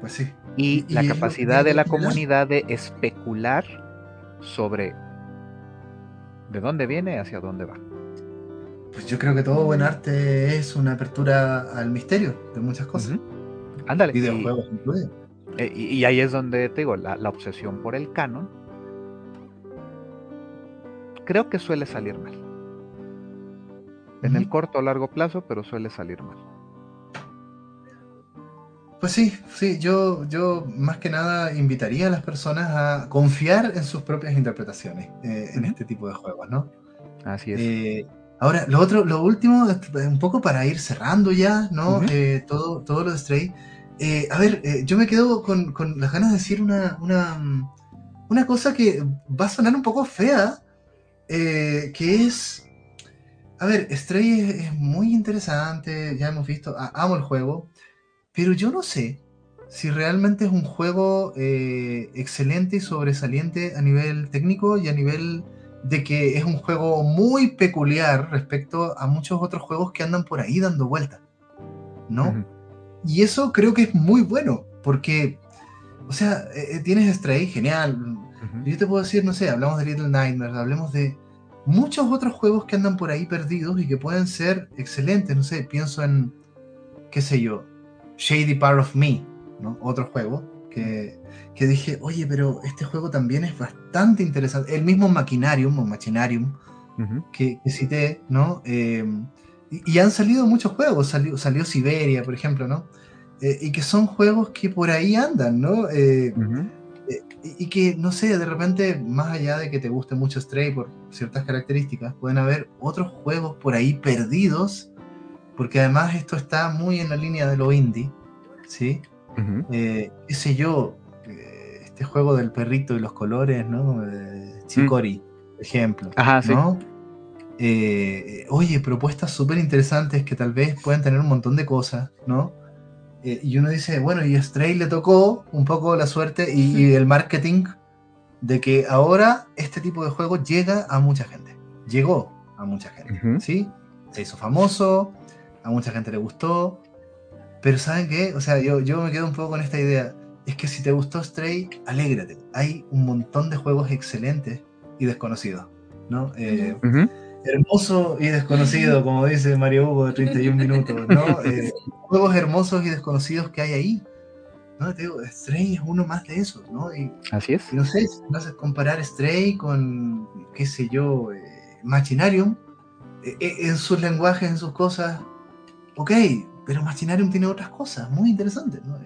Pues sí. Y, la capacidad de la comunidad de especular sobre de dónde viene hacia dónde va. Pues yo creo que todo buen arte es una apertura al misterio de muchas cosas. Ándale. Videojuegos incluidos. Eh, y, ahí es donde te digo, la, obsesión por el canon. Creo que suele salir mal. En el corto o largo plazo, pero suele salir mal. Pues sí, sí, yo, yo más que nada invitaría a las personas a confiar en sus propias interpretaciones eh, en este tipo de juegos, ¿no? Así es. Eh, ahora, lo otro, lo último, un poco para ir cerrando ya, ¿no? Eh, todo, todo lo de Stray. a ver, yo me quedo con, con, las ganas de decir una, una, una, cosa que va a sonar un poco fea, que es... A ver, Stray es, muy interesante, ya hemos visto, amo el juego. Pero yo no sé si realmente es un juego eh, excelente y sobresaliente a nivel técnico y a nivel de que es un juego muy peculiar respecto a muchos otros juegos que andan por ahí dando vueltas, ¿no? Y eso creo que es muy bueno, porque, o sea, eh, eh, tienes Stray, genial. Yo te puedo decir, no sé, hablamos de Little Nightmares, hablemos de muchos otros juegos que andan por ahí perdidos y que pueden ser excelentes, no sé, pienso en, qué sé yo, Shady Part of Me, ¿no? otro juego, que, que, dije, oye, pero este juego también es bastante interesante. El mismo Machinarium o Machinarium que, cité, ¿no? Eh, y, han salido muchos juegos, salió, salió Siberia, por ejemplo, ¿no? Eh, y que son juegos que por ahí andan, ¿no? Eh, y, que, no sé, de repente, más allá de que te guste mucho Stray por ciertas características, pueden haber otros juegos por ahí perdidos porque además esto está muy en la línea de lo indie, ¿sí? Eh, qué sé yo, eh, este juego del perrito y los colores, ¿no? Chicori, por ejemplo, Ajá, ¿no? Eh, oye, propuestas súper interesantes que tal vez puedan tener un montón de cosas, ¿no? y uno dice, bueno, y a Stray le tocó un poco la suerte y, el marketing de que ahora este tipo de juego llega a mucha gente. Llegó a mucha gente, ¿sí? Se hizo famoso, a mucha gente le gustó, pero ¿saben qué? O sea, yo, yo me quedo un poco con esta idea. es que si te gustó Stray, alégrate. Hay un montón de juegos excelentes y desconocidos, ¿no? Eh, hermoso y desconocido, como dice Mario Hugo de 31 minutos, ¿no? Eh, juegos hermosos y desconocidos que hay ahí. ¿no? Te digo, Stray es uno más de esos, ¿no? Y, Así es. no sé, si vas a comparar Stray con, qué sé yo, eh, Machinarium, en sus lenguajes, en sus cosas, ok, pero Machinarium tiene otras cosas muy interesantes, ¿no?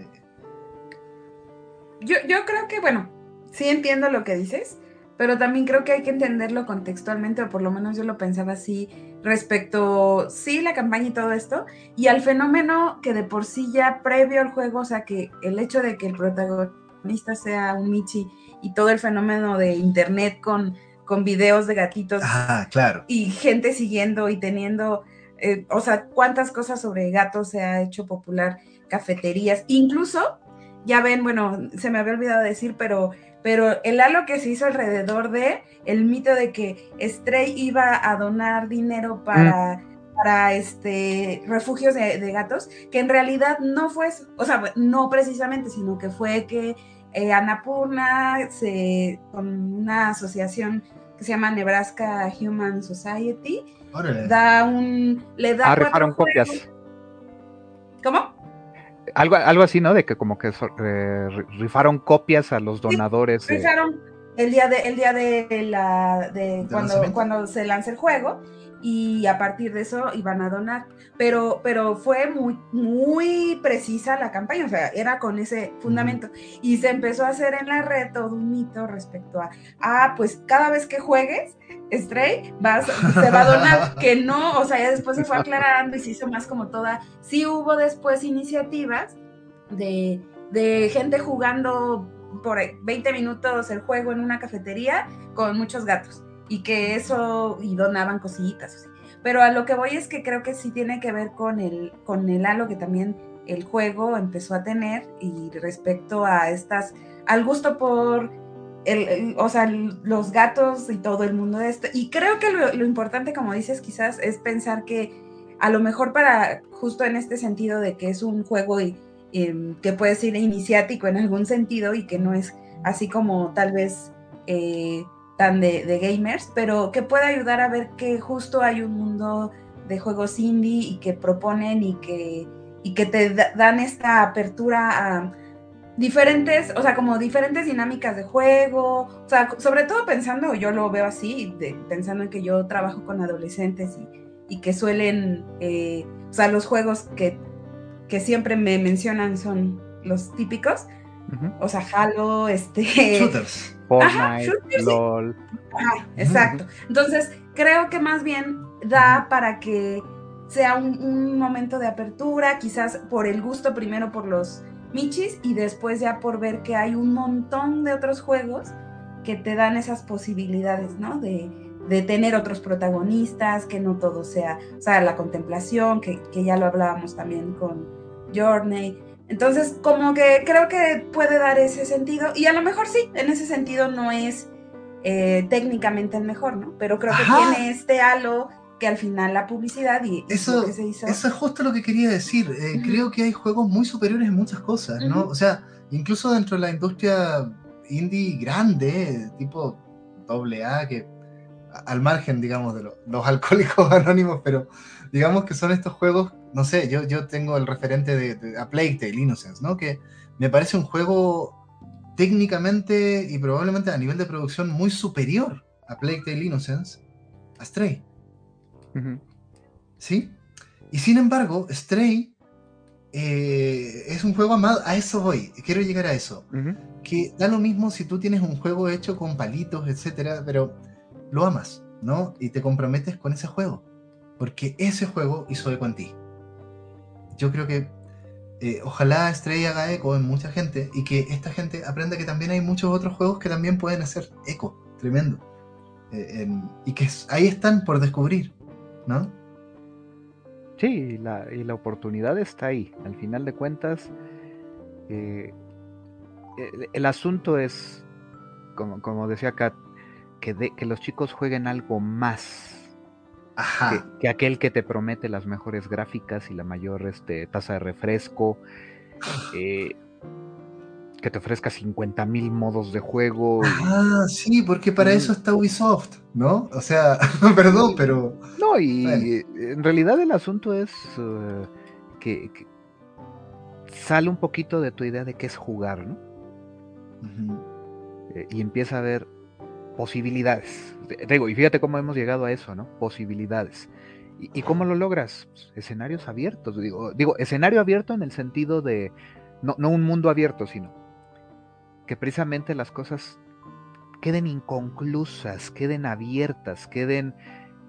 yo, yo creo que, bueno, sí entiendo lo que dices, pero también creo que hay que entenderlo contextualmente, o por lo menos yo lo pensaba así, respecto, sí, la campaña y todo esto, y al fenómeno que de por sí ya previo al juego, o sea, que el hecho de que el protagonista sea un Michi y todo el fenómeno de internet con, con videos de gatitos ah, claro. y gente siguiendo y teniendo, eh, o sea, cuántas cosas sobre gatos se ha hecho popular, cafeterías, incluso ya ven, bueno, se me había olvidado decir, pero, pero el halo que se hizo alrededor de el mito de que Stray iba a donar dinero para, mm. para este, refugios de, gatos, que en realidad no fue, o sea, no precisamente, sino que fue que eh, Anapurna se, con una asociación que se llama Nebraska Human Society, da un, le da... Ah, copias. ¿Cómo? Algo, algo así, ¿no? De que como que eh, rifaron copias a los donadores. rifaron el día de, el día de la de, cuando, cuando se lanza el juego y a partir de eso iban a donar. Pero, pero fue muy, muy precisa la campaña, o sea, era con ese fundamento. Y se empezó a hacer en la red todo un mito respecto a, ah, pues cada vez que juegues, Stray, vas, se va a donar, que no, o sea, ya después se fue aclarando y se hizo más como toda, sí hubo después iniciativas de, de gente jugando por 20 minutos el juego en una cafetería con muchos gatos y que eso, y donaban cositas. Pero a lo que voy es que creo que sí tiene que ver con el, con el halo que también el juego empezó a tener y respecto a estas, al gusto por el, o sea, los gatos y todo el mundo de esto. Y creo que lo, importante, como dices, quizás es pensar que a lo mejor para, justo en este sentido de que es un juego y, em, que puede ser iniciático en algún sentido y que no es así como tal vez eh, tan de, de, gamers, pero que puede ayudar a ver que justo hay un mundo de juegos indie y que proponen y que, y que te dan esta apertura a diferentes, o sea, como diferentes dinámicas de juego, o sea, sobre todo pensando, yo lo veo así, pensando en que yo trabajo con adolescentes y, que suelen, eh, o sea, los juegos que, que, siempre me mencionan son los típicos, o sea, Halo, este... Shooters. Fortnite, LOL. exacto. Entonces, creo que más bien da para que sea un momento de apertura, quizás por el gusto primero por los Michis y después ya por ver que hay un montón de otros juegos que te dan esas posibilidades, ¿no? De, tener otros protagonistas, que no todo sea, o sea, la contemplación, que, ya lo hablábamos también con Journey. Entonces, como que creo que puede dar ese sentido, y a lo mejor sí, en ese sentido no es eh, técnicamente el mejor, ¿no? Pero creo que tiene este halo que al final la publicidad y, eso, que se hizo. Eso es justo lo que quería decir. Eh, creo que hay juegos muy superiores en muchas cosas, ¿no? O sea, incluso dentro de la industria indie grande, tipo AA, que al margen, digamos, de los alcohólicos anónimos, pero digamos que son estos juegos, no sé, yo, yo tengo el referente de, de a Plague Tale Innocence, ¿no? Que me parece un juego técnicamente y probablemente a nivel de producción muy superior a Plague Tale Innocence, a Stray. ¿Sí? Y sin embargo, Stray eh, es un juego amado. A eso voy. Quiero llegar a eso. Que da lo mismo si tú tienes un juego hecho con palitos, etcétera, pero lo amas, ¿no? Y te comprometes con ese juego. Porque ese juego hizo eco en ti. Yo creo que eh, ojalá Stray haga eco en mucha gente y que esta gente aprenda que también hay muchos otros juegos que también pueden hacer eco. Tremendo. Eh, y que ahí están por descubrir. ¿no? Sí, la, y la oportunidad está ahí. Al final de cuentas, eh, el, asunto es, como, como decía Kat, que, que los chicos jueguen algo más Que, aquel que te promete las mejores gráficas y la mayor este, tasa de refresco. Eh, que te ofrezca 50 mil modos de juego. Ah, sí, porque para eso está Ubisoft, ¿no? O sea, perdón, pero... No, y en realidad el asunto es eh, que, sale un poquito de tu idea de qué es jugar, ¿no? Eh, y empieza a ver posibilidades. Digo, y fíjate cómo hemos llegado a eso, ¿no? Posibilidades. ¿Y, cómo lo logras? Pues, escenarios abiertos. Digo, digo, escenario abierto en el sentido de, no, no un mundo abierto, sino que precisamente las cosas queden inconclusas, queden abiertas, queden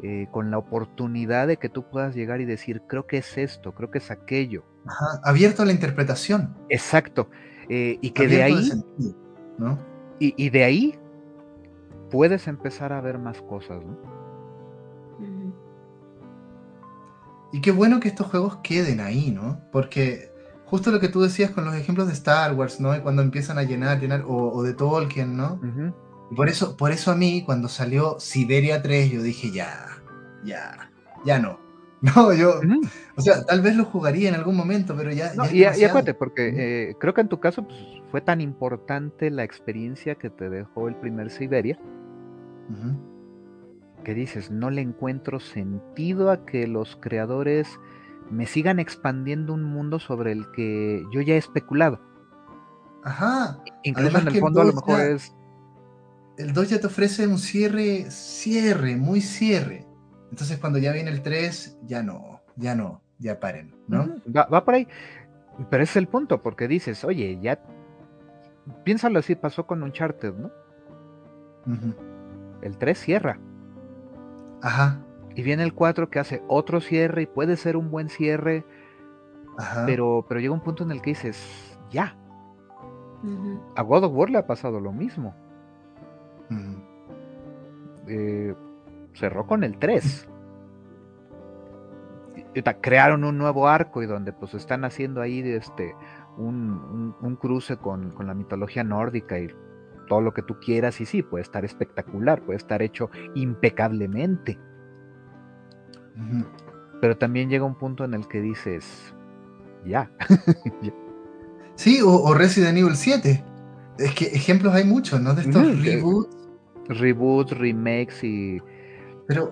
eh, con la oportunidad de que tú puedas llegar y decir, creo que es esto, creo que es aquello. Ajá, abierto a la interpretación. Exacto. Eh, y que de ahí, ¿no? y, y, de ahí puedes empezar a ver más cosas, ¿no? Y qué bueno que estos juegos queden ahí, ¿no? Porque justo lo que tú decías con los ejemplos de Star Wars, ¿no? Y cuando empiezan a llenar, llenar, o, de Tolkien, ¿no? por eso, por eso a mí, cuando salió Siberia 3, yo dije, ya, ya, ya no. No, yo, o sea, tal vez lo jugaría en algún momento, pero ya. No, y, acuérdate, porque eh, creo que en tu caso pues, fue tan importante la experiencia que te dejó el primer Siberia, que dices, no le encuentro sentido a que los creadores me sigan expandiendo un mundo sobre el que yo ya he especulado. Ajá. Incluso en el fondo a lo mejor es... El 2 ya te ofrece un cierre, cierre, muy cierre. Entonces cuando ya viene el 3, ya no, ya no, ya paren, ¿no? va, por ahí. Pero es el punto, porque dices, oye, ya... Piénsalo así, pasó con Uncharted, ¿no? El 3 cierra. Ajá. Y viene el 4 que hace otro cierre y puede ser un buen cierre. Pero, pero llega un punto en el que dices, ya. A God of War le ha pasado lo mismo. Eh, cerró con el 3. crearon un nuevo arco y donde pues están haciendo ahí este, un, un, cruce con, con, la mitología nórdica y todo lo que tú quieras y sí, puede estar espectacular, puede estar hecho impecablemente. Pero también llega un punto en el que dices, ya. sí, o, Resident Evil 7. Es que ejemplos hay muchos, ¿no? De estos reboots. Reboots, remakes y. Pero.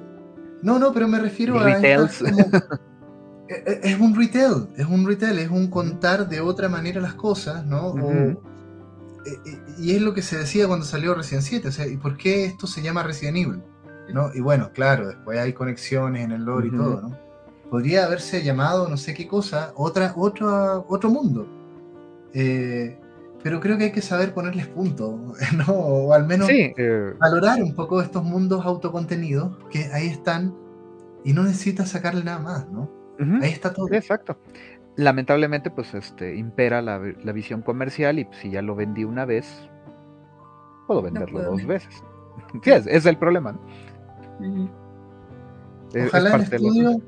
No, no, pero me refiero a. E, e, es un retail, es un retail, es un contar de otra manera las cosas, ¿no? E, y es lo que se decía cuando salió Resident 7, o sea, ¿y por qué esto se llama Resident Evil? ¿no? Y bueno, claro, después hay conexiones en el lore y todo, ¿no? Podría haberse llamado no sé qué cosa, otra, otro, otro mundo. Eh, pero creo que hay que saber ponerles punto, ¿no? O al menos eh, valorar un poco estos mundos autocontenidos que ahí están y no necesitas sacarle nada más, ¿no? Ahí está todo. Exacto. Lamentablemente, pues este, impera la, visión comercial y si ya lo vendí una vez, puedo venderlo dos veces. Sí, es, el problema, ¿no? Ojalá el estudio,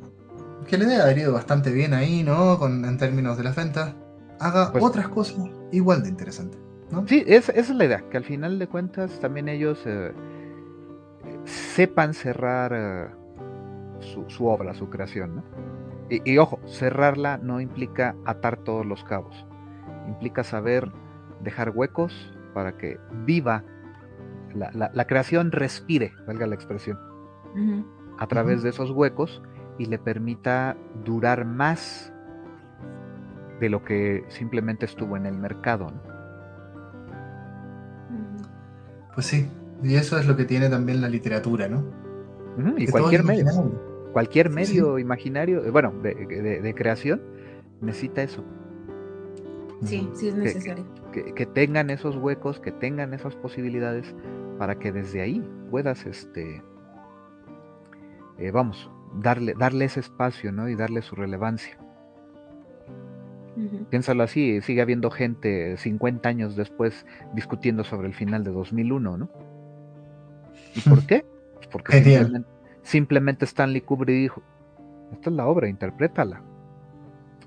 que le debe haber ido bastante bien ahí, ¿no? Con, en términos de las ventas, haga pues otras cosas igual de interesantes, ¿no? Sí, esa es la idea, que al final de cuentas también ellos eh, sepan cerrar eh, su, obra, su creación, ¿no? Y, ojo, cerrarla no implica atar todos los cabos, implica saber dejar huecos para que viva la, la creación respire, valga la expresión a través de esos huecos y le permita durar más de lo que simplemente estuvo en el mercado. Pues sí, y eso es lo que tiene también la literatura, ¿no? y cualquier medio, cualquier medio imaginario, eh, bueno, de, creación, necesita eso. Sí, sí es necesario. Que, tengan esos huecos, que tengan esas posibilidades para que desde ahí puedas este, eh, vamos, darle, darle ese espacio, ¿no? Y darle su relevancia. Piénsalo así, sigue habiendo gente 50 años después discutiendo sobre el final de 2001, ¿no? ¿Y por qué? Porque simplemente, Stanley Kubrick dijo, esta es la obra, interprétala.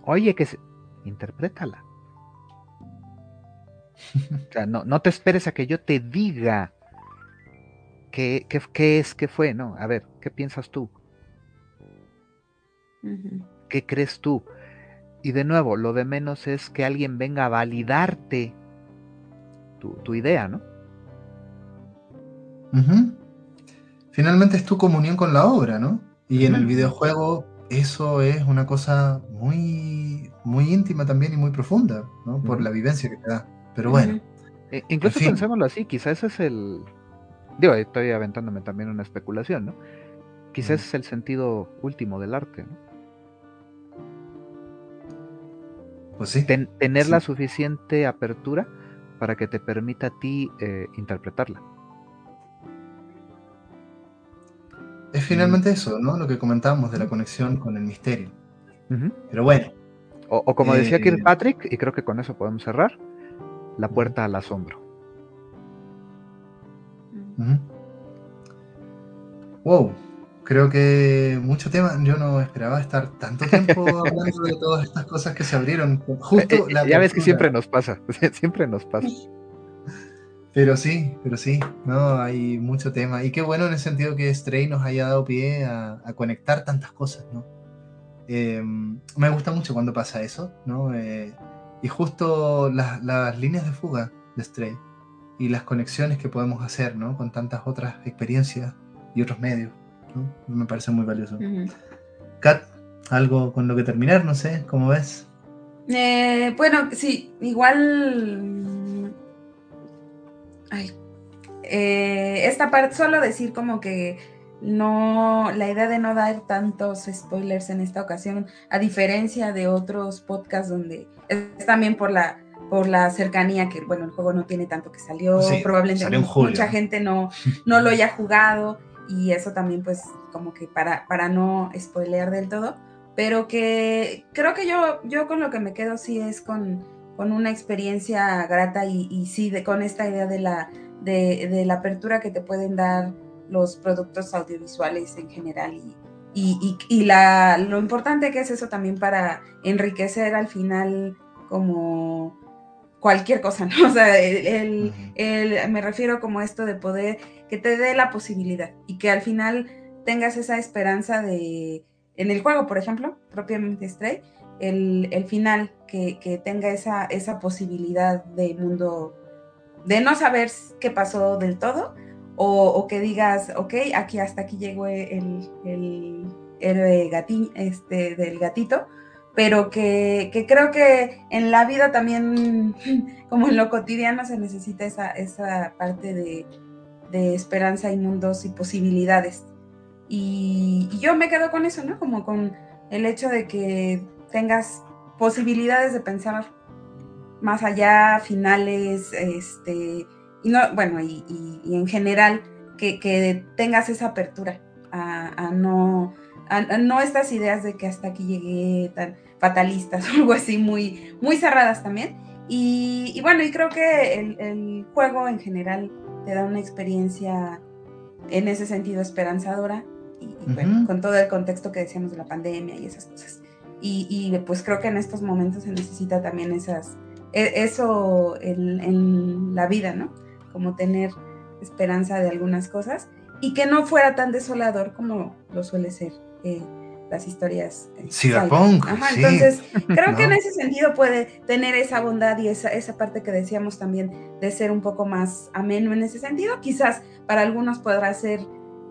Oye, que se... interprétala. o sea, no, no te esperes a que yo te diga qué, qué es, qué fue, ¿no? A ver, ¿qué piensas tú? ¿Qué crees tú? Y de nuevo, lo de menos es que alguien venga a validarte tu, idea, ¿no? Finalmente es tu comunión con la obra, ¿no? Y en el videojuego eso es una cosa muy, muy íntima también y muy profunda, ¿no? Por la vivencia que te da. Pero bueno. E, incluso pensémoslo así, quizás ese es el... Digo, estoy aventándome también una especulación, ¿no? Quizás es el sentido último del arte, ¿no? Pues sí. tener la suficiente apertura para que te permita a ti eh, interpretarla. Es finalmente eso, ¿no? Lo que comentábamos de la conexión con el misterio. Pero bueno. O, como decía eh, Patrick y creo que con eso podemos cerrar, la puerta al asombro. Wow, creo que mucho tema. Yo no esperaba estar tanto tiempo hablando de todas estas cosas que se abrieron. Justo eh, eh, ya ves que siempre nos pasa, siempre nos pasa. Pero sí, pero sí, no, hay mucho tema. Y qué bueno en el sentido que Stray nos haya dado pie a, conectar tantas cosas, ¿no? Em, me gusta mucho cuando pasa eso, ¿no? Eh, y justo las líneas de fuga de Stray y las conexiones que podemos hacer, ¿no? Con tantas otras experiencias y otros medios, ¿no? Me parece muy valioso. Kat, algo con lo que terminar, no sé, ¿cómo ves? Eh, bueno, sí, igual. Ay. Eh, esta parte, solo decir como que no, la idea de no dar tantos spoilers en esta ocasión, a diferencia de otros podcasts donde es también por la por la cercanía que, bueno, el juego no tiene tanto que salió, probablemente mucha gente no, no lo haya jugado y eso también pues como que para, para no spoilear del todo, pero que creo que yo, yo con lo que me quedo sí es con, con una experiencia grata y, y sí de, con esta idea de la, de, de la apertura que te pueden dar los productos audiovisuales en general y, y, y, la, lo importante que es eso también para enriquecer al final como cualquier cosa, ¿no? O sea, el, me refiero como esto de poder, que te dé la posibilidad y que al final tengas esa esperanza de, en el juego, por ejemplo, propiamente Stray, el, el final, que, tenga esa, esa posibilidad de mundo, de no saber qué pasó del todo, o, que digas, ok, aquí hasta aquí llegó el, el, el gatín, este, del gatito, pero que, que, creo que en la vida también, como en lo cotidiano, se necesita esa, esa parte de, de esperanza y mundos y posibilidades. Y, yo me quedo con eso, ¿no? Como con el hecho de que tengas posibilidades de pensar más allá, finales, este, y no, bueno, y, en general, que, tengas esa apertura a, no, a, no estas ideas de que hasta aquí llegué tan fatalistas o algo así, muy, muy cerradas también. Y, bueno, y creo que el, juego en general te da una experiencia en ese sentido esperanzadora y, bueno, con todo el contexto que decíamos de la pandemia y esas cosas. Y, pues creo que en estos momentos se necesita también esas, e, eso en, en la vida, ¿no? como tener esperanza de algunas cosas y que no fuera tan desolador como lo suele ser eh, las historias. Eh, Cyberpunk. Entonces, creo que en ese sentido puede tener esa bondad y esa, esa parte que decíamos también de ser un poco más ameno en ese sentido. Quizás para algunos podrá ser,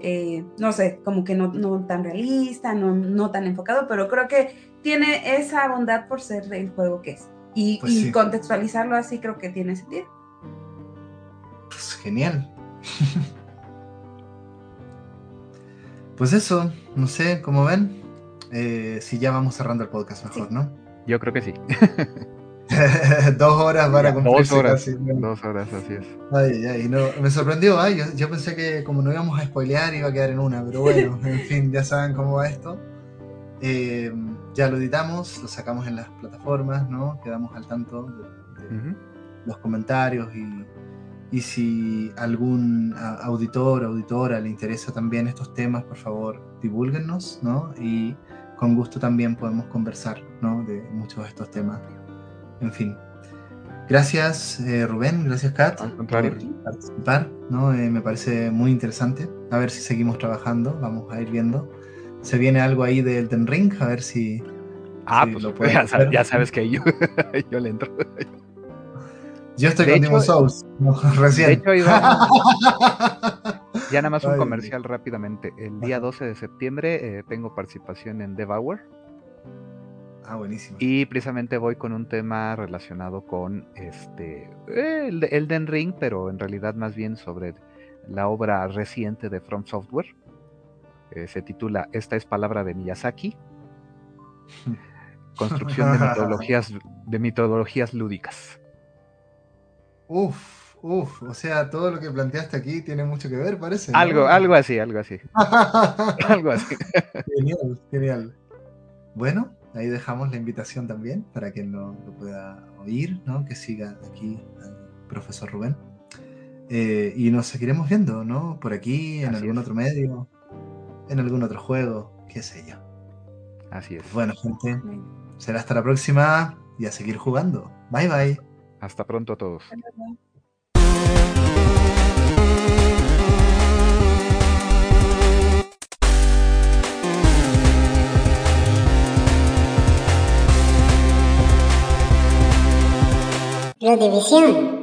eh, no sé, como que no, no tan realista, no, no, tan enfocado, pero creo que tiene esa bondad por ser el juego que es. Y, pues y contextualizarlo así creo que tiene sentido. Pues, genial. pues eso, no sé, como ven, eh, si ya vamos cerrando el podcast mejor, ¿no? Yo creo que sí. dos horas para cumplir. Dos horas, dos horas, así es. Ay, ay, no, me sorprendió, ay, yo, pensé que como no íbamos a spoilear iba a quedar en una, pero bueno, en fin, ya saben cómo va esto. Eh, ya lo editamos, lo sacamos en las plataformas, ¿no? Quedamos al tanto de, los comentarios y, y si algún auditor o auditora le interesa también estos temas, por favor, divúlguennos, ¿no? Y con gusto también podemos conversar, ¿no? De muchos de estos temas. En fin. Gracias, eh, Rubén, gracias, Kat, por participar, ¿no? Eh, me parece muy interesante. A ver si seguimos trabajando, vamos a ir viendo. Se viene algo ahí del Ten Ring, a ver si... Ah, pues lo ya, ya, sabes que yo, yo le entro. Yo estoy De con Demon Souls, no, recién. De hecho, iba- ya nada más un Ay, comercial rápidamente. El día 12 de septiembre eh, tengo participación en Devour Ah, buenísimo. y precisamente voy con un tema relacionado con este eh, el de Elden Ring, pero en realidad más bien sobre la obra reciente de From Software. Eh, se titula Esta es palabra de Miyazaki. Construcción de metodologías, de metodologías lúdicas. Uf, uf, o sea, todo lo que planteaste aquí tiene mucho que ver, parece. ¿no? Algo, algo así, algo así. Algo así. genial, genial. Bueno, ahí dejamos la invitación también para quien lo, lo pueda oír, ¿no? Que siga aquí al profesor Rubén. Eh, y nos seguiremos viendo, ¿no? Por aquí, en Así algún es. otro medio, en algún otro juego, qué sé yo. Así es. Bueno, gente, será hasta la próxima y a seguir jugando. Bye bye. Hasta pronto a todos. Radiovisión.